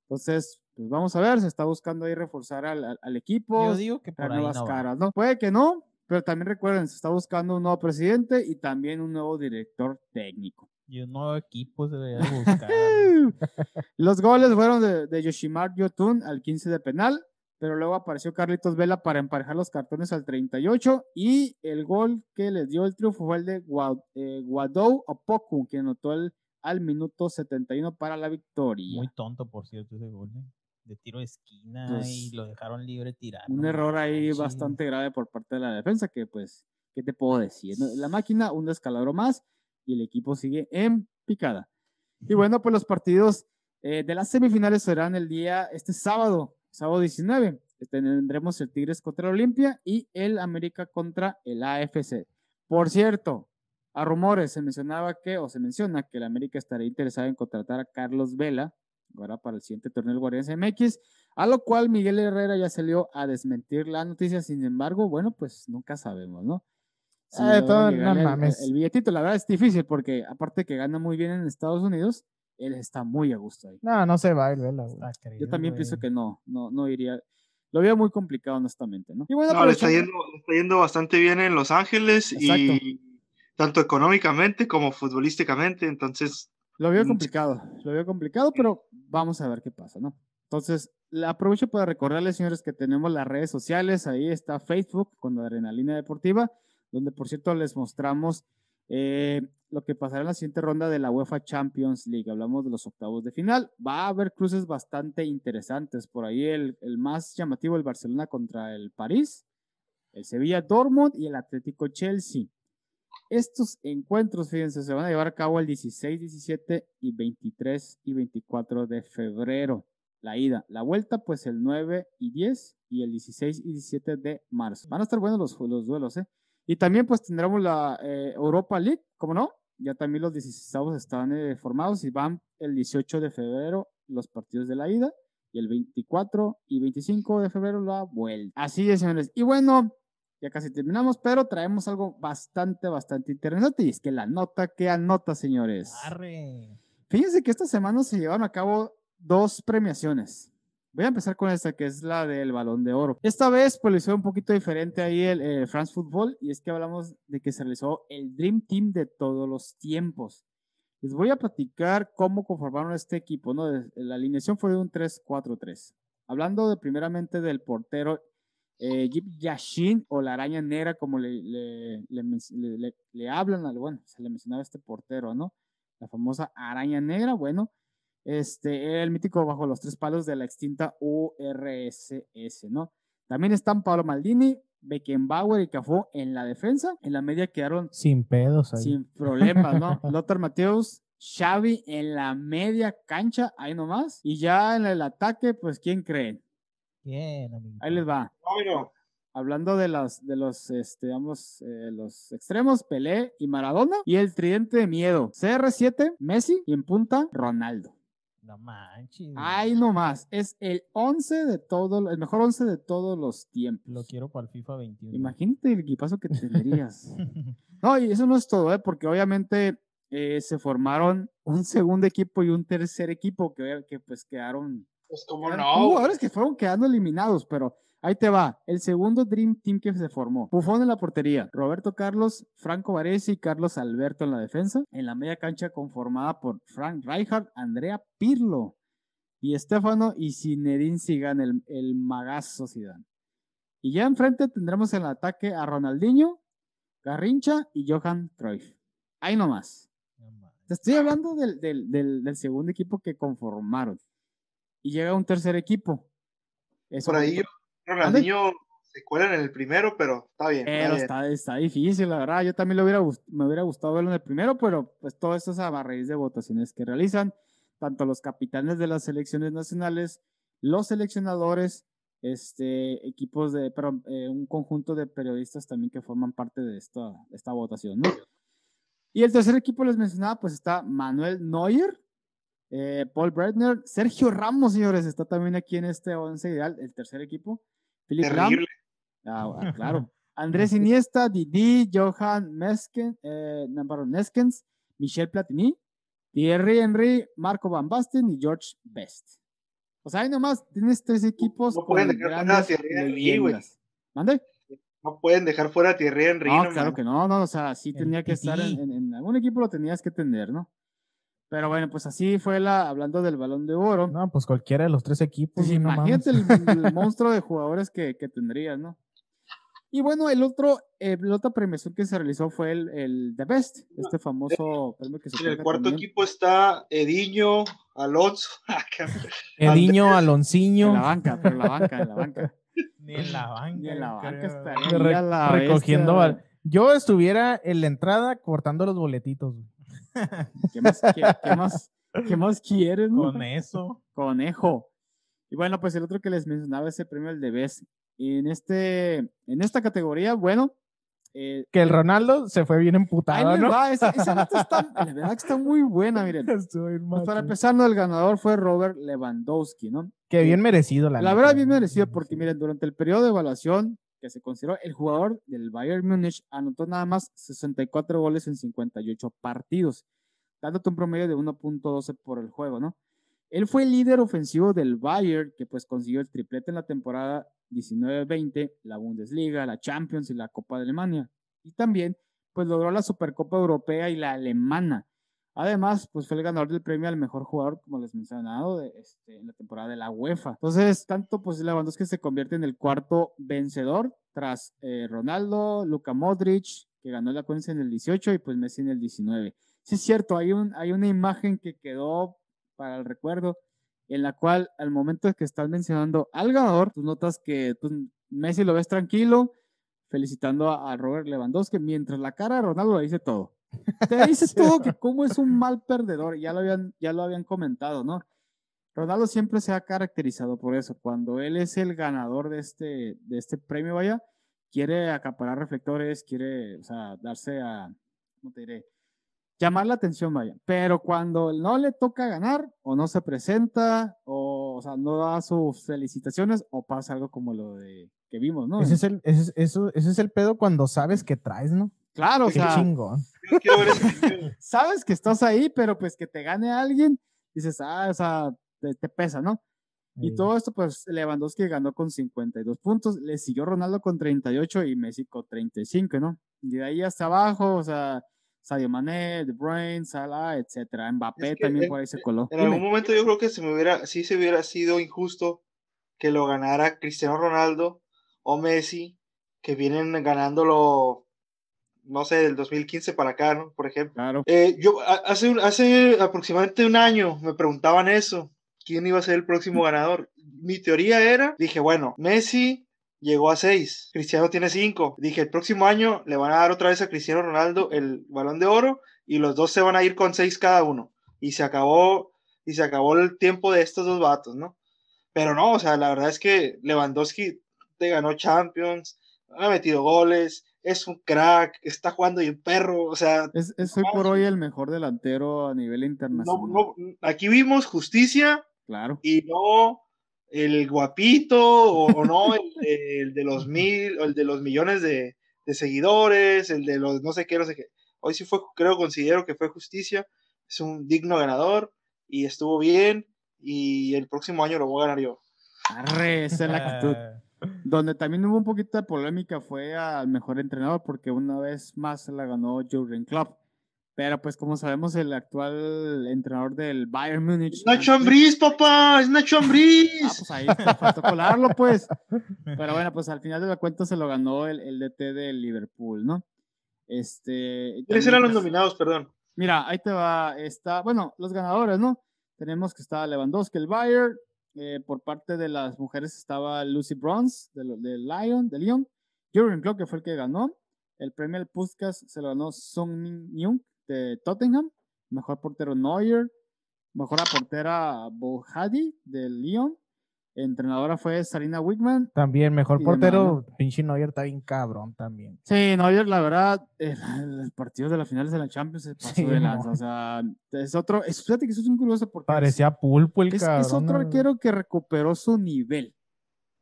Entonces, pues vamos a ver, se está buscando ahí reforzar al, equipo, Yo digo que por traer ahí nuevas no caras, ¿no? Puede que no, pero también recuerden, se está buscando un nuevo presidente y también un nuevo director técnico. Y un nuevo equipo se debería de buscar. Los goles fueron de, de Yoshimar Yotun al 15 de penal, pero luego apareció Carlitos Vela para emparejar los cartones al 38 y el gol que les dio el triunfo fue el de eh, Guadou Opoku, que anotó el, al minuto 71 para la victoria. Muy tonto, por cierto, ese gol. ¿eh? De tiro de esquina Pues, y lo dejaron libre tirando. Un error ahí bastante grave por parte de la defensa, que pues, ¿qué te puedo decir? La máquina, un descalabro más y el equipo sigue en picada. Y bueno, pues los partidos eh, de las semifinales serán el día, este sábado, sábado 19. Tendremos el Tigres contra el Olimpia y el América contra el AFC. Por cierto, a rumores se mencionaba que, o se menciona que el América estaría interesado en contratar a Carlos Vela, ahora para el siguiente torneo del Guardianes MX, a lo cual Miguel Herrera ya salió a desmentir la noticia. Sin embargo, bueno, pues nunca sabemos, ¿no? Si logra todo- no llegarle el- mames. el billetito, la verdad es difícil porque aparte que gana muy bien en Estados Unidos, él está muy a gusto ahí. No, no se va Vela, güey. Está Yo también güey. pienso que no, no, no iría. Lo veo muy complicado, honestamente, ¿no? Y bueno, no, le está, yendo, le está yendo bastante bien en Los Ángeles Exacto. y tanto económicamente como futbolísticamente, entonces Lo veo Mm. complicado, lo veo complicado, pero vamos a ver qué pasa, ¿no? Entonces, aprovecho para recordarles, señores, que tenemos las redes sociales. Ahí está Facebook con Adrenalina Deportiva, donde por cierto les mostramos eh, lo que pasará en la siguiente ronda de la UEFA Champions League. Hablamos de los octavos de final. Va a haber cruces bastante interesantes. Por ahí el, más llamativo, el Barcelona contra el París, el Sevilla Dortmund y el Atlético Chelsea. Estos encuentros, fíjense, se van a llevar a cabo el 16, 17 y 23 y 24 de febrero. La ida. La vuelta, pues el 9 y 10 y el 16 y 17 de marzo. Van a estar buenos los, los duelos, ¿eh? Y también, pues tendremos la eh, Europa League, ¿cómo no? Ya también los 16 están eh, formados y van el 18 de febrero los partidos de la ida y el 24 y 25 de febrero la vuelta. Así es, señores. Y bueno, ya casi terminamos, pero traemos algo bastante, bastante interesante. Y es que la nota que anota, señores. Arre. Fíjense que esta semana se llevaron a cabo dos premiaciones. Voy a empezar con esta, que es la del Balón de Oro. Esta vez, pues lo hizo un poquito diferente ahí el, eh, France Football, y es que hablamos de que se realizó el Dream Team de todos los tiempos. Les voy a platicar cómo conformaron este equipo, ¿no? La alineación fue de un 3-4-3. Hablando de, primeramente del portero eh, Jip Yashin o la araña negra, como le, le- le- le hablan, al, bueno, se le mencionaba a este portero, ¿no? La famosa araña negra, bueno, este, era el mítico bajo los tres palos de la extinta URSS, ¿no? También están Pablo Maldini, Beckenbauer y Cafú en la defensa. En la media quedaron Sin pedos ahí. sin problemas, ¿no? Lothar Mateus, Xavi en la media cancha, ahí nomás. Y ya en el ataque, pues, ¿quién creen? Bien, amigo. Ahí les va. bueno, Hablando de los, de los, este, digamos, eh, los extremos, Pelé y Maradona. Y el tridente de miedo, CR7, Messi y en punta, Ronaldo. No manches. Ahí nomás. Es el 11 de todo, el mejor 11 de todos los tiempos. Lo quiero para el FIFA 21. Imagínate el equipazo que tendrías. No, y eso no es todo, ¿eh? porque obviamente eh, se formaron un segundo equipo y un tercer equipo que, que pues quedaron. pues como no, Jugadores que fueron quedando eliminados, pero ahí te va. El segundo Dream Team que se formó. Buffon en la portería, Roberto Carlos, Franco Varese y Carlos Alberto en la defensa. En la media cancha conformada por Frank Rijkaard, Andrea Pirlo y Estefano y Zinedine Zidane, el, el magazo Zidane. Y ya enfrente tendremos en el ataque a Ronaldinho, Garrincha y Johan Cruyff. Ahí nomás. Te estoy hablando del, del- del- del segundo equipo que conformaron. Y llega un tercer equipo. Eso por ahí Ronaldinho se cuela en el primero, pero está bien. está Pero bien. está, difícil, la verdad. Yo también lo hubiera, me hubiera gustado verlo en el primero, pero pues todo esto es a raíz de votaciones que realizan. tanto los capitanes de las selecciones nacionales, los seleccionadores, este, equipos de, pero, eh, un conjunto de periodistas también que forman parte de esta, esta votación, ¿no? Y el tercer equipo les mencionaba, pues está Manuel Neuer, eh, Paul Bredner, Sergio Ramos, señores, está también aquí en este once ideal, el tercer equipo. Philip Terrible. Ah, ah, claro. Andrés Iniesta, Didi, Johan Mesken, eh, Neskens, Michel Platini, Thierry Henry, Marco Van Basten y George Best. O sea, ahí nomás tienes tres equipos No con pueden dejar fuera a grandes Thierry Henry, güey. ¿Mande? No pueden dejar fuera a Thierry Henry. No, no claro que no, no, o sea, sí tenía que estar en, tití. en- en algún equipo lo tenías que tener, ¿no? Pero bueno, pues así fue la, hablando del balón de oro. No, pues cualquiera de los tres equipos. Pues güey, no imagínate el, el monstruo de jugadores que, que tendrías, ¿no? Y bueno, el otro, eh, la otra premiación que se realizó fue el, el The Best, este famoso premio que se En el cuarto también equipo está Ediño, Alonso. Ah, Ediño, en Alonciño. la banca, pero en la banca, en la banca. Ni en la banca. Ni en la banca estaría Re- recogiendo bestia. Yo estuviera en la entrada cortando los boletitos. ¿Qué más, qué, qué más, qué más quieres, no? Con eso. Conejo. Y bueno, pues el otro que les mencionaba, ese premio, el de Best. En, este, en esta categoría, bueno, eh, Que el Ronaldo se fue bien emputado, ¿no? va, esa, esa nota está, la verdad que está muy buena, miren. Pues para empezar, no, el ganador fue Robert Lewandowski, ¿no? Que bien merecido, la La neta, verdad, bien merecido, porque miren, durante el periodo de evaluación que se consideró, el jugador del Bayern Múnich anotó nada más 64 goles en 58 partidos, dándote un promedio de 1.12 por el juego, ¿no? Él fue el líder ofensivo del Bayern, que pues consiguió el triplete en la temporada 19-20, la Bundesliga, la Champions y la Copa de Alemania. Y también, pues logró la Supercopa Europea y la Alemana. Además, pues fue el ganador del premio al mejor jugador, como les mencionado, de, este, en la temporada de la UEFA. Entonces, tanto pues Lewandowski se convierte en el cuarto vencedor tras eh, Ronaldo, Luka Modric, que ganó la Conference en el 18 y pues Messi en el 19. Sí es cierto, hay, un, hay una imagen que quedó para el recuerdo en la cual al momento de que estás mencionando al ganador, tú notas que pues, Messi lo ves tranquilo, felicitando a, a Robert Lewandowski, mientras la cara de Ronaldo le dice todo. Te dice todo que cómo es un mal perdedor, ya lo habían, ya lo habían comentado, ¿no? Ronaldo siempre se ha caracterizado por eso. Cuando él es el ganador de este, de este premio, vaya, quiere acaparar reflectores, quiere, o sea, darse a, ¿cómo te diré? Llamar la atención, vaya. Pero cuando no le toca ganar, o no se presenta, o, o sea, no da sus felicitaciones, o pasa algo como lo de que vimos, ¿no? Ese es, el, ese, es, eso, ese es el pedo cuando sabes que traes, ¿no? Claro, o Qué sea, chingón. Yo quiero ver ese video. sabes que estás ahí, pero pues que te gane alguien, dices, ah, o sea, te, te pesa, ¿no? Y Sí. todo esto, pues Lewandowski ganó con 52 puntos, le siguió Ronaldo con 38 y Messi con 35, ¿no? Y de ahí hasta abajo, o sea, Sadio Mané, De Bruyne, Salah, etcétera. Mbappé Es que también en- por ahí se coló. En Dime. algún momento yo creo que se me hubiera, sí se hubiera sido injusto que lo ganara Cristiano Ronaldo o Messi, que vienen ganándolo, no sé, del 2015 para acá, ¿no? Por ejemplo. Claro. Eh, yo hace, un- hace aproximadamente un año me preguntaban eso, quién iba a ser el próximo ganador. Mi teoría era, dije, bueno, Messi llegó a 6, Cristiano tiene 5. Dije, el próximo año le van a dar otra vez a Cristiano Ronaldo el balón de oro y los dos se van a ir con 6 cada uno. Y se acabó, y se acabó el tiempo de estos dos vatos, ¿no? Pero no, o sea, la verdad es que Lewandowski te ganó Champions, ha metido goles, es un crack, está jugando y un perro, o sea, Es, es hoy por hoy el mejor delantero a nivel internacional. no, aquí vimos justicia Claro. y no el guapito o, o no el, de- el de los mil o el de los millones de, de seguidores, el de los no sé qué, no sé qué. Hoy sí fue, creo, considero que fue justicia, es un digno ganador y estuvo bien y el próximo año lo voy a ganar yo. Arre, esa es la actitud. Donde también hubo un poquito de polémica fue al mejor entrenador, porque una vez más se la ganó Jurgen Klopp. Pero pues como sabemos, el actual entrenador del Bayern Múnich... Nacho Ambriz, papá, es Nacho Ah, Ambriz. pues ahí te faltó colarlo, pues. Pero bueno, pues al final de la cuenta se lo ganó el, el DT del Liverpool, ¿no? Este... ¿Quiénes eran los pues, nominados, perdón? Mira, ahí te va, está, bueno, los ganadores, ¿no? Tenemos que está Lewandowski, el Bayern, eh, por parte de las mujeres estaba Lucy Bronze, de, de Lyon, de Lyon, Jurgen Klopp, que fue el que ganó, el premio al Puskas se lo ganó Song Min Young, de Tottenham, mejor portero Neuer, Mejor portera Bohadi del Lyon. Entrenadora fue Sarina Wigman. También, mejor portero, pinche Neuer está bien cabrón también. Sí, Neuer, la verdad, el, el partido de las finales de la Champions se pasó Sí, de no. lanza. O sea, es otro. Es, fíjate que eso es un curioso porque es- Parecía pulpo el es, cabrón. es otro arquero que recuperó su nivel.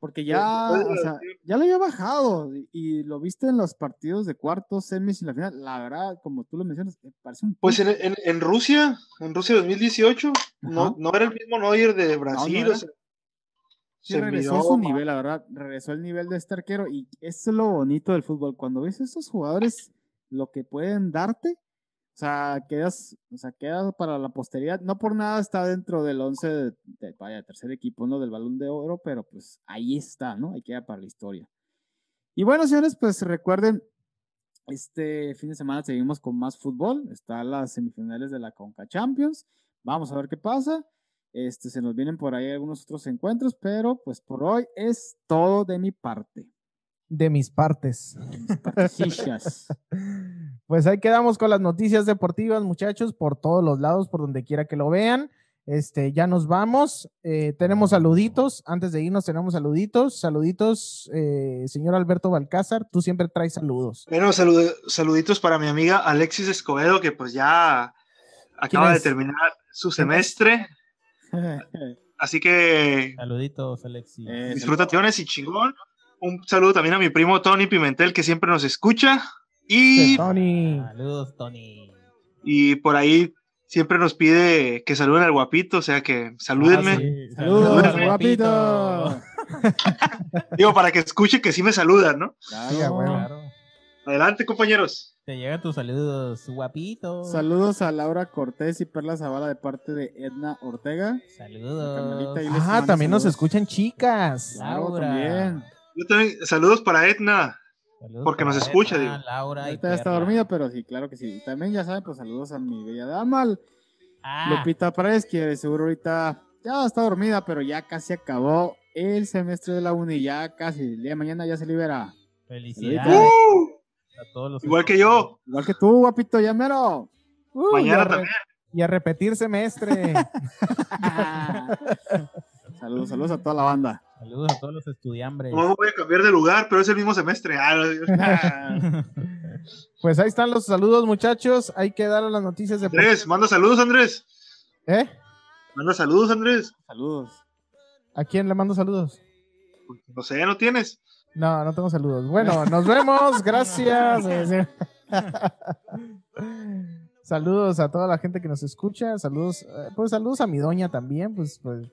Porque ya, o sea, ya lo había bajado y, lo viste en los partidos de cuartos, semis y la final. La verdad, como tú lo mencionas, me parece un Pues en, en, en Rusia, en Rusia 2018, no, Ajá. no era el mismo Neuer de Brasil. o sea, Sí, se regresó miró a su nivel, la verdad, regresó al nivel de este arquero y eso es lo bonito del fútbol. Cuando ves a estos jugadores lo que pueden darte, o sea, quedas, o sea, queda para la posteridad. No por nada está dentro del 11 de, de- vaya, tercer equipo, ¿no? Del balón de oro, pero pues ahí está, ¿no? Ahí queda para la historia. Y bueno, señores, pues recuerden, este fin de semana seguimos con más fútbol. Están las semifinales de la Conca Champions. Vamos a ver qué pasa. Este, se nos vienen por ahí algunos otros encuentros, pero pues por hoy es todo de mi parte. De mis partes. de mis partecillas. Pues ahí quedamos con las noticias deportivas, muchachos, por todos los lados, por donde quiera que lo vean. Este, ya nos vamos. Eh, tenemos saluditos. Antes de irnos, tenemos saluditos. Saluditos, eh, señor Alberto Balcázar. Tú siempre traes saludos. Bueno, salud- saluditos para mi amiga Alexis Escobedo, que pues ya acaba de terminar su semestre. Así que Saluditos, Alexi. Eh, disfruta y chingón. Un saludo también a mi primo Tony Pimentel, que siempre nos escucha. Y, Tony. Saludos, Tony. y por ahí siempre nos pide que saluden al guapito, o sea que salúdenme. Ah, sí. Saludos, Saludos, guapito. Digo, para que escuche que sí me saludan, ¿no? Claro. Adelante, compañeros. Te llegan tus saludos, guapito. Saludos a Laura Cortés y Perla Zavala de parte de Edna Ortega. Saludos. Ah, también nos escuchan chicas. Laura. también. Yo también, saludos para Edna. Saludos porque nos escucha, digo. Laura y Ahorita ya está Perla. dormida, pero sí, claro que sí. Y también ya saben, pues saludos a mi bella dama, Ah, Lupita Pérez, que seguro ahorita ya está dormida, pero ya casi acabó el semestre de la uni, ya casi. El día de mañana ya se libera. felicidades ¡Uh! A todos los Igual que yo. Igual que tú, guapito, ya mero. Uh, y, Mañana a re- también. y a repetir semestre. saludos, saludos a toda la banda. Saludos a todos los estudiambres. No voy a cambiar de lugar, pero es el mismo semestre. Ah, pues ahí están los saludos, muchachos. Hay que dar las noticias de. Andrés, manda saludos, Andrés. ¿Eh? Manda saludos, Andrés. Saludos. ¿A quién le mando saludos? No sé, no tienes. No, no tengo saludos. Bueno, nos vemos. Gracias. saludos a toda la gente que nos escucha. Saludos, eh, pues saludos a mi doña también, pues, pues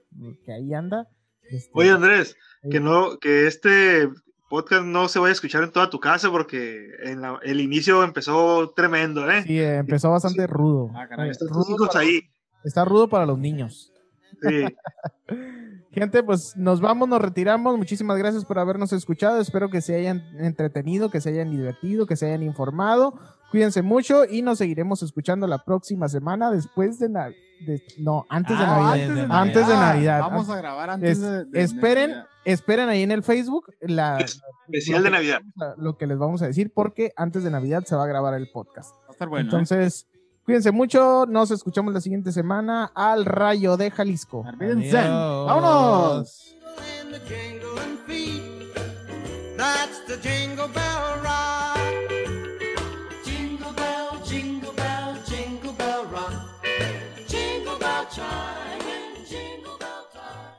que ahí anda. Este, Oye, Andrés, que no, que este podcast no se vaya a escuchar en toda tu casa porque en la- el inicio empezó tremendo, ¿eh? sí, empezó bastante rudo. Ah, caray. Rudo para- ahí. Está rudo para los niños. Sí. Gente, pues nos vamos, nos retiramos. Muchísimas gracias por habernos escuchado. Espero que se hayan entretenido, que se hayan divertido, que se hayan informado. Cuídense mucho y nos seguiremos escuchando la próxima semana después de, na- de- no, antes de Ah, Navidad. antes de Antes de Navidad. Navidad. Vamos a grabar antes Es- de, de- esperen, Navidad. esperen ahí en el Facebook la, Especial lo de que- Navidad. lo que les vamos a decir porque antes de Navidad se va a grabar el podcast. Va a estar bueno. ¿eh? Cuídense mucho, nos escuchamos la siguiente semana al Rayo de Jalisco. ¡Vámonos!